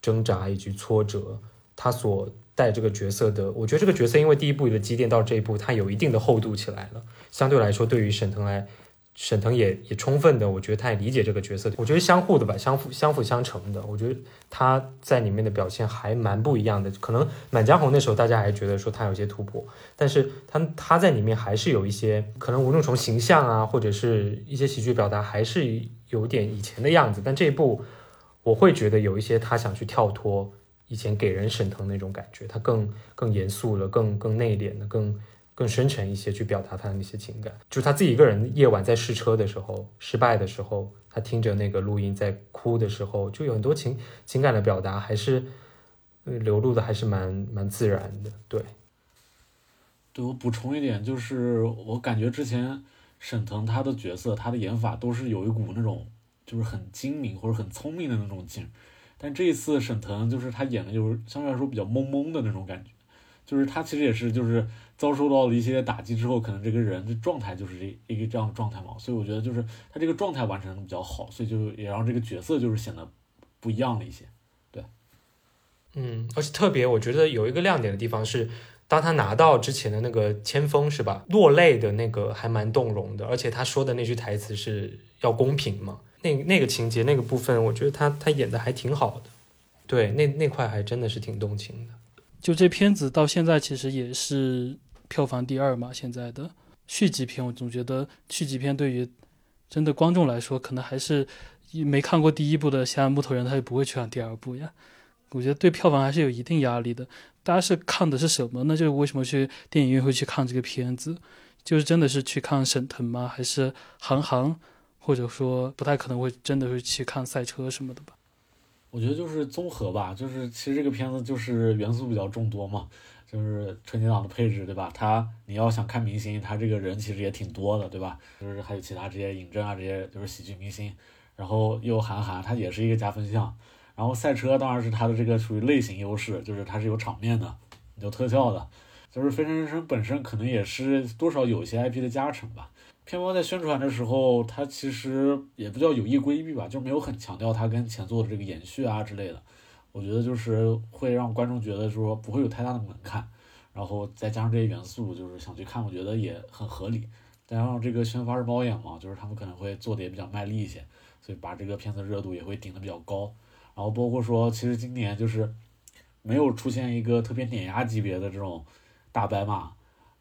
挣扎以及挫折，他所带这个角色的，我觉得这个角色因为第一部的积淀到这一步，他有一定的厚度起来了。相对来说，对于沈腾来。沈腾也也充分的，我觉得他也理解这个角色，我觉得相互的吧，相辅相辅相成的。我觉得他在里面的表现还蛮不一样的。可能《满江红》那时候大家还觉得说他有些突破，但是他他在里面还是有一些可能，无论从形象啊，或者是一些喜剧表达，还是有点以前的样子。但这一部我会觉得有一些他想去跳脱以前给人沈腾那种感觉，他更更严肃了，更更内敛了，更更深沉一些去表达他的那些情感。就是他自己一个人夜晚在试车的时候，失败的时候，他听着那个录音在哭的时候，就有很多情情感的表达，还是流露的还是蛮蛮自然的。对，对我补充一点，就是我感觉之前沈腾他的角色，他的演法都是有一股那种就是很精明或者很聪明的那种劲，但这一次沈腾就是他演的就是相对来说比较懵懵的那种感觉，就是他其实也是就是遭受到了一些打击之后，可能这个人的状态就是这一个这样的状态嘛，所以我觉得就是他这个状态完成的比较好，所以就也让这个角色就是显得不一样了一些。对嗯，而且特别我觉得有一个亮点的地方是，当他拿到之前的那个签封是吧，落泪的那个还蛮动容的，而且他说的那句台词是要公平嘛，那那个情节那个部分，我觉得他他演的还挺好的，对，那那块还真的是挺动情的。就这片子到现在其实也是票房第二嘛，现在的续集片，我总觉得续集片对于真的观众来说，可能还是没看过第一部的像木头人，他也不会去看第二部呀。我觉得对票房还是有一定压力的。大家是看的是什么呢？就是为什么去电影院会去看这个片子？就是真的是去看沈腾吗？还是韩寒？或者说不太可能会真的会去看赛车什么的吧？我觉得就是综合吧，就是其实这个片子就是元素比较众多嘛，就是春节档的配置，对吧？他你要想看明星，他这个人其实也挺多的，对吧？就是还有其他这些尹正啊，这些就是喜剧明星，然后又韩寒，他也是一个加分项。然后赛车当然是它的这个属于类型优势，就是它是有场面的，有特效的，就是《飞驰人生》本身可能也是多少有一些 IP 的加成吧。片方在宣传的时候，它其实也不叫有意规避吧，就没有很强调它跟前作的这个延续啊之类的。我觉得就是会让观众觉得说不会有太大的门槛，然后再加上这些元素，就是想去看，我觉得也很合理。再加上这个宣发是猫眼嘛，就是他们可能会做的也比较卖力一些，所以把这个片子热度也会顶的比较高。然后包括说，其实今年就是没有出现一个特别碾压级别的这种大白马，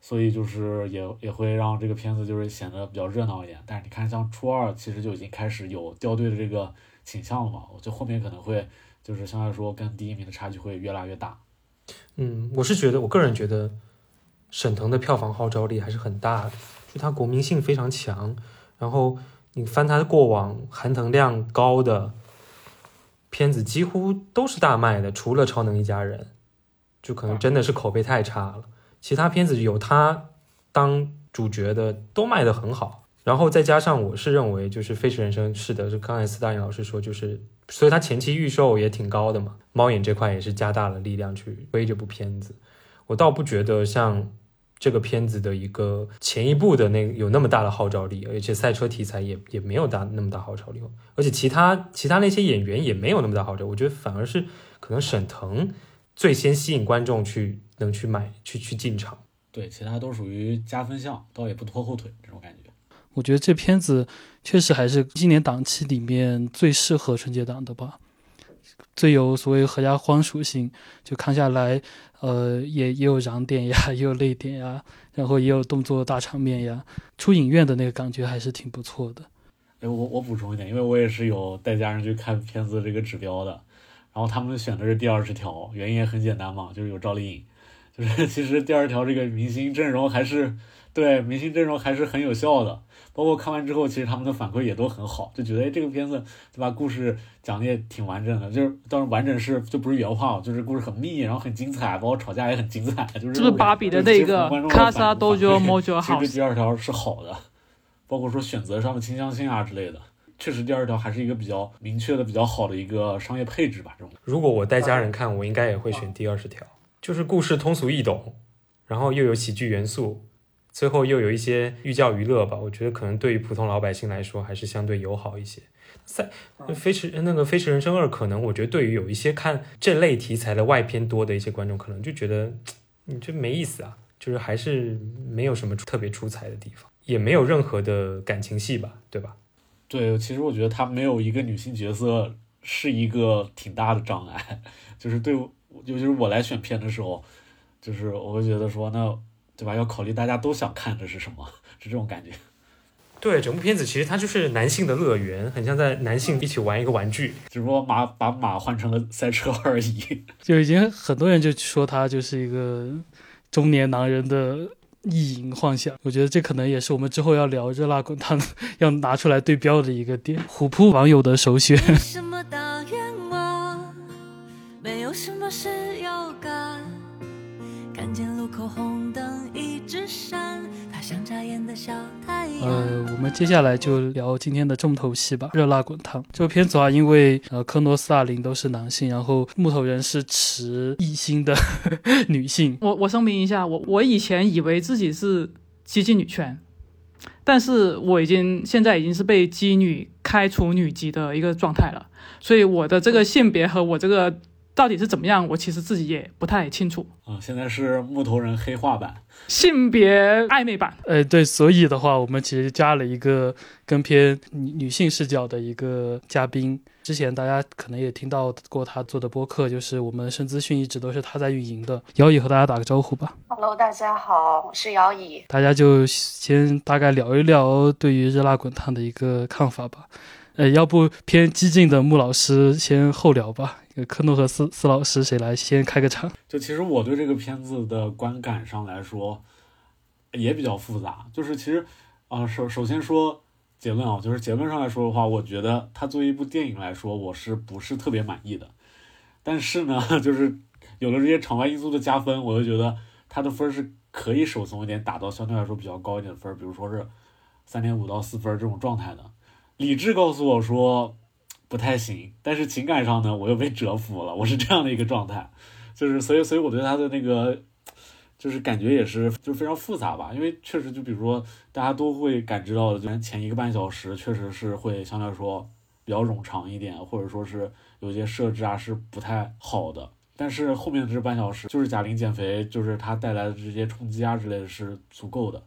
所以就是也也会让这个片子就是显得比较热闹一点。但是你看，像初二其实就已经开始有掉队的这个倾向了嘛，我觉得后面可能会就是相对来说跟第一名的差距会越拉越大。嗯，我是觉得，我个人觉得沈腾的票房号召力还是很大的，就他国民性非常强。然后你翻他的过往，含腾量高的。片子几乎都是大卖的，除了《超能一家人》，就可能真的是口碑太差了。其他片子有他当主角的都卖得很好。然后再加上，我是认为就是《飞驰人生》是的，是刚才斯大林老师说，就是所以他前期预售也挺高的嘛。猫眼这块也是加大了力量去推这部片子。我倒不觉得像。这个片子的一个前一部的那有那么大的号召力，而且赛车题材也也没有大那么大号召力，而且其他其他那些演员也没有那么大号召，我觉得反而是可能沈腾最先吸引观众去能去买去去进场，对，其他都属于加分项，倒也不拖后腿这种感觉。我觉得这片子确实还是今年档期里面最适合春节档的吧。最有所谓合家欢属性，就看下来，呃，也也有燃点呀，也有泪点呀，然后也有动作大场面呀，出影院的那个感觉还是挺不错的。哎，我我补充一点，因为我也是有带家人去看片子这个指标的，然后他们选的是第二十条，原因也很简单嘛，就是有赵丽颖，就是其实第二条这个明星阵容还是对明星阵容还是很有效的。包括看完之后，其实他们的反馈也都很好，就觉得哎，这个片子对吧？故事讲的也挺完整的，就是当然完整是就不是原话，就是故事很密，然后很精彩，包括吵架也很精彩，就是就是芭比的那个卡萨多久莫久好。其实第二条是好的，包括说选择上的倾向性啊之类的，确实第二条还是一个比较明确的、比较好的一个商业配置吧。这种如果我带家人看，我应该也会选第二十条，就是故事通俗易懂，然后又有喜剧元素。最后又有一些寓教于乐吧，我觉得可能对于普通老百姓来说还是相对友好一些。赛飞驰那个《飞驰人生二》，可能我觉得对于有一些看这类题材的外片多的一些观众，可能就觉得你这没意思啊，就是还是没有什么特别出彩的地方，也没有任何的感情戏吧，对吧？对，其实我觉得他没有一个女性角色是一个挺大的障碍，<laughs> 就是对，尤其是我来选片的时候，就是我会觉得说那。对吧？要考虑大家都想看的是什么，是这种感觉。对，整部片子其实它就是男性的乐园，很像在男性一起玩一个玩具，只不过马把马换成了赛车而已。<laughs> 就已经很多人就说他就是一个中年男人的意淫幻想。我觉得这可能也是我们之后要聊《热辣滚烫 <laughs>》要拿出来对标的一个点。虎扑网友的首选。什么大愿望，没有什么事要干。看见路口红灯一直闪，它像眨眼的小太阳。呃，我们接下来就聊今天的重头戏吧，《热辣滚烫》这部片子啊，因为呃科诺斯大林都是男性，然后木头人是持异性的 <laughs> 女性，我我声明一下，我我以前以为自己是激进女权，但是我已经现在已经是被激女开除女籍的一个状态了，所以我的这个性别和我这个到底是怎么样，我其实自己也不太清楚。啊，现在是木头人黑化版，性别暧昧版，呃，对，所以的话，我们其实加了一个更偏女女性视角的一个嘉宾。之前大家可能也听到过他做的播客，就是我们深资讯一直都是他在运营的。姚乙和大家打个招呼吧，Hello，大家好，我是姚乙。大家就先大概聊一聊对于热辣滚烫的一个看法吧。呃，要不偏激进的穆老师先后聊吧。呃科诺和斯斯老师谁来先开个场？就其实我对这个片子的观感上来说，也比较复杂。就是其实，啊、首首先说结论啊，就是结论上来说的话，我觉得它作为一部电影来说，我是不是特别满意的？但是呢，<laughs> 就是有了这些场外因素的加分，我就觉得它的分是可以手松一点，打到相对来说比较高一点的分，比如说是三点五到四分这种状态的。理智告诉我说不太行，但是情感上呢，我又被折服了，我是这样的一个状态。就是所以所以我对他的那个就是感觉也是就非常复杂吧，因为确实就比如说大家都会感知到的，就前一个半小时确实是会相对来说比较冗长一点，或者说是有些设置啊是不太好的。但是后面的这半小时，就是贾玲减肥，就是它带来的这些冲击啊之类的是足够的。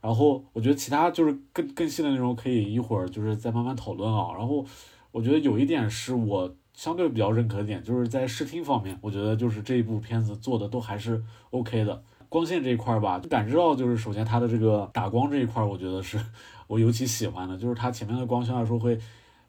然后我觉得其他就是更更细的内容可以一会儿就是再慢慢讨论啊。然后我觉得有一点是我相对比较认可的点，就是在视听方面，我觉得就是这一部片子做的都还是 OK 的。光线这一块吧，感知到就是首先它的这个打光这一块，我觉得是我尤其喜欢的，就是它前面的光相来说会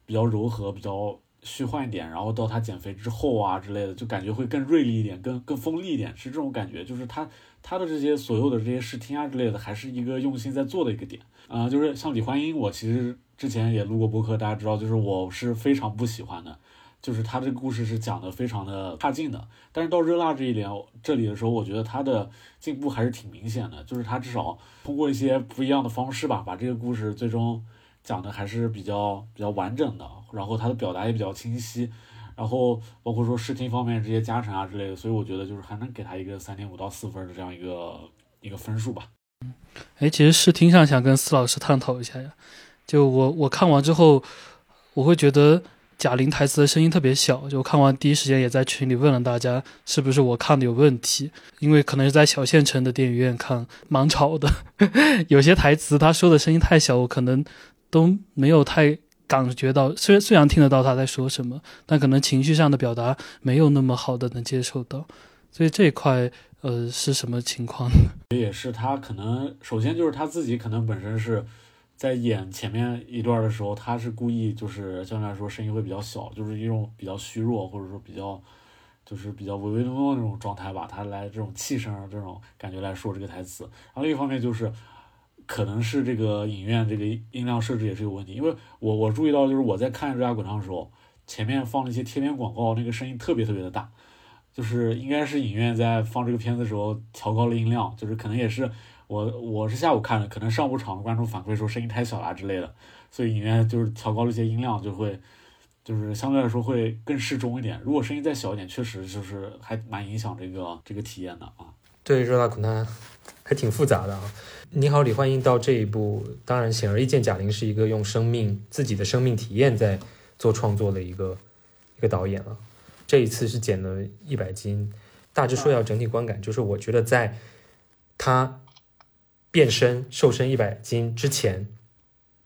比较柔和，比较虚幻一点，然后到它减肥之后啊之类的，就感觉会更锐利一点，更更锋利一点，是这种感觉。就是它它的这些所有的这些视听啊之类的，还是一个用心在做的一个点啊、就是像李焕英，我其实之前也录过播客，大家知道，就是我是非常不喜欢的。就是他这个故事是讲的非常的差劲的，但是到热辣这一点这里的时候，我觉得他的进步还是挺明显的，就是他至少通过一些不一样的方式吧，把这个故事最终讲的还是比较比较完整的，然后他的表达也比较清晰，然后包括说视听方面这些加成啊之类的，所以我觉得就是还能给他一个三点五到四分的这样一个一个分数吧。嗯哎，其实视听上想跟司老师探讨一下呀。就我我看完之后，我会觉得贾玲台词的声音特别小。就看完第一时间也在群里问了大家，是不是我看的有问题？因为可能是在小县城的电影院看，蛮吵的，<laughs> 有些台词他说的声音太小，我可能都没有太感觉到。虽然虽然听得到他在说什么，但可能情绪上的表达没有那么好的能接受到。所以这一块，呃，是什么情况呢？<laughs> 也是他可能首先就是他自己可能本身是在演前面一段的时候，他是故意就是相对来说声音会比较小，就是一种比较虚弱或者说比较就是比较唯唯诺诺那种状态吧，他来这种气声这种感觉来说这个台词。然后另一方面就是可能是这个影院这个音量设置也是有问题，因为我我注意到就是我在看《热辣滚烫》的时候，前面放了一些贴片广告，那个声音特别特别的大。就是应该是影院在放这个片子的时候调高了音量，就是可能也是我我是下午看的，可能上午场的观众反馈说声音太小啦之类的，所以影院就是调高了一些音量，就会就是相对来说会更适中一点。如果声音再小一点，确实就是还蛮影响这个这个体验的啊。对热辣滚烫还挺复杂的啊。你好，李焕英到这一步，当然显而易见，贾玲是一个用生命自己的生命体验在做创作的一个一个导演了。这一次是减了一百斤，大致说要整体观感，就是我觉得在他变身瘦身一百斤之前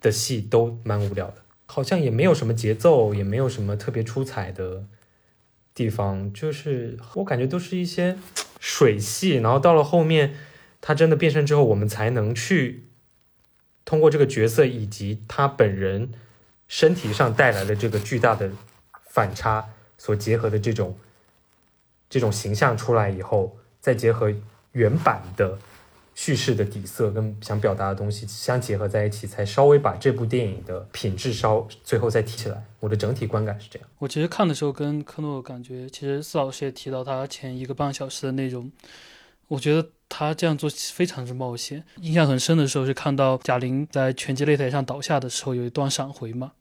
的戏都蛮无聊的，好像也没有什么节奏，也没有什么特别出彩的地方，就是我感觉都是一些水戏，然后到了后面他真的变身之后，我们才能去通过这个角色以及他本人身体上带来的这个巨大的反差所结合的这种这种形象出来以后，再结合原版的叙事的底色跟想表达的东西相结合在一起，才稍微把这部电影的品质稍最后再提起来。我的整体观感是这样。我其实看的时候跟科诺感觉，其实四老师也提到他前一个半小时的内容，我觉得他这样做非常之冒险。印象很深的时候是看到贾玲在拳击擂台上倒下的时候，有一段闪回嘛。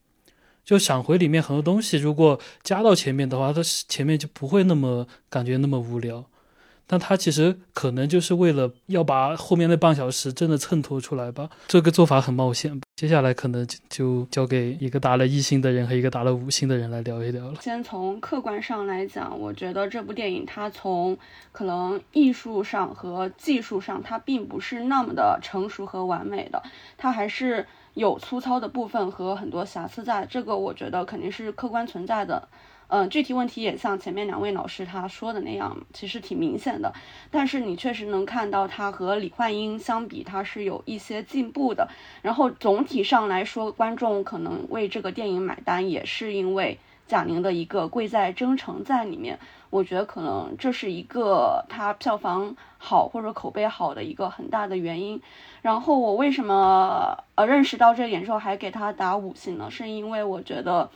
就闪回里面很多东西，如果加到前面的话，它前面就不会那么感觉那么无聊。<laughs> 但他其实可能就是为了要把后面那半小时真的衬托出来吧。这个做法很冒险。接下来可能就交给一个打了一星的人和一个打了五星的人来聊一聊了。先从客观上来讲，我觉得这部电影它从可能艺术上和技术上，它并不是那么的成熟和完美的，它还是。有粗糙的部分和很多瑕疵在，这个我觉得肯定是客观存在的。嗯，具体问题也像前面两位老师他说的那样，其实挺明显的。但是你确实能看到他和李焕英相比，他是有一些进步的。然后总体上来说，观众可能为这个电影买单，也是因为贾玲的一个贵在真诚在里面。我觉得可能这是一个他票房好或者口碑好的一个很大的原因。然后我为什么呃认识到这点之后还给他打五星呢？是因为我觉得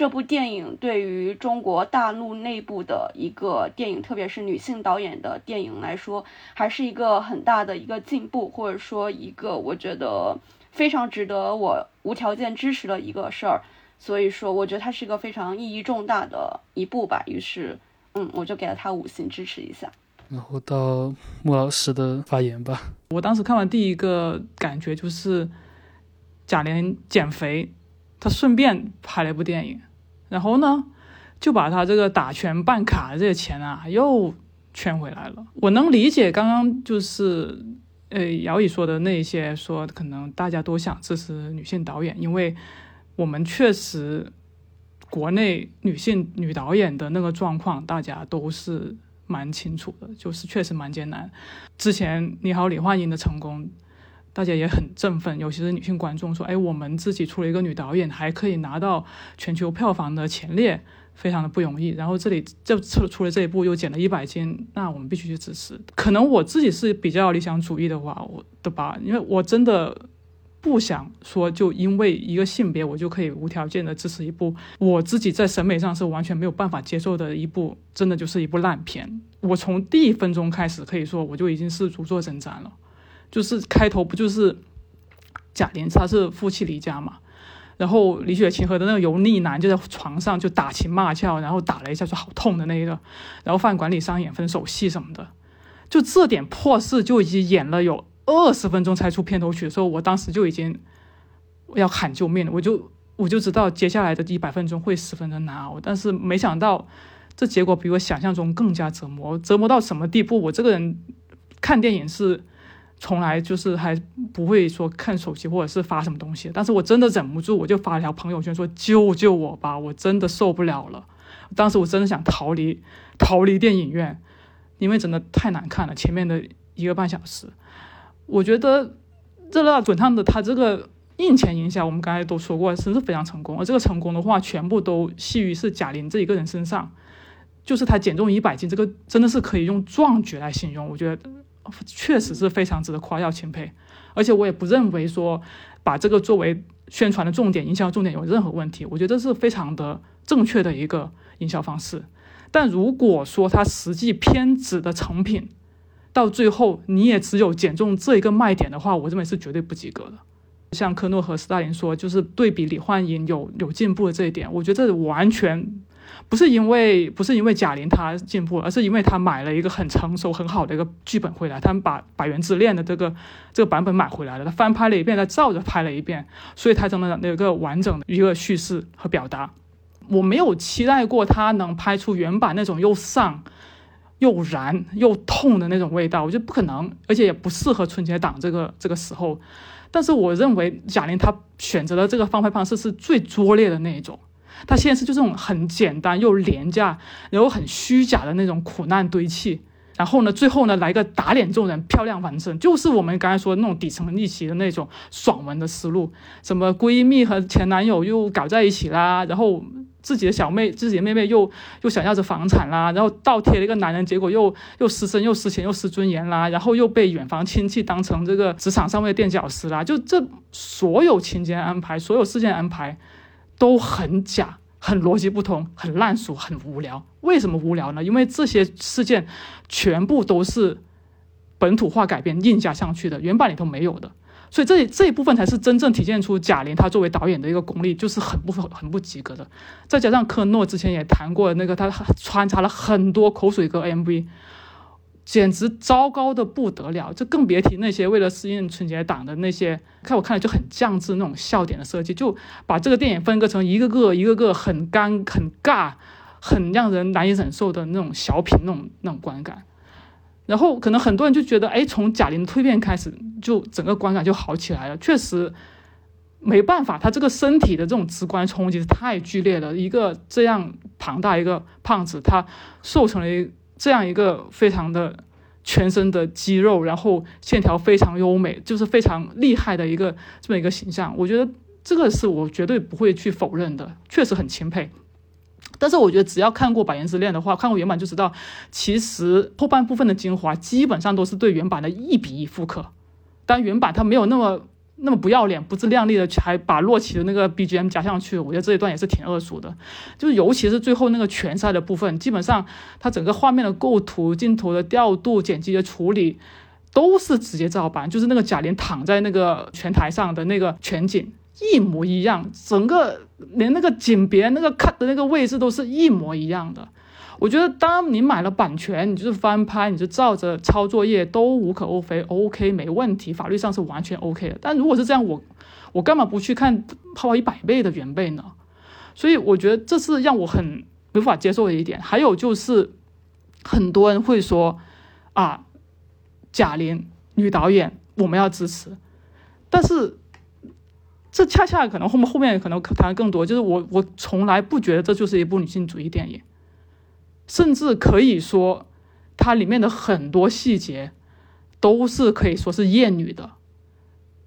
这部电影对于中国大陆内部的一个电影，特别是女性导演的电影来说，还是一个很大的一个进步，或者说一个我觉得非常值得我无条件支持的一个事儿。所以说，我觉得它是一个非常意义重大的一步吧。于是。嗯，我就给了他五星支持一下。然后到莫老师的发言吧。我当时看完第一个感觉就是，贾玲减肥，她顺便拍了一部电影，然后呢，就把他这个打拳办卡的这些钱啊又圈回来了。我能理解刚刚就是呃姚乙说的那些，说可能大家都想支持女性导演，因为我们确实。国内女性女导演的那个状况，大家都是蛮清楚的，就是确实蛮艰难。之前《你好，李焕英》的成功，大家也很振奋，尤其是女性观众说：“哎，我们自己出了一个女导演，还可以拿到全球票房的前列，非常的不容易。”然后这里就出出了这一部，又减了一百斤，那我们必须去支持。可能我自己是比较理想主义的话，我的吧，因为我真的。不想说，就因为一个性别，我就可以无条件的支持一部我自己在审美上是完全没有办法接受的一部，真的就是一部烂片。我从第一分钟开始，可以说我就已经是如坐针毡了。就是开头不就是贾玲她是夫妻离家嘛，然后李雪琴和的那个油腻男就在床上就打情骂俏，然后打了一下说好痛的那一个，然后饭馆里上演分手戏什么的，就这点破事就已经演了有。二十分钟才出片头曲的时候，我当时就已经要喊救命了。我就我就知道接下来的一百分钟会十分的难熬，但是没想到这结果比我想象中更加折磨。折磨到什么地步？我这个人看电影是从来就是还不会说看手机或者是发什么东西，但是我真的忍不住，我就发了条朋友圈说救救我吧，我真的受不了了。当时我真的想逃离逃离电影院，因为真的太难看了，前面的一个半小时。我觉得热辣滚烫的它这个印钱营销，我们刚才都说过，真是非常成功。而这个成功的话，全部都系于是贾玲这一个人身上，就是她减重一百斤，这个真的是可以用壮举来形容。我觉得确实是非常值得夸耀钦佩。而且我也不认为说把这个作为宣传的重点、营销重点有任何问题。我觉得是非常的正确的一个营销方式。但如果说它实际偏执的成品，到最后，你也只有减重这一个卖点的话，我认为是绝对不及格的。像科诺和斯大林说，就是对比李焕英有有进步的这一点，我觉得这完全不是因为不是因为贾玲她进步，而是因为她买了一个很成熟很好的一个剧本回来，他们把《百元之恋》的这个这个版本买回来了，他翻拍了一遍，他照着拍了一遍，所以他真的有一个完整的一个叙事和表达。我没有期待过他能拍出原版那种又丧。又燃又痛的那种味道，我觉得不可能，而且也不适合春节档这个这个时候。但是我认为贾玲她选择的这个方拍方式是最拙劣的那一种。她现在是就这种很简单又廉价，然后很虚假的那种苦难堆砌。然后呢，最后呢来个打脸众人，漂亮完胜，就是我们刚才说的那种底层逆袭的那种爽文的思路。什么闺蜜和前男友又搞在一起啦，然后自己的小妹，自己的妹妹又又想要着房产啦，然后倒贴了一个男人，结果又又失身又失钱又失尊严啦，然后又被远房亲戚当成这个职场上位垫脚石啦，就这所有情节安排，所有事件安排都很假，很逻辑不通，很烂俗，很无聊。为什么无聊呢？因为这些事件全部都是本土化改编硬加上去的，原版里头没有的。所以这这一部分才是真正体现出贾玲她作为导演的一个功力，就是很不很不及格的。再加上科诺之前也谈过那个，他穿插了很多口水歌 MV，简直糟糕的不得了。就更别提那些为了适应春节档的那些，看我看来就很降智那种笑点的设计，就把这个电影分割成一个个一个个很干很尬、很让人难以忍受的那种小品那种那种观感。然后可能很多人就觉得，哎，从贾玲蜕变开始，就整个观感就好起来了。确实没办法，她这个身体的这种直观冲击是太剧烈了。一个这样庞大一个胖子，他瘦成了一这样一个非常的全身的肌肉，然后线条非常优美，就是非常厉害的一个这么一个形象。我觉得这个是我绝对不会去否认的，确实很钦佩。但是我觉得，只要看过《百元之恋》的话，看过原版就知道，其实后半部分的精华基本上都是对原版的一比一复刻。但原版它没有那么那么不要脸、不自量力的，还把洛奇的那个 BGM 加上去。我觉得这一段也是挺恶俗的，就是尤其是最后那个拳赛的部分，基本上它整个画面的构图、镜头的调度、剪辑的处理都是直接照搬，就是那个贾玲躺在那个拳台上的那个全景。一模一样，整个连那个景别、那个 cut 的那个位置都是一模一样的。我觉得，当你买了版权，你就是翻拍，你就照着抄作业都无可厚非，OK 没问题，法律上是完全 OK 的。但如果是这样，我我干嘛不去看泡泡一百倍的原倍呢？所以我觉得这是让我很无法接受的一点。还有就是，很多人会说啊，贾玲女导演我们要支持，但是。这恰恰可能后面后面可能谈更多，就是我我从来不觉得这就是一部女性主义电影，甚至可以说，它里面的很多细节都是可以说是厌女的，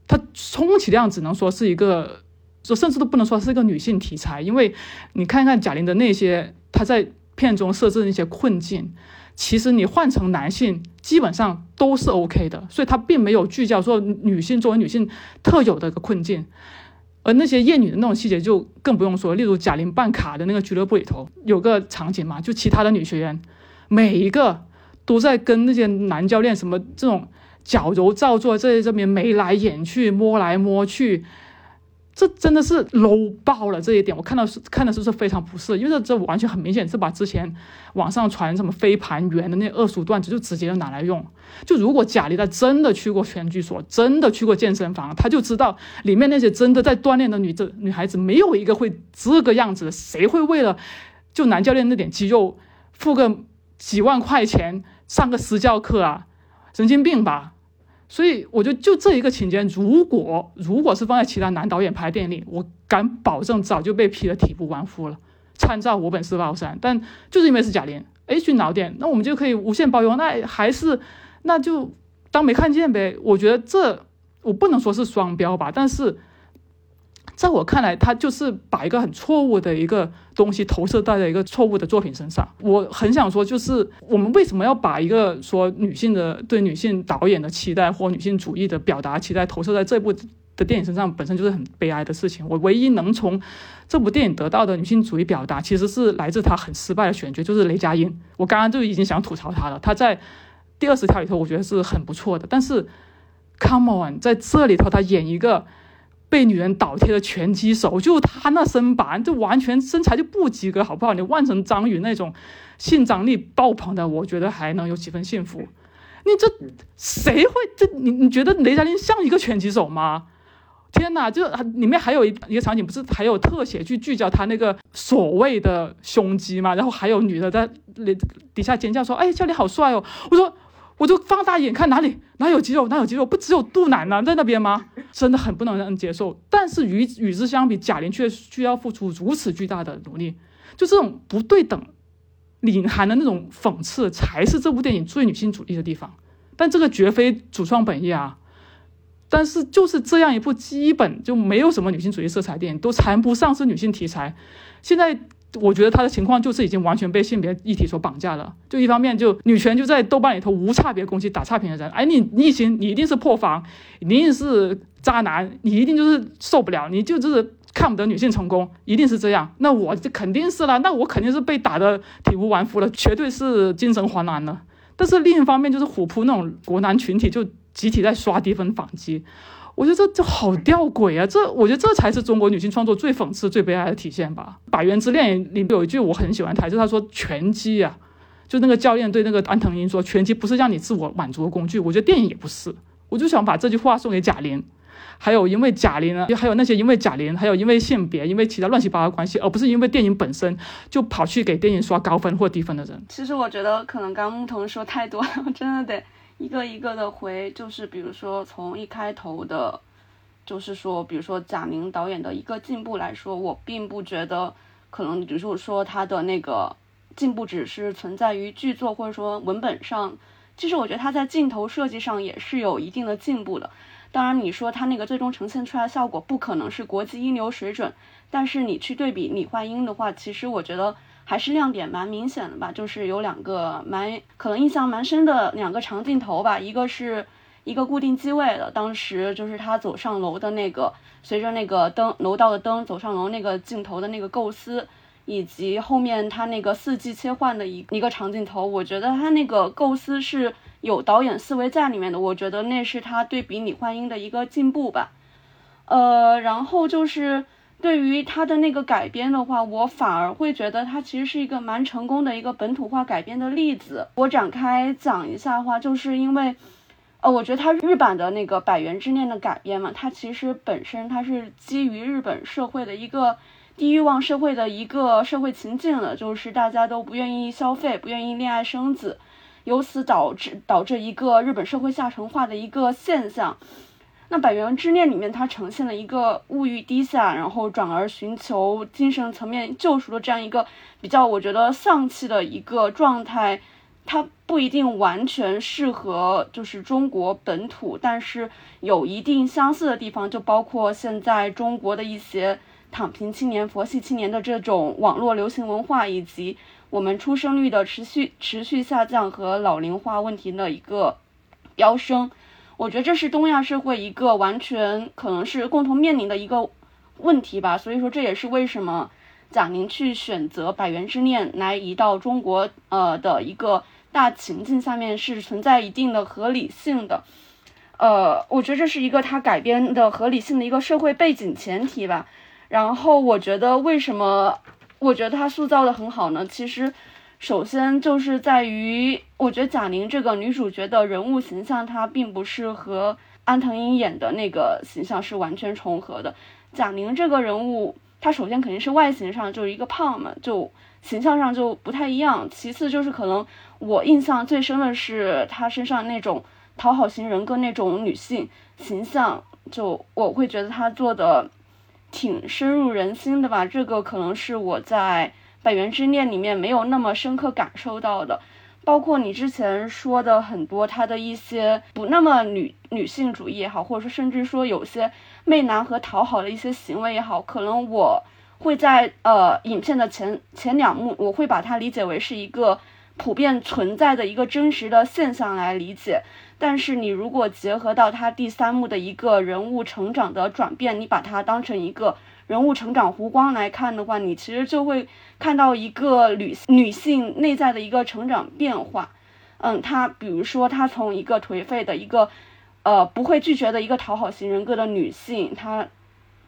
它充其量只能说是一个，就甚至都不能说是一个女性题材，因为你看看贾玲的那些她在片中设置的那些困境，其实你换成男性基本上都是 OK 的，所以她并没有聚焦说女性作为女性特有的一个困境。而那些艳女的那种细节就更不用说，例如贾玲办卡的那个俱乐部里头有个场景嘛，就其他的女学员每一个都在跟那些男教练什么这种矫揉造作，在这边眉来眼去、摸来摸去。这真的是 low 爆了，这一点我看到是看的是是非常不适，因为这这完全很明显是把之前网上传什么飞盘员的那恶俗段子就直接拿来用。就如果贾玲她真的去过拳击所，真的去过健身房，她就知道里面那些真的在锻炼的女这女孩子没有一个会这个样子的，谁会为了就男教练那点肌肉付个几万块钱上个私教课啊？神经病吧！所以我觉得就这一个情节，如果如果是放在其他男导演拍电影，我敢保证早就被批得体无完肤了。参照我本是包山，但就是因为是贾玲，H 脑点，那我们就可以无限包容，那还是那就当没看见呗。我觉得这我不能说是双标吧，但是。在我看来，他就是把一个很错误的一个东西投射在了一个错误的作品身上。我很想说，就是我们为什么要把一个说女性的对女性导演的期待或女性主义的表达期待投射在这部的电影身上，本身就是很悲哀的事情。我唯一能从这部电影得到的女性主义表达，其实是来自他很失败的选角，就是雷佳音。我刚刚就已经想吐槽他了。他在第二十条里头，我觉得是很不错的。但是，Come on，在这里头他演一个。被女人倒贴的拳击手，就他那身板，就完全身材就不及格，好不好？你换成张宇那种性张力爆棚的，我觉得还能有几分幸福。你这谁会？这你你觉得雷佳音像一个拳击手吗？天哪！就里面还有一一个场景，不是还有特写去聚焦他那个所谓的胸肌吗？然后还有女的在底底下尖叫说：“哎，教练好帅哦！”我说。我就放大眼看哪里哪有肌肉哪有肌肉不只有肚腩呢在那边吗？真的很不能让人接受。但是与与之相比，贾玲却需要付出如此巨大的努力，就这种不对等隐含的那种讽刺，才是这部电影最女性主义的地方。但这个绝非主创本意啊。但是就是这样一部基本就没有什么女性主义色彩电影，都谈不上是女性题材。现在我觉得他的情况就是已经完全被性别议题所绑架了。就一方面，就女权就在豆瓣里头无差别攻击打差评的人，哎，你你行，你一定是破防，你一定是渣男，你一定就是受不了，你就是看不得女性成功，一定是这样。那我这肯定是了，那我肯定是被打的体无完肤了，绝对是精神黄蓝了。但是另一方面，就是虎扑那种国男群体就集体在刷低分反击。我觉得这就好吊诡啊！这我觉得这才是中国女性创作最讽刺、最悲哀的体现吧。《百元之恋》里面有一句我很喜欢台词，他说：“拳击啊，就那个教练对那个安藤英说，拳击不是让你自我满足的工具。”我觉得电影也不是。我就想把这句话送给贾玲，还有因为贾玲呢，还有那些因为贾玲，还有因为性别、因为其他乱七八糟关系，而不是因为电影本身就跑去给电影刷高分或低分的人。其实我觉得可能刚木童说太多了，我真的得。一个一个的回，就是比如说从一开头的，就是说，比如说贾玲导演的一个进步来说，我并不觉得可能，比如说他的那个进步只是存在于剧作或者说文本上，其实我觉得他在镜头设计上也是有一定的进步的。当然，你说他那个最终呈现出来的效果不可能是国际一流水准，但是你去对比李焕英的话，其实我觉得。还是亮点蛮明显的吧，就是有两个蛮可能印象蛮深的两个长镜头吧，一个是一个固定机位的，当时就是他走上楼的那个，随着那个灯楼道的灯走上楼那个镜头的那个构思，以及后面他那个四季切换的一一个长镜头，我觉得他那个构思是有导演思维在里面的，我觉得那是他对比李焕英的一个进步吧，呃，然后就是。对于他的那个改编的话，我反而会觉得他其实是一个蛮成功的一个本土化改编的例子。我展开讲一下的话，就是因为，呃，我觉得他日版的那个《百元之恋》的改编嘛，它其实本身它是基于日本社会的一个低欲望社会的一个社会情境的，就是大家都不愿意消费，不愿意恋爱生子，由此导致导致一个日本社会下沉化的一个现象。那《百元之恋》里面，它呈现了一个物欲低下，然后转而寻求精神层面救赎的这样一个比较，我觉得丧气的一个状态。它不一定完全适合就是中国本土，但是有一定相似的地方，就包括现在中国的一些躺平青年、佛系青年的这种网络流行文化，以及我们出生率的持续持续下降和老龄化问题的一个飙升。我觉得这是东亚社会一个完全可能是共同面临的一个问题吧，所以说这也是为什么贾玲去选择《百元之恋》来移到中国呃的一个大情境下面是存在一定的合理性的，呃，我觉得这是一个它改编的合理性的一个社会背景前提吧。然后我觉得为什么我觉得它塑造的很好呢？其实。首先就是在于，我觉得贾玲这个女主角的人物形象，她并不是和安藤英演的那个形象是完全重合的。贾玲这个人物，她首先肯定是外形上就是一个胖嘛，就形象上就不太一样。其次就是可能我印象最深的是她身上那种讨好型人格那种女性形象，就我会觉得她做的挺深入人心的吧。这个可能是我在。《百元之恋》里面没有那么深刻感受到的，包括你之前说的很多他的一些不那么女女性主义也好，或者说甚至说有些媚男和讨好的一些行为也好，可能我会在呃影片的前前两幕，我会把它理解为是一个普遍存在的一个真实的现象来理解。但是你如果结合到他第三幕的一个人物成长的转变，你把它当成一个。人物成长弧光来看的话，你其实就会看到一个女女性内在的一个成长变化。嗯，她比如说，她从一个颓废的一个，呃，不会拒绝的一个讨好型人格的女性，她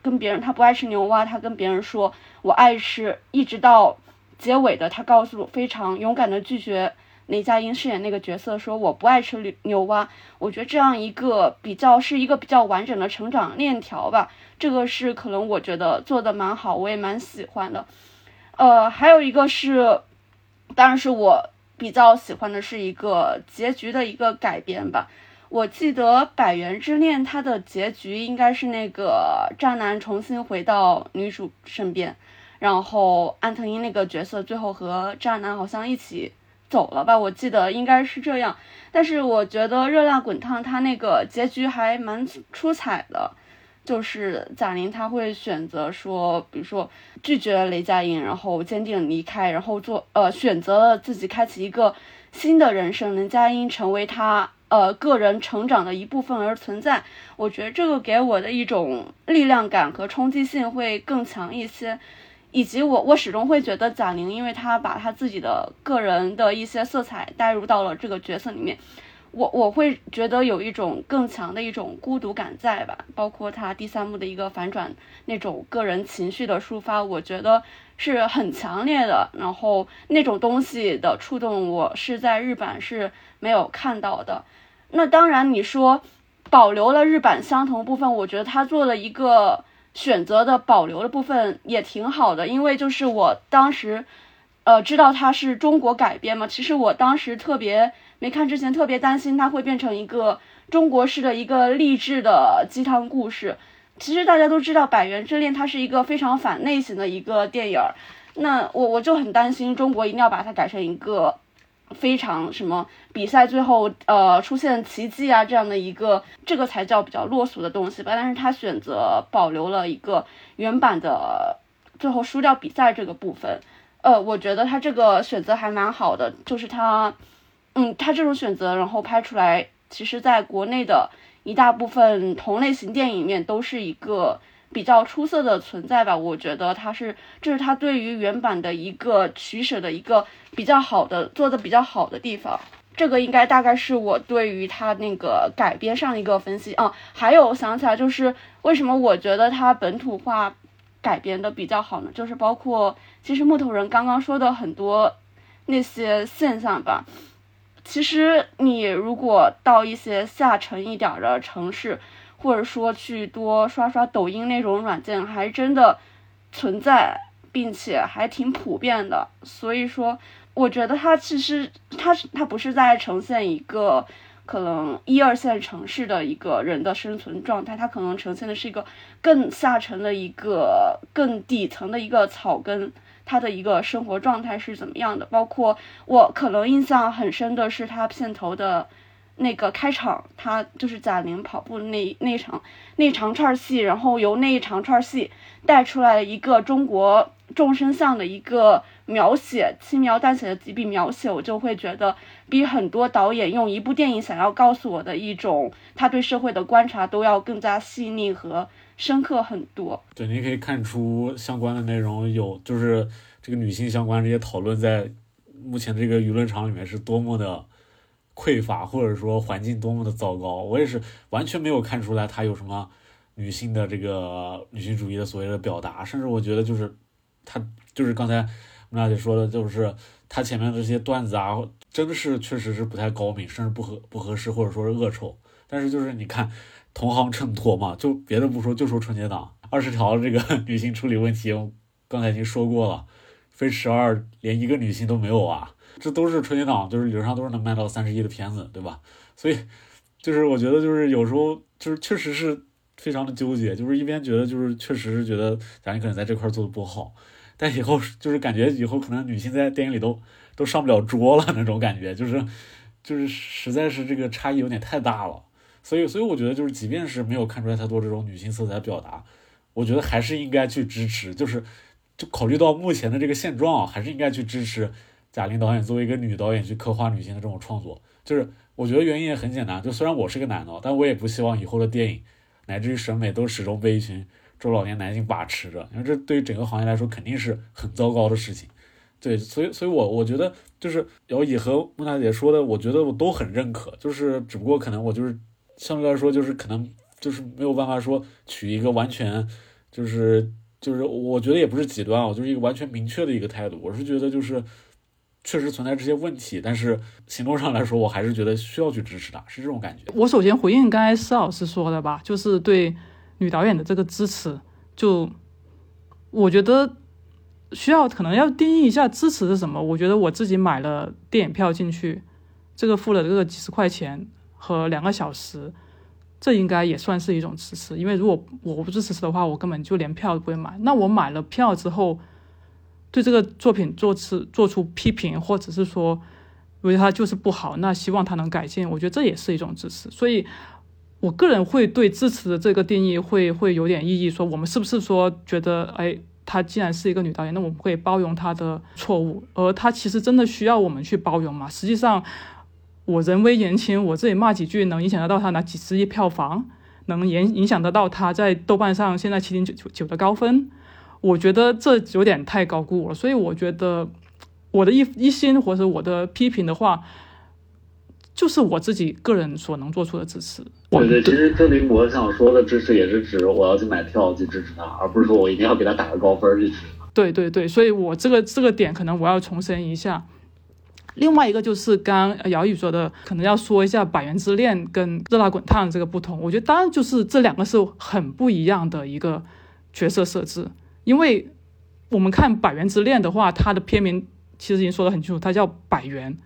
跟别人她不爱吃牛蛙，她跟别人说我爱吃，一直到结尾的她告诉非常勇敢的拒绝。雷佳音饰演那个角色说：“我不爱吃牛牛蛙。”我觉得这样一个比较是一个比较完整的成长链条吧。这个是可能我觉得做的蛮好，我也蛮喜欢的。呃，还有一个是，当然是我比较喜欢的是一个结局的一个改编吧。我记得《百元之恋》它的结局应该是那个渣男重新回到女主身边，然后安藤英那个角色最后和渣男好像一起。走了吧，我记得应该是这样。但是我觉得《热辣滚烫》它那个结局还蛮出彩的，就是贾玲她会选择说，比如说拒绝雷佳音，然后坚定离开，然后做呃选择了自己开启一个新的人生，雷佳音成为她呃个人成长的一部分而存在。我觉得这个给我的一种力量感和冲击性会更强一些，以及我我始终会觉得贾玲，因为她把她自己的个人的一些色彩带入到了这个角色里面。我我会觉得有一种更强的一种孤独感在吧，包括他第三幕的一个反转，那种个人情绪的抒发，我觉得是很强烈的。然后那种东西的触动，我是在日版是没有看到的。那当然，你说保留了日版相同部分，我觉得他做了一个选择的保留的部分也挺好的，因为就是我当时，呃，知道它是中国改编嘛，其实我当时特别。没看之前特别担心它会变成一个中国式的一个励志的鸡汤故事。其实大家都知道《百元之恋》它是一个非常反类型的一个电影儿，那我我就很担心中国一定要把它改成一个非常什么比赛最后呃出现奇迹啊这样的一个这个才叫比较落俗的东西吧。但是他选择保留了一个原版的最后输掉比赛这个部分，呃，我觉得他这个选择还蛮好的，就是他。嗯，他这种选择，然后拍出来，其实在国内的一大部分同类型电影里面都是一个比较出色的存在吧。我觉得他是，这是他对于原版的一个取舍的一个比较好的做的比较好的地方。这个应该大概是我对于他那个改编上一个分析啊。还有想起来就是为什么我觉得他本土化改编的比较好呢？就是包括其实木头人刚刚说的很多那些现象吧。其实你如果到一些下沉一点的城市，或者说去多刷刷抖音那种软件，还真的存在，并且还挺普遍的。所以说，我觉得它其实它它不是在呈现一个可能一二线城市的一个人的生存状态，它可能呈现的是一个更下沉的一个更底层的一个草根。他的一个生活状态是怎么样的？包括我可能印象很深的是他片头的那个开场，他就是贾玲跑步那那场那长串戏，然后由那一长串戏带出来一个中国众生相的一个描写，轻描淡写的几笔描写，我就会觉得比很多导演用一部电影想要告诉我的一种他对社会的观察都要更加细腻和。深刻很多，对，你可以看出相关的内容有，就是这个女性相关这些讨论，在目前这个舆论场里面是多么的匮乏，或者说环境多么的糟糕。我也是完全没有看出来她有什么女性的这个女性主义的所谓的表达，甚至我觉得就是她就是刚才木娜姐说的，就是她前面的这些段子啊，真的是确实是不太高明，甚至不合不合适，或者说是恶臭。但是就是你看。同行衬托嘛，就别的不说，就说春节档二十条这个 <laughs> 女性处理问题，刚才已经说过了，飞驰二连一个女性都没有啊，这都是春节档，就是理论上都是能卖到三十亿的片子，对吧？所以就是我觉得就是有时候就是确实是非常的纠结，就是一边觉得就是确实是觉得咱可能在这块做的不好，但以后就是感觉以后可能女性在电影里都都上不了桌了那种感觉，就是就是实在是这个差异有点太大了。所以，所以我觉得就是，即便是没有看出来太多这种女性色彩表达，我觉得还是应该去支持。就是，就考虑到目前的这个现状啊，还是应该去支持贾玲导演作为一个女导演去刻画女性的这种创作。就是，我觉得原因也很简单，就虽然我是个男的，但我也不希望以后的电影乃至于审美都始终被一群中老年男性把持着，因为这对于整个行业来说肯定是很糟糕的事情。对，所以，所以我我觉得就是姚以和木娜姐说的，我觉得我都很认可。就是，只不过可能我就是。相对来说，就是可能就是没有办法说取一个完全，就是就是我觉得也不是极端啊，就是一个完全明确的一个态度。我是觉得就是确实存在这些问题，但是行动上来说，我还是觉得需要去支持他，是这种感觉。我首先回应刚才施老师说的吧，就是对女导演的这个支持，就我觉得需要可能要定义一下支持是什么。我觉得我自己买了电影票进去，这个付了这个几十块钱。和两个小时，这应该也算是一种支持。因为如果我不支持的话，我根本就连票都不会买。那我买了票之后，对这个作品做出做出批评，或者是说，因为它就是不好，那希望它能改进。我觉得这也是一种支持。所以，我个人会对支持的这个定义会会有点异议，说我们是不是说觉得，哎，她既然是一个女导演，那我们会包容她的错误，而她其实真的需要我们去包容吗？实际上，我人微言轻，我这里骂几句能影响得到他拿几十亿票房，能影影响得到他在豆瓣上现在七点九九九的高分，我觉得这有点太高估了，所以我觉得我的一一心或者我的批评的话。就是我自己个人所能做出的支持。对对，其实这里我想说的支持也是指我要去买票去支持他，而不是说我一定要给他打个高分去支持他。对对对，所以我这个这个点可能我要重申一下。另外一个就是刚刚姚宇说的，可能要说一下《百元之恋》跟《热辣滚烫》这个不同。我觉得当然就是这两个是很不一样的一个角色设置，因为我们看《百元之恋》的话，它的片名其实已经说得很清楚，它叫百元。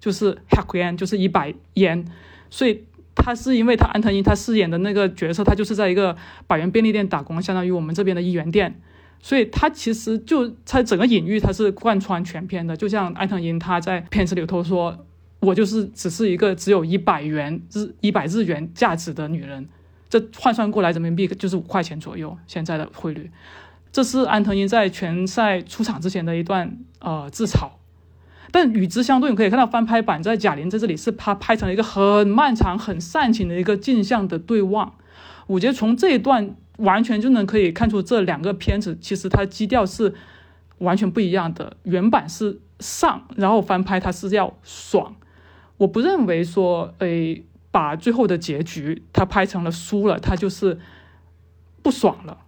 就是百元，就是一百元，所以他是因为他安藤英他饰演的那个角色，他就是在一个百元便利店打工，相当于我们这边的一元店，所以他其实就他整个隐喻他是贯穿全片的，就像安藤英他在片子里头说，我就是只是一个只有一百元日一百日元价值的女人，这换算过来人民币就是五块钱左右现在的汇率，这是安藤英在拳赛出场之前的一段呃自嘲。但与之相对，你可以看到翻拍版在贾玲在这里是他拍成了一个很漫长、很煽情的一个镜像的对望。我觉得从这一段完全就能可以看出这两个片子其实它基调是完全不一样的。原版是上，然后翻拍它是要爽。我不认为说，诶，把最后的结局它拍成了输了，它就是不爽了。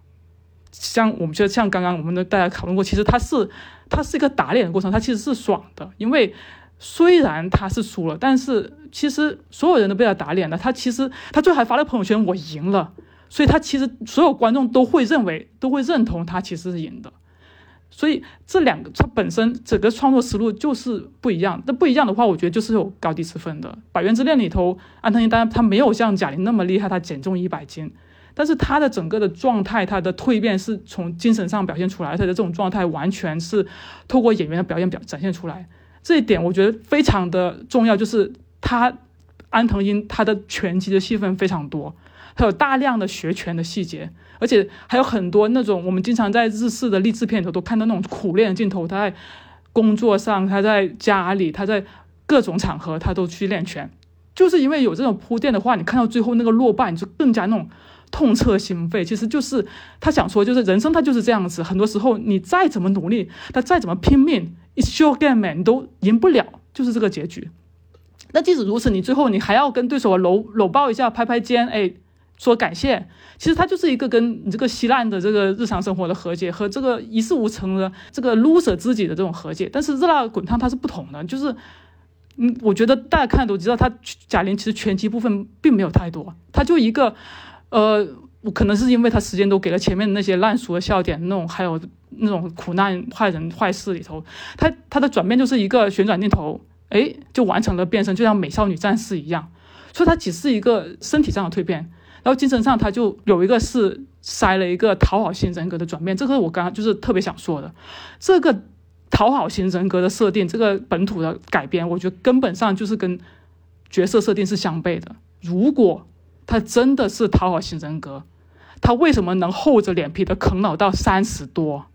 像我们觉得，像刚刚我们的大家讨论过，其实它是。它是一个打脸的过程，它其实是爽的，因为虽然他是输了，但是其实所有人都被他打脸了。他其实他最后还发了朋友圈，我赢了，所以他其实所有观众都会认为，都会认同他其实是赢的。所以这两个他本身整个创作思路就是不一样。那不一样的话，我觉得就是有高低之分的。《百元之恋》里头，安藤英当然他没有像贾玲那么厉害，他减重一百斤。但是他的整个的状态，他的蜕变是从精神上表现出来，他的这种状态完全是透过演员的表演表展现出来。这一点我觉得非常的重要，就是他安藤英他的拳击的戏份非常多，他有大量的学拳的细节，而且还有很多那种我们经常在日式的励志片里头都看到那种苦练的镜头。他在工作上，他在家里，他在各种场合他都去练拳，就是因为有这种铺垫的话，你看到最后那个落败，你就更加那种。痛彻心扉，其实就是他想说，就是人生他就是这样子。很多时候，你再怎么努力，他再怎么拼命，it's your game，你都赢不了，就是这个结局。那即使如此，你最后你还要跟对手搂搂抱一下，拍拍肩，哎，说感谢。其实他就是一个跟你这个稀烂的这个日常生活的和解，和这个一事无成的这个 loser 自己的这种和解。但是热辣滚烫它是不同的，就是嗯，我觉得大家看都知道，他贾玲其实拳击部分并没有太多，他就一个。呃，我可能是因为他时间都给了前面那些烂俗的笑点，那种还有那种苦难坏人坏事里头，他他的转变就是一个旋转镜头，哎，就完成了变身，就像美少女战士一样。所以他只是一个身体上的蜕变，然后精神上他就有一个是塞了一个讨好型人格的转变。这个我刚刚就是特别想说的，这个讨好型人格的设定，这个本土的改编，我觉得根本上就是跟角色设定是相悖的。如果他真的是讨好型人格，他为什么能厚着脸皮的啃老到三十多？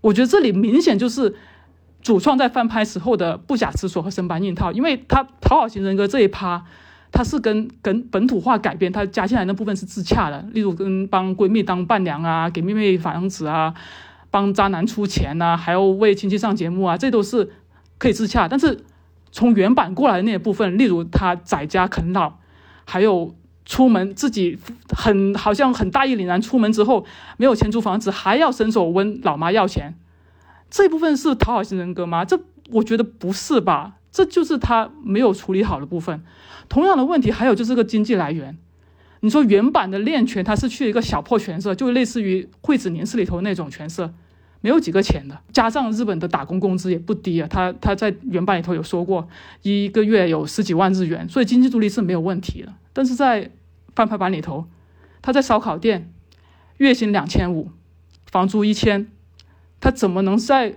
我觉得这里明显就是主创在翻拍时候的不假思索和生搬硬套，因为他讨好型人格这一趴，他是跟跟本土化改编，他加进来那部分是自洽的，例如跟帮闺蜜当伴娘啊，给妹妹房子啊，帮渣男出钱呐，还要为亲戚上节目啊，这都是可以自洽。但是从原版过来的那些部分，例如他在家啃老。还有出门自己很好像很大义凛然，出门之后没有钱租房子，还要伸手问老妈要钱，这部分是讨好型人格吗？这我觉得不是吧，这就是他没有处理好的部分。同样的问题还有就是个经济来源，你说原版的练拳，他是去一个小破拳社，就类似于惠子凝视里头那种拳社。没有几个钱的，加上日本的打工工资也不低啊。他他在原版里头有说过，一个月有十几万日元，所以经济独立是没有问题的。但是在翻拍版里头，他在烧烤店，月薪两千五，房租一千，他怎么能在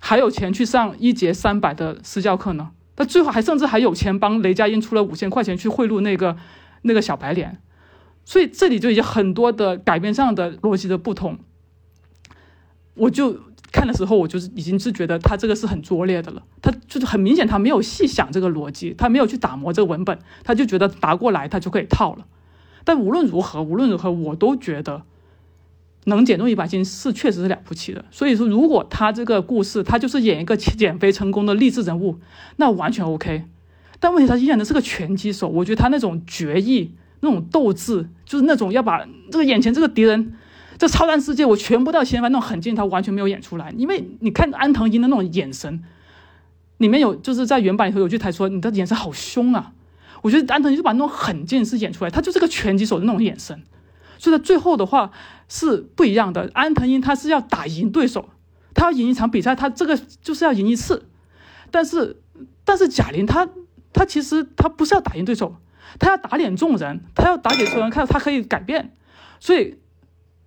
还有钱去上一节三百的私教课呢？他最后还甚至还有钱帮雷佳音出了五千块钱去贿赂那个那个小白脸，所以这里就已经很多的改编上的逻辑的不同。我就看的时候，我就是已经是觉得他这个是很拙劣的了，他就是很明显他没有细想这个逻辑，他没有去打磨这个文本，他就觉得答过来他就可以套了。但无论如何，无论如何，我都觉得能减重一百斤是确实是了不起的。所以说，如果他这个故事他就是演一个减肥成功的励志人物，那完全 OK。但问题他依然的是个拳击手，我觉得他那种决意、那种斗志，就是那种要把这个眼前这个敌人。这超然世界，我全部到掀翻那种狠劲，他完全没有演出来。因为你看安藤英的那种眼神，里面有就是在原版里头有句台说你的眼神好凶啊。我觉得安藤英就把那种狠劲是演出来，他就是个拳击手的那种眼神。所以他最后的话是不一样的。安藤英他是要打赢对手，他要赢一场比赛，他这个就是要赢一次。但是但是贾玲她她其实她不是要打赢对手，她要打脸众人，她要打给所有人看到她可以改变。所以。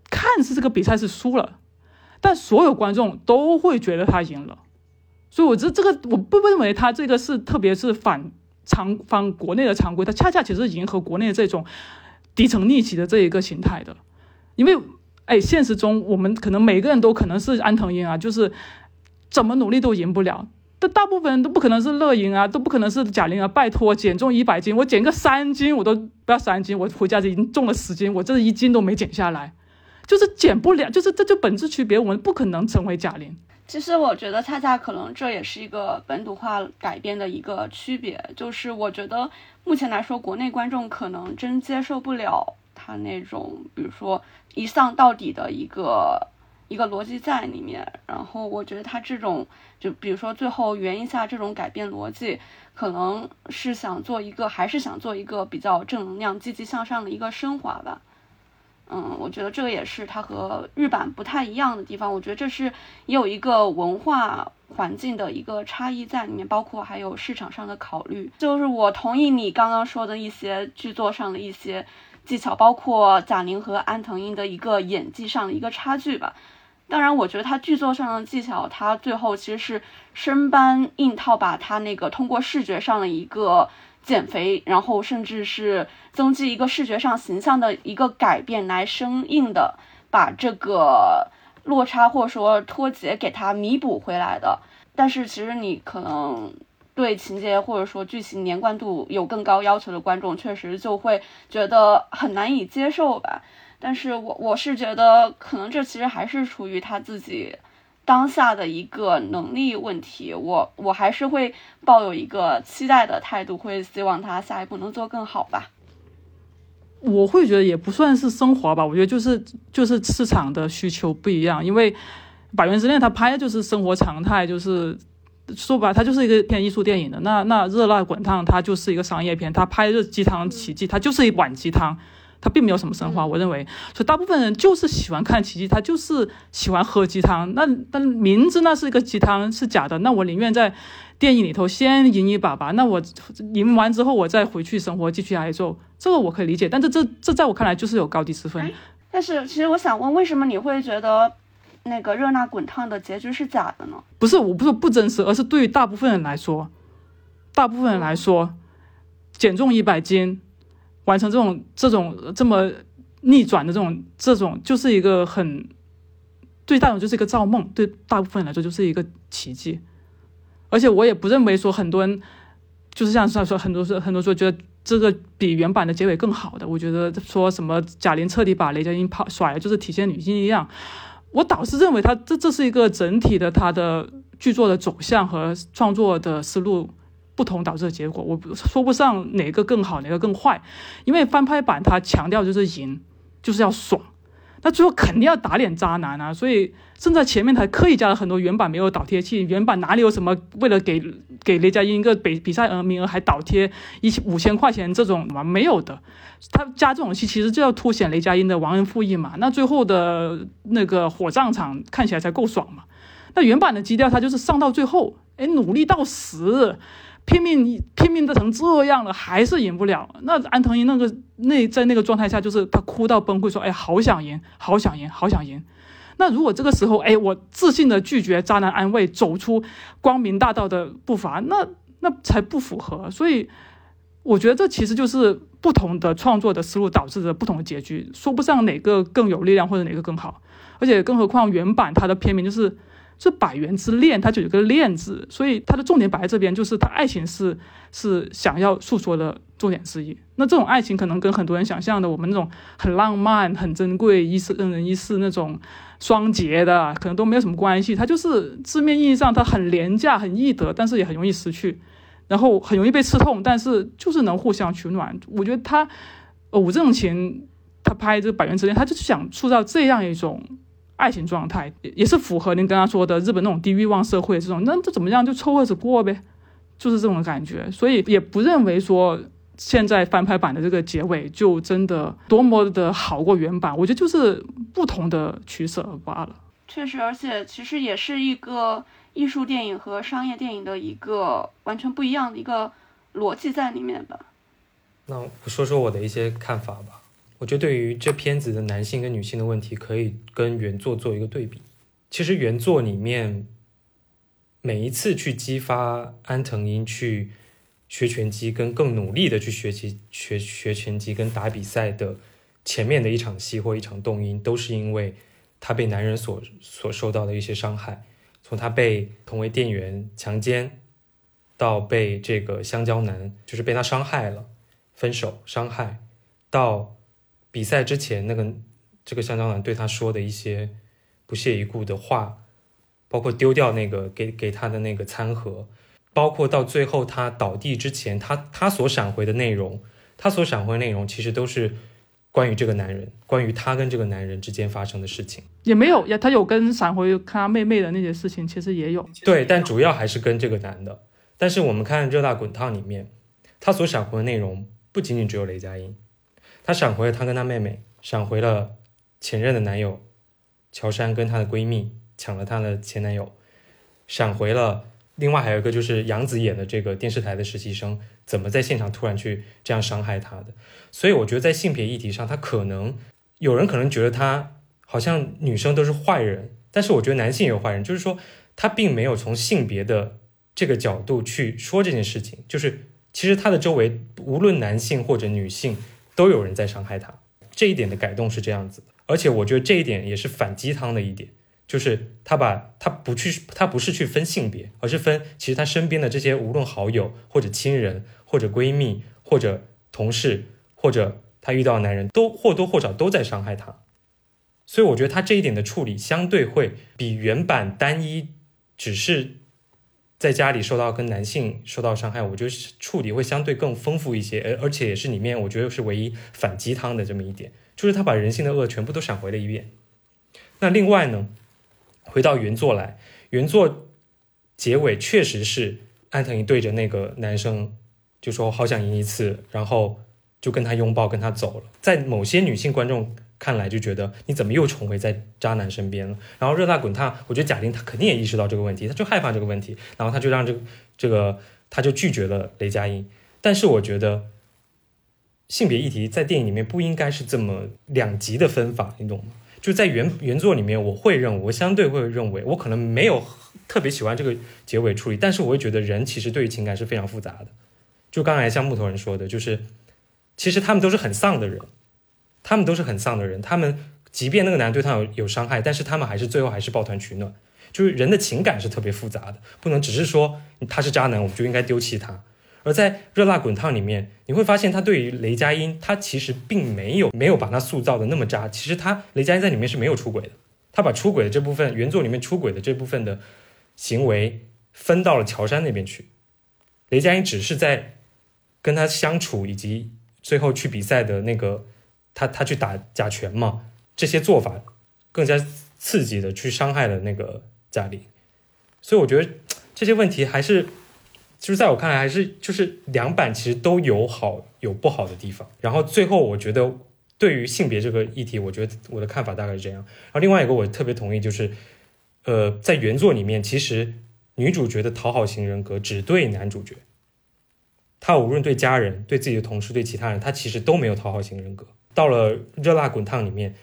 看似这个比赛是输了，但所有观众都会觉得他赢了，所以我觉得这个我不认为他这个是特别是反常反国内的常规，他恰恰其实迎合国内的这种底层逆袭的这一个形态的，因为哎，现实中我们可能每个人都可能是安藤英啊，就是怎么努力都赢不了，但大部分人都不可能是乐莹啊，都不可能是贾玲啊，拜托减重一百斤，我减个三斤我都不要三斤，我回家就已经重了十斤，我这一斤都没减下来。就是减不了，就是这就本质区别，我们不可能成为贾玲。其实我觉得恰恰可能这也是一个本土化改编的一个区别，就是我觉得目前来说，国内观众可能真接受不了他那种，比如说一丧到底的一个一个逻辑在里面。然后我觉得他这种，就比如说最后圆一下这种改变逻辑，可能是想做一个，还是想做一个比较正能量、积极向上的一个升华吧。嗯，我觉得这个也是它和日版不太一样的地方。我觉得这是也有一个文化环境的一个差异在里面，包括还有市场上的考虑。就是我同意你刚刚说的一些剧作上的一些技巧，包括贾玲和安藤英的一个演技上的一个差距吧。当然，我觉得他剧作上的技巧，他最后其实是生搬硬套，把他那个通过视觉上的一个。减肥，然后甚至是增肌一个视觉上形象的一个改变，来生硬的把这个落差或者说脱节给它弥补回来的。但是其实你可能对情节或者说剧情连贯度有更高要求的观众，确实就会觉得很难以接受吧。但是我我是觉得，可能这其实还是出于他自己。当下的一个能力问题，我我还是会抱有一个期待的态度，会希望他下一步能做更好吧。我会觉得也不算是升华吧，我觉得就是就是市场的需求不一样，因为《百元之恋》它拍的就是生活常态，就是说白，它就是一个偏艺术电影的。那那《热辣滚烫》它就是一个商业片，它拍热鸡汤奇迹，它就是一碗鸡汤。它并没有什么神话，我认为，所以大部分人就是喜欢看奇迹，他就是喜欢喝鸡汤。那但明知那是一个鸡汤是假的，那我宁愿在电影里头先赢一把吧。那我赢完之后，我再回去生活，继续挨揍，这个我可以理解。但这这这在我看来就是有高低之分。但是其实我想问，为什么你会觉得那个热辣滚烫的结局是假的呢？不是，我不是不真实，而是对于大部分人来说，大部分人来说，减重一百斤。完成这种这种这么逆转的这种这种，就是一个很对大众就是一个造梦，对大部分人来说就是一个奇迹。而且我也不认为说很多人就是像他说很多说很多说觉得这个比原版的结尾更好的。我觉得说什么贾玲彻底把雷佳音抛甩了，就是体现女性力量。我倒是认为他这这是一个整体的他的剧作的走向和创作的思路。不同导致的结果，我说不上哪个更好，哪个更坏，因为翻拍版它强调就是赢，就是要爽，那最后肯定要打脸渣男啊，所以正在前面还刻意加了很多原版没有倒贴器，原版哪里有什么为了给给雷佳音一个比比赛额名额还倒贴一五千块钱这种嘛没有的，他加这种戏其实就要凸显雷佳音的忘恩负义嘛，那最后的那个火葬场看起来才够爽嘛，那原版的基调它就是上到最后，哎努力到死。拼命拼命的成这样了，还是赢不了。那安藤英那个那在那个状态下，就是他哭到崩溃，说：“哎，好想赢，好想赢，好想赢。”那如果这个时候，哎，我自信的拒绝渣男安慰，走出光明大道的步伐，那 <laughs> 那才不符合。所以。我觉得这其实就是不同的创作的思路导致的不同的结局，说不上哪个更有力量或者哪个更好。而且更何况原版它的片名就是这百元之恋，它就有个恋字，所以它的重点摆在这边，就是它爱情是是想要诉说的重点之一。那这种爱情可能跟很多人想象的我们那种很浪漫、很珍贵、一世人人一世那种双节的，可能都没有什么关系。它就是字面意义上它很廉价、很易得，但是也很容易失去。然后很容易被刺痛，但是就是能互相取暖。我觉得他，武正琴他拍这《百元之恋》，他就是想塑造这样一种爱情状态，也是符合您刚刚说的日本那种低欲望社会这种。那这怎么样就凑合着过呗，就是这种感觉。所以也不认为说现在翻拍版的这个结尾就真的多么的好过原版。我觉得就是不同的取舍罢了。确实，而且其实也是一个。艺术电影和商业电影的一个完全不一样的一个逻辑在里面吧。那我说说我的一些看法吧。我觉得对于这片子的男性跟女性的问题，可以跟原作做一个对比。其实原作里面每一次去激发安藤英去学拳击，跟更努力的去学习学学拳击跟打比赛的前面的一场戏或一场动因，都是因为他被男人所所受到的一些伤害。从他被同为店员强奸，到被这个香蕉男就是被他伤害了，分手伤害，到比赛之前那个这个香蕉男对他说的一些不屑一顾的话，包括丢掉那个给给他的那个餐盒，包括到最后他倒地之前，他他所闪回的内容，他所闪回的内容其实都是。关于这个男人，关于他跟这个男人之间发生的事情，也没有也。他有跟闪回他妹妹的那些事情，其实也有。对，但主要还是跟这个男的。但是我们看《热辣滚烫》里面，他所闪回的内容不仅仅只有雷佳音，他闪回了他跟他妹妹，闪回了前任的男友乔杉跟她的闺蜜抢了她的前男友，闪回了。另外还有一个就是杨紫演的这个电视台的实习生，怎么在现场突然去这样伤害她的？所以我觉得在性别议题上，他可能有人可能觉得他好像女生都是坏人，但是我觉得男性也有坏人，就是说他并没有从性别的这个角度去说这件事情，就是其实他的周围无论男性或者女性都有人在伤害他，这一点的改动是这样子的，而且我觉得这一点也是反鸡汤的一点。就是他把他不去，他不是去分性别，而是分其实他身边的这些无论好友或者亲人或者闺蜜或者同事或者他遇到的男人都或多或少都在伤害他，所以我觉得他这一点的处理相对会比原版单一只是在家里受到跟男性受到伤害，我觉得处理会相对更丰富一些，而而且也是里面我觉得是唯一反鸡汤的这么一点，就是他把人性的恶全部都闪回了一遍。那另外呢？回到原作来，原作结尾确实是安藤一对着那个男生就说好想赢一次，然后就跟他拥抱，跟他走了。在某些女性观众看来，就觉得你怎么又重回在渣男身边了？然后热辣滚烫，我觉得贾玲她肯定也意识到这个问题，她就害怕这个问题，然后她就让这个这个，她就拒绝了雷佳音。但是我觉得性别议题在电影里面不应该是这么两极的分法，你懂吗？就在原原作里面，我会认为，我相对会认为，我可能没有特别喜欢这个结尾处理，但是我会觉得人其实对于情感是非常复杂的。就刚才像木头人说的，就是其实他们都是很丧的人，他们都是很丧的人，他们即便那个男的对他有有伤害，但是他们还是最后还是抱团取暖。就是人的情感是特别复杂的，不能只是说他是渣男，我们就应该丢弃他。而在《热辣滚烫》里面，你会发现他对于雷佳音，他其实并没有没有把他塑造的那么渣。其实他雷佳音在里面是没有出轨的，他把出轨的这部分原作里面出轨的这部分的行为分到了乔杉那边去。雷佳音只是在跟他相处，以及最后去比赛的那个他他去打假拳嘛，这些做法更加刺激的去伤害了那个贾玲。所以我觉得这些问题还是。就是在我看来，还是就是两版其实都有好有不好的地方。然后最后，我觉得对于性别这个议题，我觉得我的看法大概是这样。然后另外一个我特别同意，就是呃，在原作里面，其实女主角的讨好型人格只对男主角，她无论对家人、对自己的同事、对其他人，她其实都没有讨好型人格。到了热辣滚烫里面，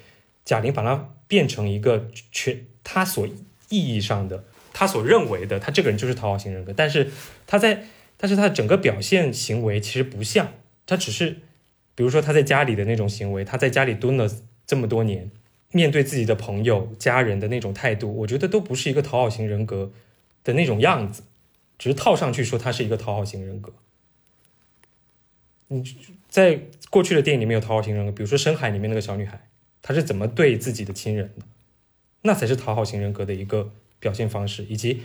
贾玲把她变成一个全她所意义上的。他所认为的，他这个人就是讨好型人格，但是他在但是他的整个表现行为其实不像，他只是，比如说他在家里的那种行为，他在家里蹲了这么多年，面对自己的朋友、家人的那种态度，我觉得都不是一个讨好型人格的那种样子，只是套上去说他是一个讨好型人格。你在过去的电影里面有讨好型人格，比如说《深海》里面那个小女孩，她是怎么对自己的亲人的？那才是讨好型人格的一个表现方式，以及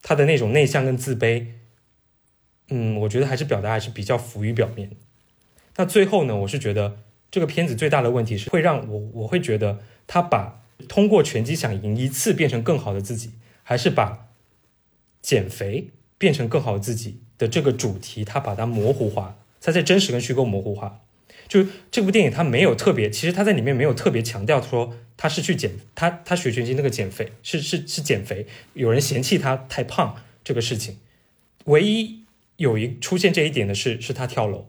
她的那种内向跟自卑。嗯，我觉得还是表达还是比较浮于表面。那最后呢，我是觉得这个片子最大的问题是会让我，我会觉得他把通过拳击想赢一次变成更好的自己，还是把减肥变成更好的自己的这个主题，他把它模糊化。他在真实跟虚构模糊化，就这部电影他没有特别，其实他在里面没有特别强调说他是去减，他他学拳击那个减肥是是是减肥，有人嫌弃他太胖这个事情，唯一有一出现这一点的是是他跳楼，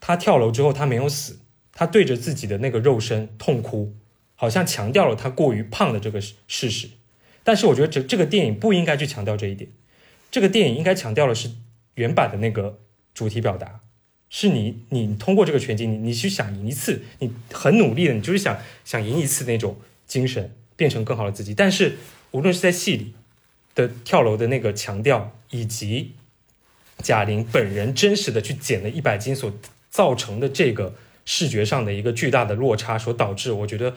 他跳楼之后他没有死，他对着自己的那个肉身痛哭，好像强调了他过于胖的这个事实，但是我觉得这这个电影不应该去强调这一点，这个电影应该强调的是原版的那个主题表达。是你，你通过这个拳击，你你去想赢一次，你很努力的，你就是想想赢一次那种精神，变成更好的自己。但是无论是在戏里的跳楼的那个强调，以及贾玲本人真实的去减了一百斤所造成的这个视觉上的一个巨大的落差，所导致，我觉得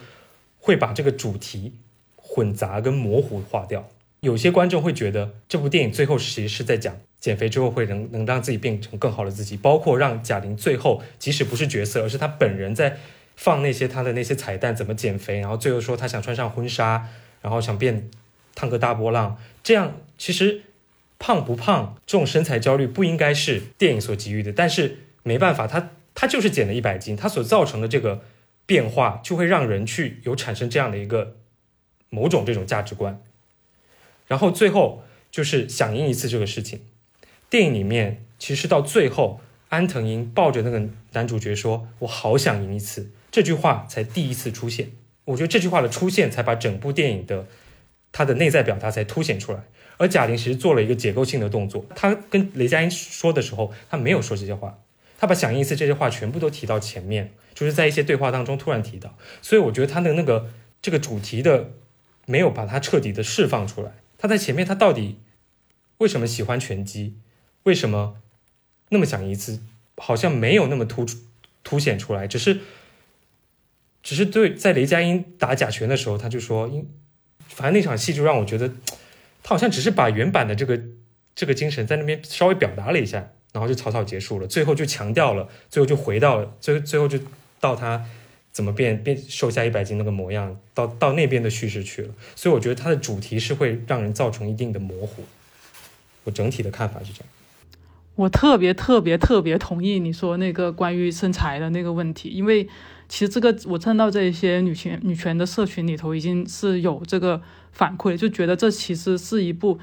会把这个主题混杂跟模糊化掉。有些观众会觉得这部电影最后其实是在讲。减肥之后会能能让自己变成更好的自己，包括让贾玲最后即使不是角色，而是她本人在放那些她的那些彩蛋怎么减肥，然后最后说她想穿上婚纱，然后想变烫个大波浪，这样其实胖不胖这种身材焦虑不应该是电影所给予的，但是没办法，她她就是减了一百斤，她所造成的这个变化就会让人去有产生这样的一个某种这种价值观，然后最后就是响应一次这个事情。电影里面，其实到最后，安藤英抱着那个男主角说：“我好想赢一次。”这句话才第一次出现。我觉得这句话的出现，才把整部电影的它的内在表达才凸显出来。而贾玲其实做了一个结构性的动作，她跟雷佳音说的时候，她没有说这些话，她把“想赢一次”这些话全部都提到前面，就是在一些对话当中突然提到。所以我觉得她的那个这个主题的没有把它彻底的释放出来。她在前面，她到底为什么喜欢拳击？为什么那么想一次？好像没有那么突出凸显出来，只是只是对在雷佳音打假拳的时候，他就说，因反正那场戏就让我觉得，他好像只是把原版的这个这个精神在那边稍微表达了一下，然后就草草结束了。最后就强调了，最后就回到了最最后就到他怎么变变瘦下一百斤那个模样，到到那边的叙事去了。所以我觉得它的主题是会让人造成一定的模糊。我整体的看法是这样。我特别特别特别同意你说那个关于身材的那个问题，因为其实这个我看到这一些女权女权的社群里头已经是有这个反馈，就觉得这其实是一部，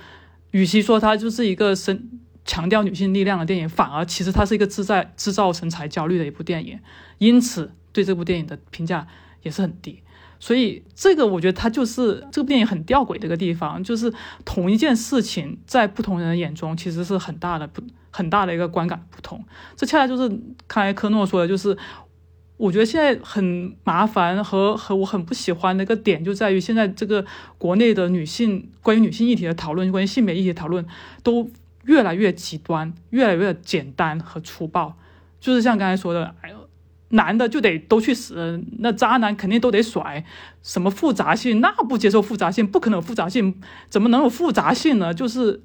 与其说它就是一个身强调女性力量的电影，反而其实它是一个制造制造身材焦虑的一部电影，因此对这部电影的评价也是很低。所以这个我觉得它就是这部电影很吊诡的一个地方，就是同一件事情在不同人的眼中其实是很大的不很大的一个观感不同。这恰恰就是刚才科诺说的，就是我觉得现在很麻烦和和我很不喜欢的一个点就在于现在这个国内的女性关于女性议题的讨论，关于性别议题讨论都越来越极端，越来越简单和粗暴，就是像刚才说的，哎呦。男的就得都去死，那渣男肯定都得甩。什么复杂性？那不接受复杂性，不可能有复杂性，怎么能有复杂性呢？就是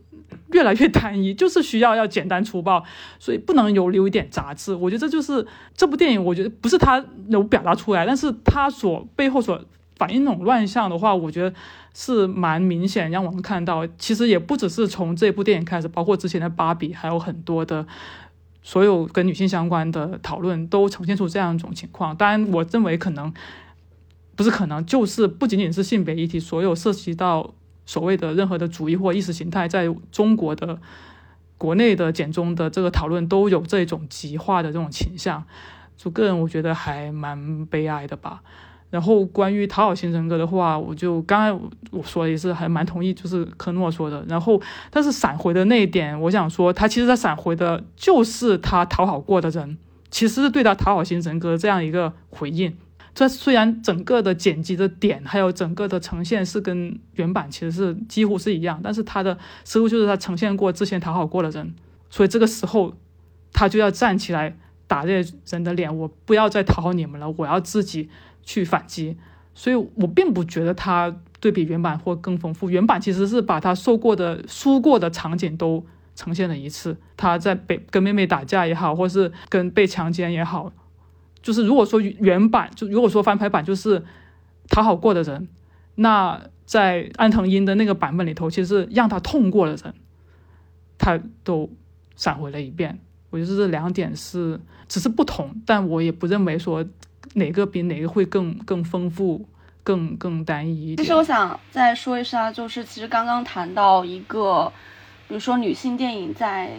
越来越单一，<laughs> 就是需要要简单粗暴，所以不能有留一点杂质。我觉得这就是这部电影，我觉得不是他有表达出来，但是他所背后所反映那种乱象的话，我觉得是蛮明显，让我们看到，其实也不只是从这部电影开始，包括之前的芭比，还有很多的。所有跟女性相关的讨论都呈现出这样一种情况，当然，我认为可能不是可能，就是不仅仅是性别议题，所有涉及到所谓的任何的主义或意识形态，在中国的国内的简中的这个讨论都有这种极化的这种倾向，就个人我觉得还蛮悲哀的吧。然后关于讨好型人格的话，我就刚才我说也是还蛮同意，就是科诺说的。然后，但是闪回的那一点，我想说，他其实他闪回的就是他讨好过的人，其实是对他讨好型人格这样一个回应。这虽然整个的剪辑的点还有整个的呈现是跟原版其实是几乎是一样，但是他的思路就是他呈现过之前讨好过的人，所以这个时候他就要站起来打这些人的脸，我不要再讨好你们了，我要自己。去反击，所以我并不觉得他对比原版或更丰富。原版其实是把他受过的、输过的场景都呈现了一次。他在被跟妹妹打架也好，或是跟被强奸也好，就是如果说原版就如果说翻拍版就是讨好过的人，那在安藤英的那个版本里头，其实是让他痛过的人，他都闪回了一遍。我觉得这两点是只是不同，但我也不认为说。哪个比哪个会更更丰富、更更单一？其实我想再说一下，就是其实刚刚谈到一个，比如说女性电影在，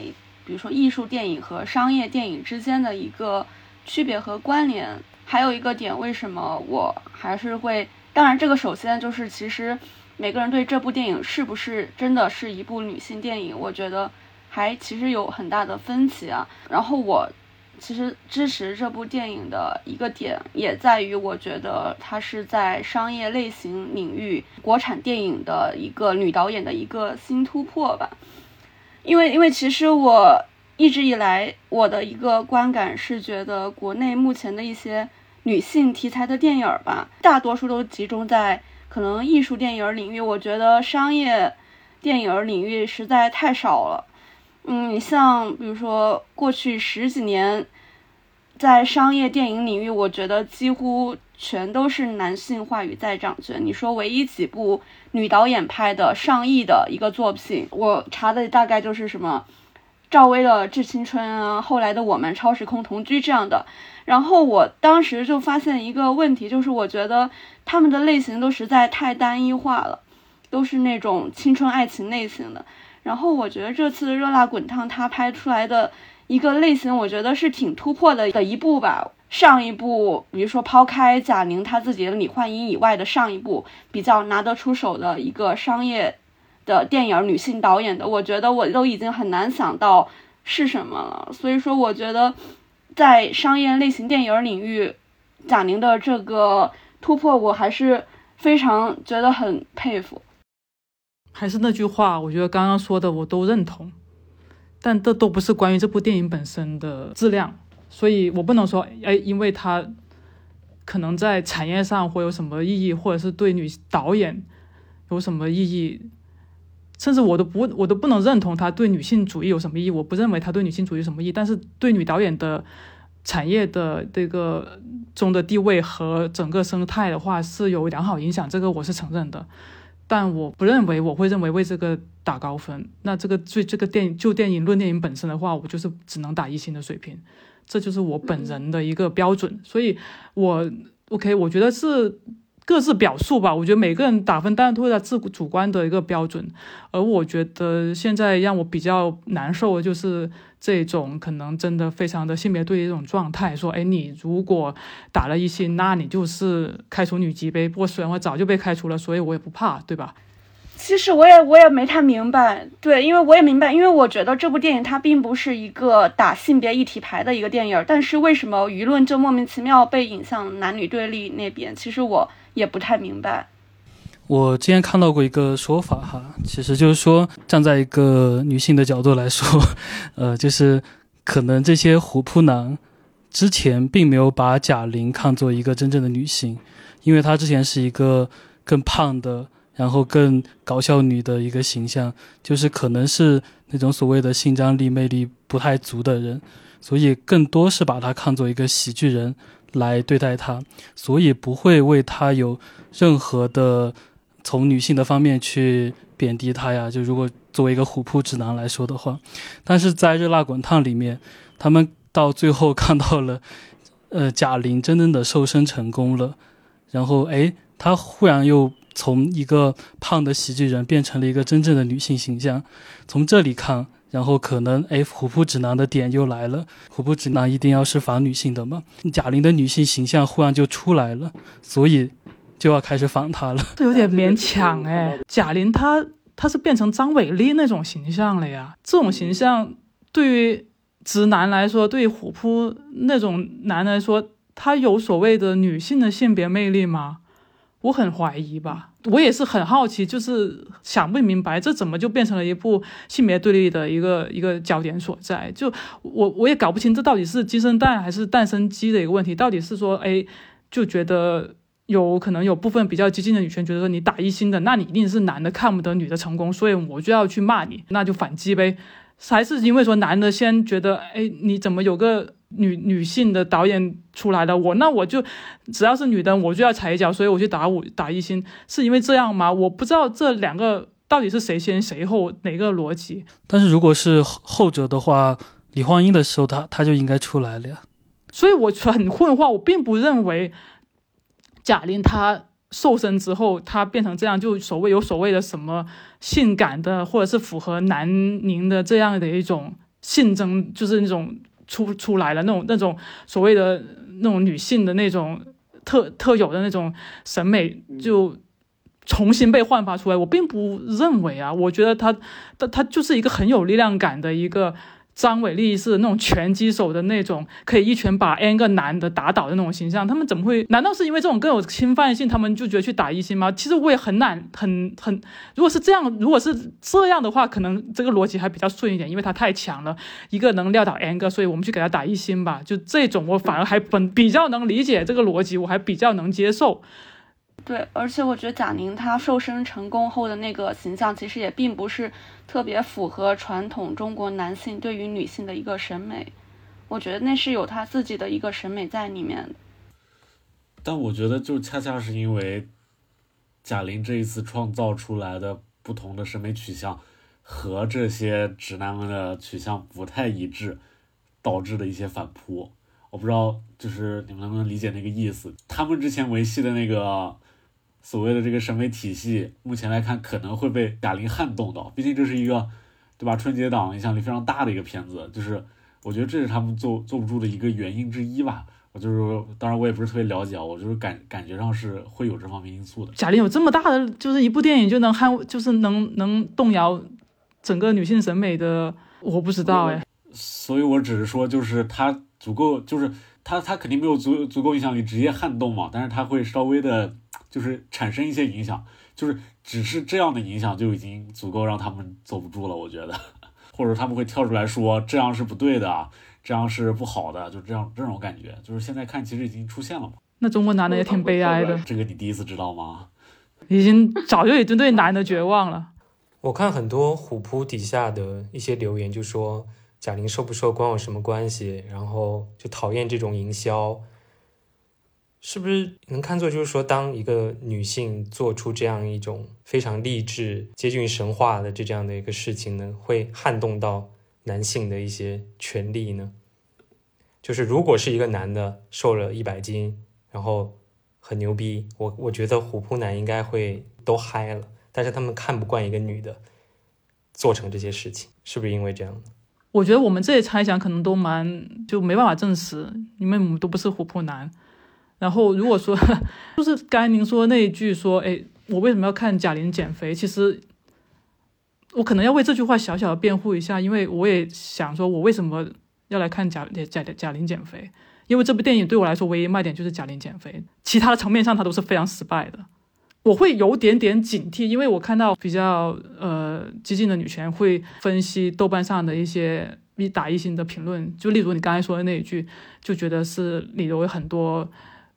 比如说艺术电影和商业电影之间的一个区别和关联。还有一个点，为什么我还是会？当然，这个首先就是其实每个人对这部电影是不是真的是一部女性电影，我觉得还其实有很大的分歧啊。然后我。其实支持这部电影的一个点，也在于我觉得它是在商业类型领域国产电影的一个女导演的一个新突破吧。因为，因为其实我一直以来我的一个观感是觉得，国内目前的一些女性题材的电影吧，大多数都集中在可能艺术电影领域，我觉得商业电影领域实在太少了。嗯，你像比如说过去十几年，在商业电影领域，我觉得几乎全都是男性话语在掌权。你说唯一几部女导演拍的上亿的一个作品，我查的大概就是什么赵薇的《致青春》啊，后来的《我们超时空同居》这样的。然后我当时就发现一个问题，就是我觉得他们的类型都实在太单一化了，都是那种青春爱情类型的。然后我觉得这次《热辣滚烫》它拍出来的一个类型，我觉得是挺突破的的一部吧。上一部，比如说抛开贾玲她自己的李焕英以外的上一部比较拿得出手的一个商业的电影，女性导演的，我觉得我都已经很难想到是什么了。所以说，我觉得在商业类型电影领域，贾玲的这个突破，我还是非常觉得很佩服。还是那句话，我觉得刚刚说的我都认同，但这都不是关于这部电影本身的质量，所以我不能说，哎，因为它可能在产业上会有什么意义，或者是对女导演有什么意义，甚至我都不，我都不能认同他对女性主义有什么意义。我不认为他对女性主义有什么意义，但是对女导演的产业的这个中的地位和整个生态的话是有良好影响，这个我是承认的。但我不认为我会认为为这个打高分。那这个对这个电影就电影论电影本身的话，我就是只能打一星的水平，这就是我本人的一个标准。所以，我 OK，我觉得是。各自表述吧，我觉得每个人打分当然都会在自主观的一个标准，而我觉得现在让我比较难受的就是这种可能真的非常的性别对立这种状态，说，哎，你如果打了一星，那你就是开除女级呗。不过虽然我早就被开除了，所以我也不怕，对吧？其实我也我也没太明白，对，因为我也明白，因为我觉得这部电影它并不是一个打性别一体牌的一个电影，但是为什么舆论就莫名其妙被引向男女对立那边？其实我。也不太明白。我之前看到过一个说法哈，其实就是说，站在一个女性的角度来说，<laughs> 呃，就是可能这些虎扑男之前并没有把贾玲看作一个真正的女性，因为她之前是一个更胖的，然后更搞笑女的一个形象，就是可能是那种所谓的性张力、魅力不太足的人，所以更多是把她看作一个喜剧人。来对待她，所以不会为她有任何的从女性的方面去贬低她呀。就如果作为一个虎扑直男来说的话，但是在《热辣滚烫》里面，他们到最后看到了，呃，贾玲真正的瘦身成功了，然后哎，她忽然又从一个胖的喜剧人变成了一个真正的女性形象。从这里看。然后可能哎，虎扑指南的点又来了，虎扑指南一定要是反女性的嘛？贾玲的女性形象忽然就出来了，所以就要开始反她了。这有点勉强哎，贾玲她她是变成张伟丽那种形象了呀，这种形象对于直男来说，对于虎扑那种男来说，他有所谓的女性的性别魅力吗？我很怀疑吧，我也是很好奇，就是想不明白这怎么就变成了一部性别对立的一个一个焦点所在。就我我也搞不清这到底是鸡生蛋还是蛋生鸡的一个问题。到底是说，哎，就觉得有可能有部分比较激进的女权觉得说你打一星的，那你一定是男的看不得女的成功，所以我就要去骂你，那就反击呗。还是因为说男的先觉得，哎，你怎么有个女女性的导演出来了？我那我就只要是女的，我就要踩一脚，所以我去打五打一星，是因为这样吗？我不知道这两个到底是谁先谁后哪个逻辑。但是如果是后者的话，李焕英的时候，他他就应该出来了呀。所以我很混惑，我并不认为贾玲她。瘦身之后，他变成这样，就所谓有所谓的什么性感的，或者是符合男宁的这样的一种性征，就是那种出出来了那种那种所谓的那种女性的那种特特有的那种审美，就重新被焕发出来。我并不认为啊，我觉得他他他就是一个很有力量感的一个。张伟丽是那种拳击手的那种，可以一拳把 n 个男的打倒的那种形象。他们怎么会？难道是因为这种更有侵犯性，他们就觉得去打一星吗？其实我也很难，很很。如果是这样，如果是这样的话，可能这个逻辑还比较顺一点，因为他太强了，一个能撂倒 n 个，所以我们去给他打一星吧。就这种，我反而还本比较能理解这个逻辑，我还比较能接受。对，而且我觉得贾宁她瘦身成功后的那个形象，其实也并不是特别符合传统中国男性对于女性的一个审美。我觉得那是有他自己的一个审美在里面。但我觉得，就恰恰是因为贾玲这一次创造出来的不同的审美取向和这些直男们的取向不太一致，导致的一些反扑。我不知道，就是你们能不能理解那个意思？他们之前维系的那个。所谓的这个审美体系，目前来看可能会被贾玲撼动到，毕竟这是一个，对吧？春节档影响力非常大的一个片子，就是我觉得这是他们坐坐不住的一个原因之一吧。我就是，当然我也不是特别了解啊，我就是感感觉上是会有这方面因素的。贾玲有这么大的，就是一部电影就能撼，就是能能动摇整个女性审美的，我不知道哎。所以我只是说，就是她足够，就是她她肯定没有足足够影响力直接撼动嘛，但是她会稍微的。就是产生一些影响，就是只是这样的影响就已经足够让他们坐不住了，我觉得，<laughs> 或者他们会跳出来说这样是不对的，这样是不好的，就这样这种感觉，就是现在看其实已经出现了嘛。那中国男的也挺悲哀的，这个你第一次知道吗？<laughs> 已经早就已经对男的绝望了。我看很多虎扑底下的一些留言，就说贾玲瘦不瘦关我什么关系，然后就讨厌这种营销。是不是能看作就是说，当一个女性做出这样一种非常励志、接近于神话的这这样的一个事情呢，会撼动到男性的一些权利呢？就是如果是一个男的瘦了一百斤，然后很牛逼，我我觉得虎扑男应该会都嗨了。但是他们看不惯一个女的做成这些事情，是不是因为这样我觉得我们这些猜想可能都蛮就没办法证实，因为我们都不是虎扑男。然后，如果说 <laughs> 就是刚才您说那一句说，哎，我为什么要看贾玲减肥？其实我可能要为这句话小小的辩护一下，因为我也想说，我为什么要来看贾贾贾玲减肥？因为这部电影对我来说唯一卖点就是贾玲减肥，其他的层面上它都是非常失败的。我会有点点警惕，因为我看到比较呃激进的女权会分析豆瓣上的一些一打一星的评论，就例如你刚才说的那一句，就觉得是里头有很多。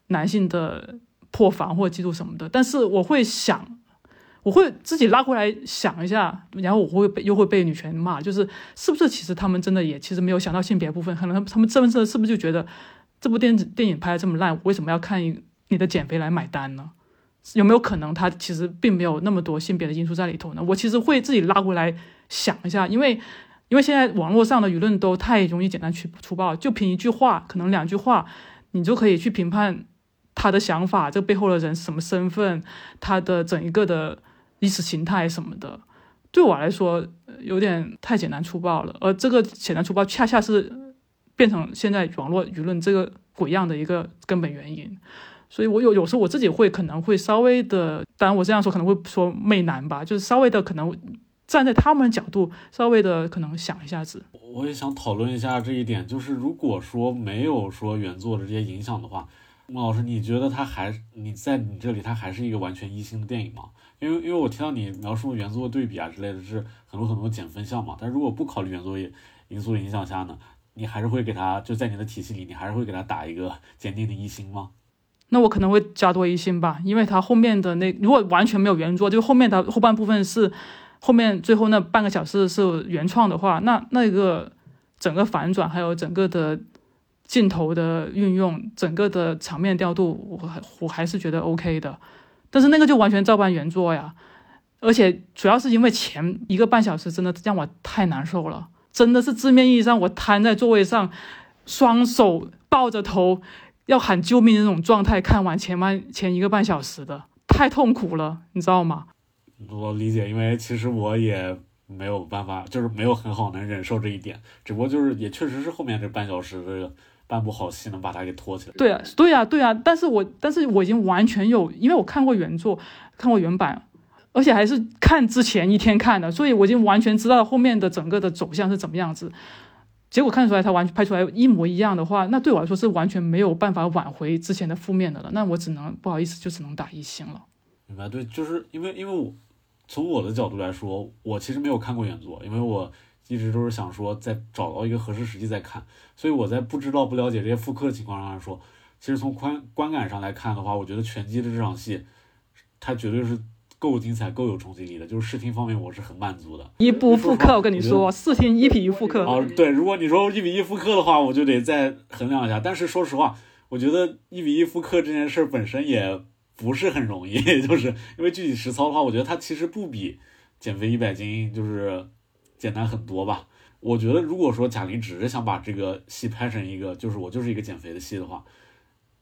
男性的破防或嫉妒什么的，但是我会想，我会自己拉回来想一下，然后我会被又会被女权骂，就是是不是其实他们真的也其实没有想到性别部分，可能他们真的是不是就觉得这部电子电影拍的这么烂，为什么要看你的减肥来买单呢？有没有可能他其实并没有那么多性别的因素在里头呢？我其实会自己拉回来想一下，因为因为现在网络上的舆论都太容易简单去粗暴，就凭一句话，可能两句话，你就可以去评判。他的想法，这背后的人什么身份，他的整一个的意识形态什么的，对我来说有点太简单粗暴了。而这个简单粗暴，恰恰是变成现在网络舆论这个鬼样的一个根本原因。所以我有有时候我自己会可能会稍微的，当然我这样说可能会说媚男吧，就是稍微的可能站在他们角度稍微的可能想一下子。我也想讨论一下这一点，就是如果说没有说原作的这些影响的话，孟老师，你觉得它还你在你这里它还是一个完全一星的电影吗？因为因为我听到你描述原作对比啊之类的，是很多很多减分项嘛。但如果不考虑原作因素影响下呢，你还是会给他就在你的体系里，你还是会给他打一个 <laughs> 坚定的一星吗？那我可能会加多一星吧，因为它后面的那如果完全没有原作，就后面的后半部分是后面最后那半个小时是原创的话，那那个整个反转还有整个的镜头的运用，整个的场面调度，我我还是觉得 OK 的。但是那个就完全照搬原作呀，而且主要是因为前一个半小时真的让我太难受了，真的是字面意义上我瘫在座位上，双手抱着头。要喊救命那种状态，看完前半前一个半小时的，太痛苦了，你知道吗？我理解，因为其实我也没有办法，就是没有很好能忍受这一点，只不过就是也确实是后面这半小时的半部好戏能把它给拖起来。对啊，对啊，对啊，但是我但是我已经完全有，因为我看过原作，看过原版，而且还是看之前一天看的，所以我已经完全知道后面的整个的走向是怎么样子。结果看出来，他完全拍出来一模一样的话，那对我来说是完全没有办法挽回之前的负面的了。那我只能不好意思，就只能打一星了。明白？对，就是因为因为我从我的角度来说，我其实没有看过原作，因为我一直都是想说再找到一个合适时机再看。所以我在不知道不了解这些复刻的情况上来说，其实从观观感上来看的话，我觉得拳击的这场戏，它绝对是。够精彩，够有冲击力的，就是视听方面我是很满足的。一部复刻，我跟你说，视听一比一复刻。哦，对，如果你说一比一复刻的话，我就得再衡量一下。但是说实话，我觉得一比一复刻这件事本身也不是很容易，<laughs> 就是因为具体实操的话，我觉得它其实不比减肥一百斤就是简单很多吧。我觉得如果说贾玲只是想把这个戏拍成一个，就是我就是一个减肥的戏的话，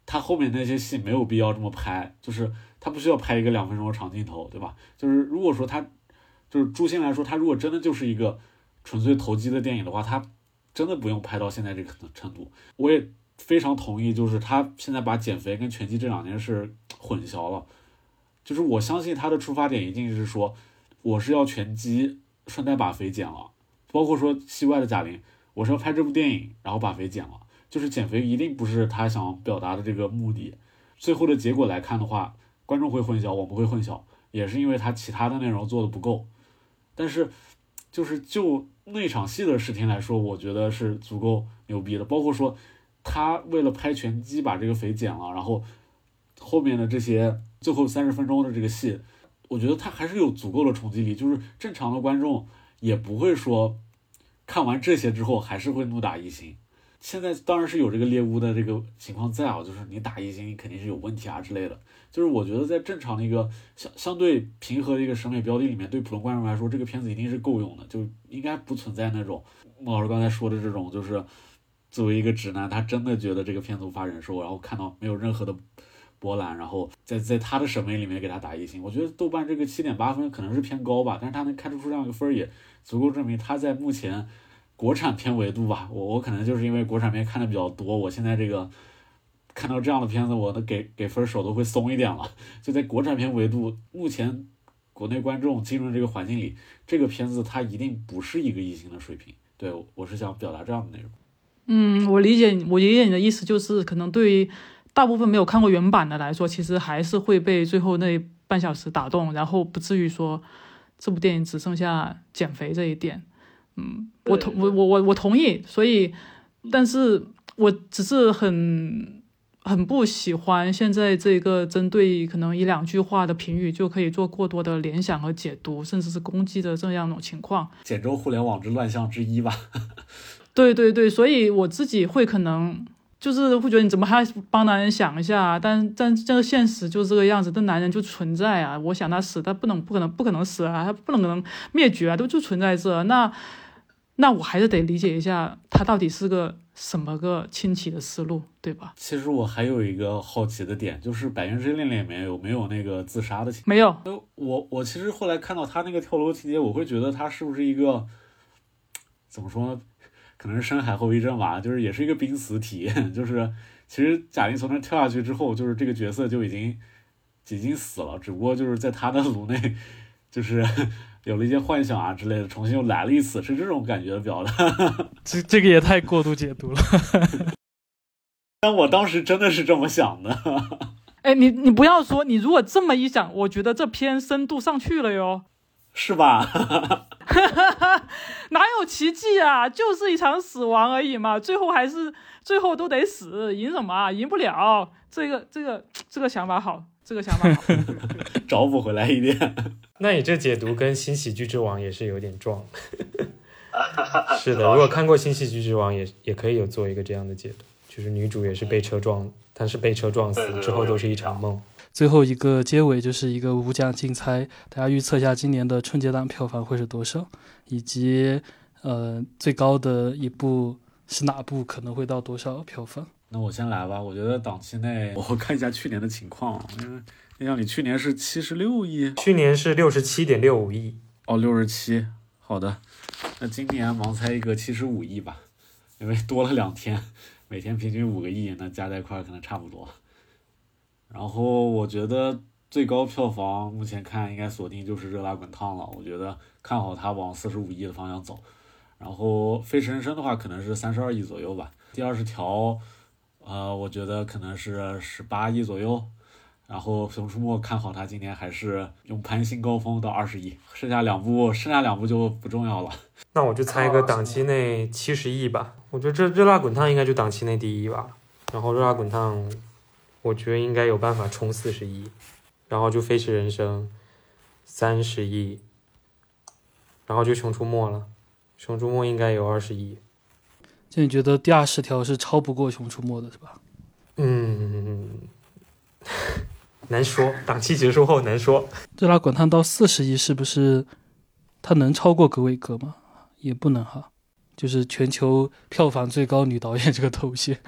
她后面那些戏没有必要这么拍，就是。她不需要拍一个两分钟的长镜头，对吧？就是如果说她，就是朱星来说，他如果真的就是一个纯粹投机的电影的话，他真的不用拍到现在这个程度。我也非常同意，就是他现在把减肥跟拳击这两件事混淆了。就是我相信他的出发点一定是说，我是要拳击，顺带把肥减了。包括说戏外的贾玲，我是要拍这部电影，然后把肥减了。就是减肥一定不是他想表达的这个目的。最后的结果来看的话。观众会混淆，我们会混淆，也是因为他其他的内容做的不够。但是，就是就那场戏的视听来说，我觉得是足够牛逼的。包括说，他为了拍拳击把这个肥减了，然后后面的这些最后三十分钟的这个戏，我觉得他还是有足够的冲击力。就是正常的观众也不会说看完这些之后还是会怒打一星。现在当然是有这个猎巫的这个情况在啊，就是你打一星肯定是有问题啊之类的。就是我觉得在正常的一个相相对平和的一个审美标的里面，对普通观众来说，这个片子一定是够用的，就应该不存在那种孟老师刚才说的这种，就是作为一个直男，他真的觉得这个片子无法忍受，然后看到没有任何的波兰，然后在在他的审美里面给他打一星。我觉得豆瓣这个七点八分可能是偏高吧，但是他能开出这样一个分儿，也足够证明他在目前。国产片维度吧，我我可能就是因为国产片看的比较多，我现在这个看到这样的片子，我的给给分手都会松一点了。<laughs> 就在国产片维度，目前国内观众进入这个环境里，这个片子它一定不是一个一星的水平。对我是想表达这样的内容。嗯，我理解，我理解你的意思，就是可能对于大部分没有看过原版的来说，其实还是会被最后那半小时打动，然后不至于说这部电影只剩下减肥这一点。嗯，我同我我我我同意，所以，但是我只是很很不喜欢现在这个针对可能一两句话的评语就可以做过多的联想和解读，甚至是攻击的这样一种情况。简州互联网之乱象之一吧。<laughs> 对对对，所以我自己会可能就是会觉得你怎么还帮男人想一下？但但这个现实就是这个样子，这男人就存在啊！我想他死，他不能不可能不可能死啊，他不能可能灭绝啊，都就存在这那。那我还是得理解一下，他到底是个什么个清奇的思路，对吧？其实我还有一个好奇的点，就是《百元之恋》里面有没有那个自杀的情？没有。我我其实后来看到他那个跳楼情节，我会觉得他是不是一个怎么说呢？可能是深海后遗症吧，就是也是一个濒死体验。<laughs> 就是其实贾玲从那跳下去之后，就是这个角色就已经已经死了，只不过就是在她的颅内，就是 <laughs> 有了一些幻想啊之类的，重新又来了一次，是这种感觉的表达。<laughs> 这这个也太过度解读了。但我当时真的是这么想的。哎，你你不要说，你如果这么一想，我觉得这篇深度上去了哟。是吧？<laughs> 哪有奇迹啊？就是一场死亡而已嘛，最后还是最后都得死，赢什么？赢不了。这个这个这个想法好，这个想法好，<laughs> 找补回来一点。<laughs> 那你这解读跟《新喜剧之王》也是有点撞。是的，如果看过《新喜剧之王》，也也可以有做一个这样的解读，就是女主也是被车撞，但是被车撞死之后都是一场梦。最后一个结尾就是一个无奖竞猜，大家预测一下今年的春节档票房会是多少，以及呃最高的一部是哪部，可能会到多少票房？那我先来吧，我觉得档期内我看一下去年的情况，因为印象里去年是七十六亿，去年是六十七点六五亿，哦，六十七，好的，那今年盲猜一个七十五亿吧，因为多了两天，每天平均五个亿，那加在一块可能差不多。然后我觉得最高票房目前看应该锁定就是《热辣滚烫》了，我觉得看好它往四十五亿的方向走。然后《飞驰人生》的话可能是三十二亿左右吧。第二十条，呃，我觉得可能是十八亿左右。然后《熊出没》看好它今年还是用攀新高峰到二十亿。剩下两部，剩下两部就不重要了。那我就猜一个档期内七十亿吧。我觉得这《热辣滚烫》应该就档期内第一吧。然后《热辣滚烫》。我觉得应该有办法冲四十亿，然后就《飞驰人生》三十亿，然后就《熊出没》了，《熊出没》应该有二十亿。就你觉得第二十条是超不过《熊出没》的是吧？嗯，难说，档期结束后难说。热辣滚烫到四十亿是不是它能超过格威格吗？也不能哈，就是全球票房最高女导演这个头衔。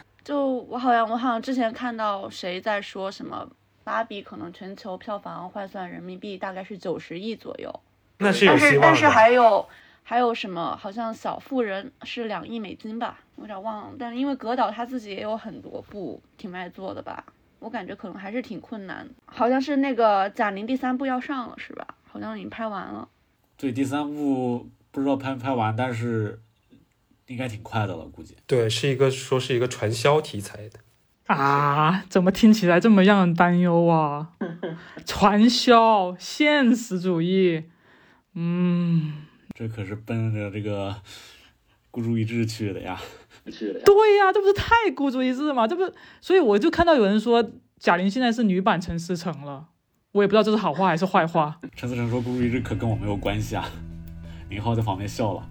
就我好像我好像之前看到谁在说什么，芭比可能全球票房换算人民币大概是九十亿左右，那是有希望但是还有还有什么？好像小妇人是两亿美金吧，我有点忘了。但是因为葛导他自己也有很多部挺卖座的吧，我感觉可能还是挺困难。好像是那个贾玲第三部要上了是吧？好像已经拍完了。对，第三部不知道拍没拍完，但是。应该挺快的了，估计。对，是一个说是一个传销题材的啊，怎么听起来这么让人担忧啊？<laughs> 传销，现实主义，嗯，这可是奔着这个孤注一掷去的呀。对呀，这不是太孤注一掷吗？这不，所以我就看到有人说贾玲现在是女版陈思诚了，我也不知道这是好话还是坏话。<laughs> 陈思诚说孤注一掷可跟我没有关系啊，<laughs> 宁浩在旁边笑了。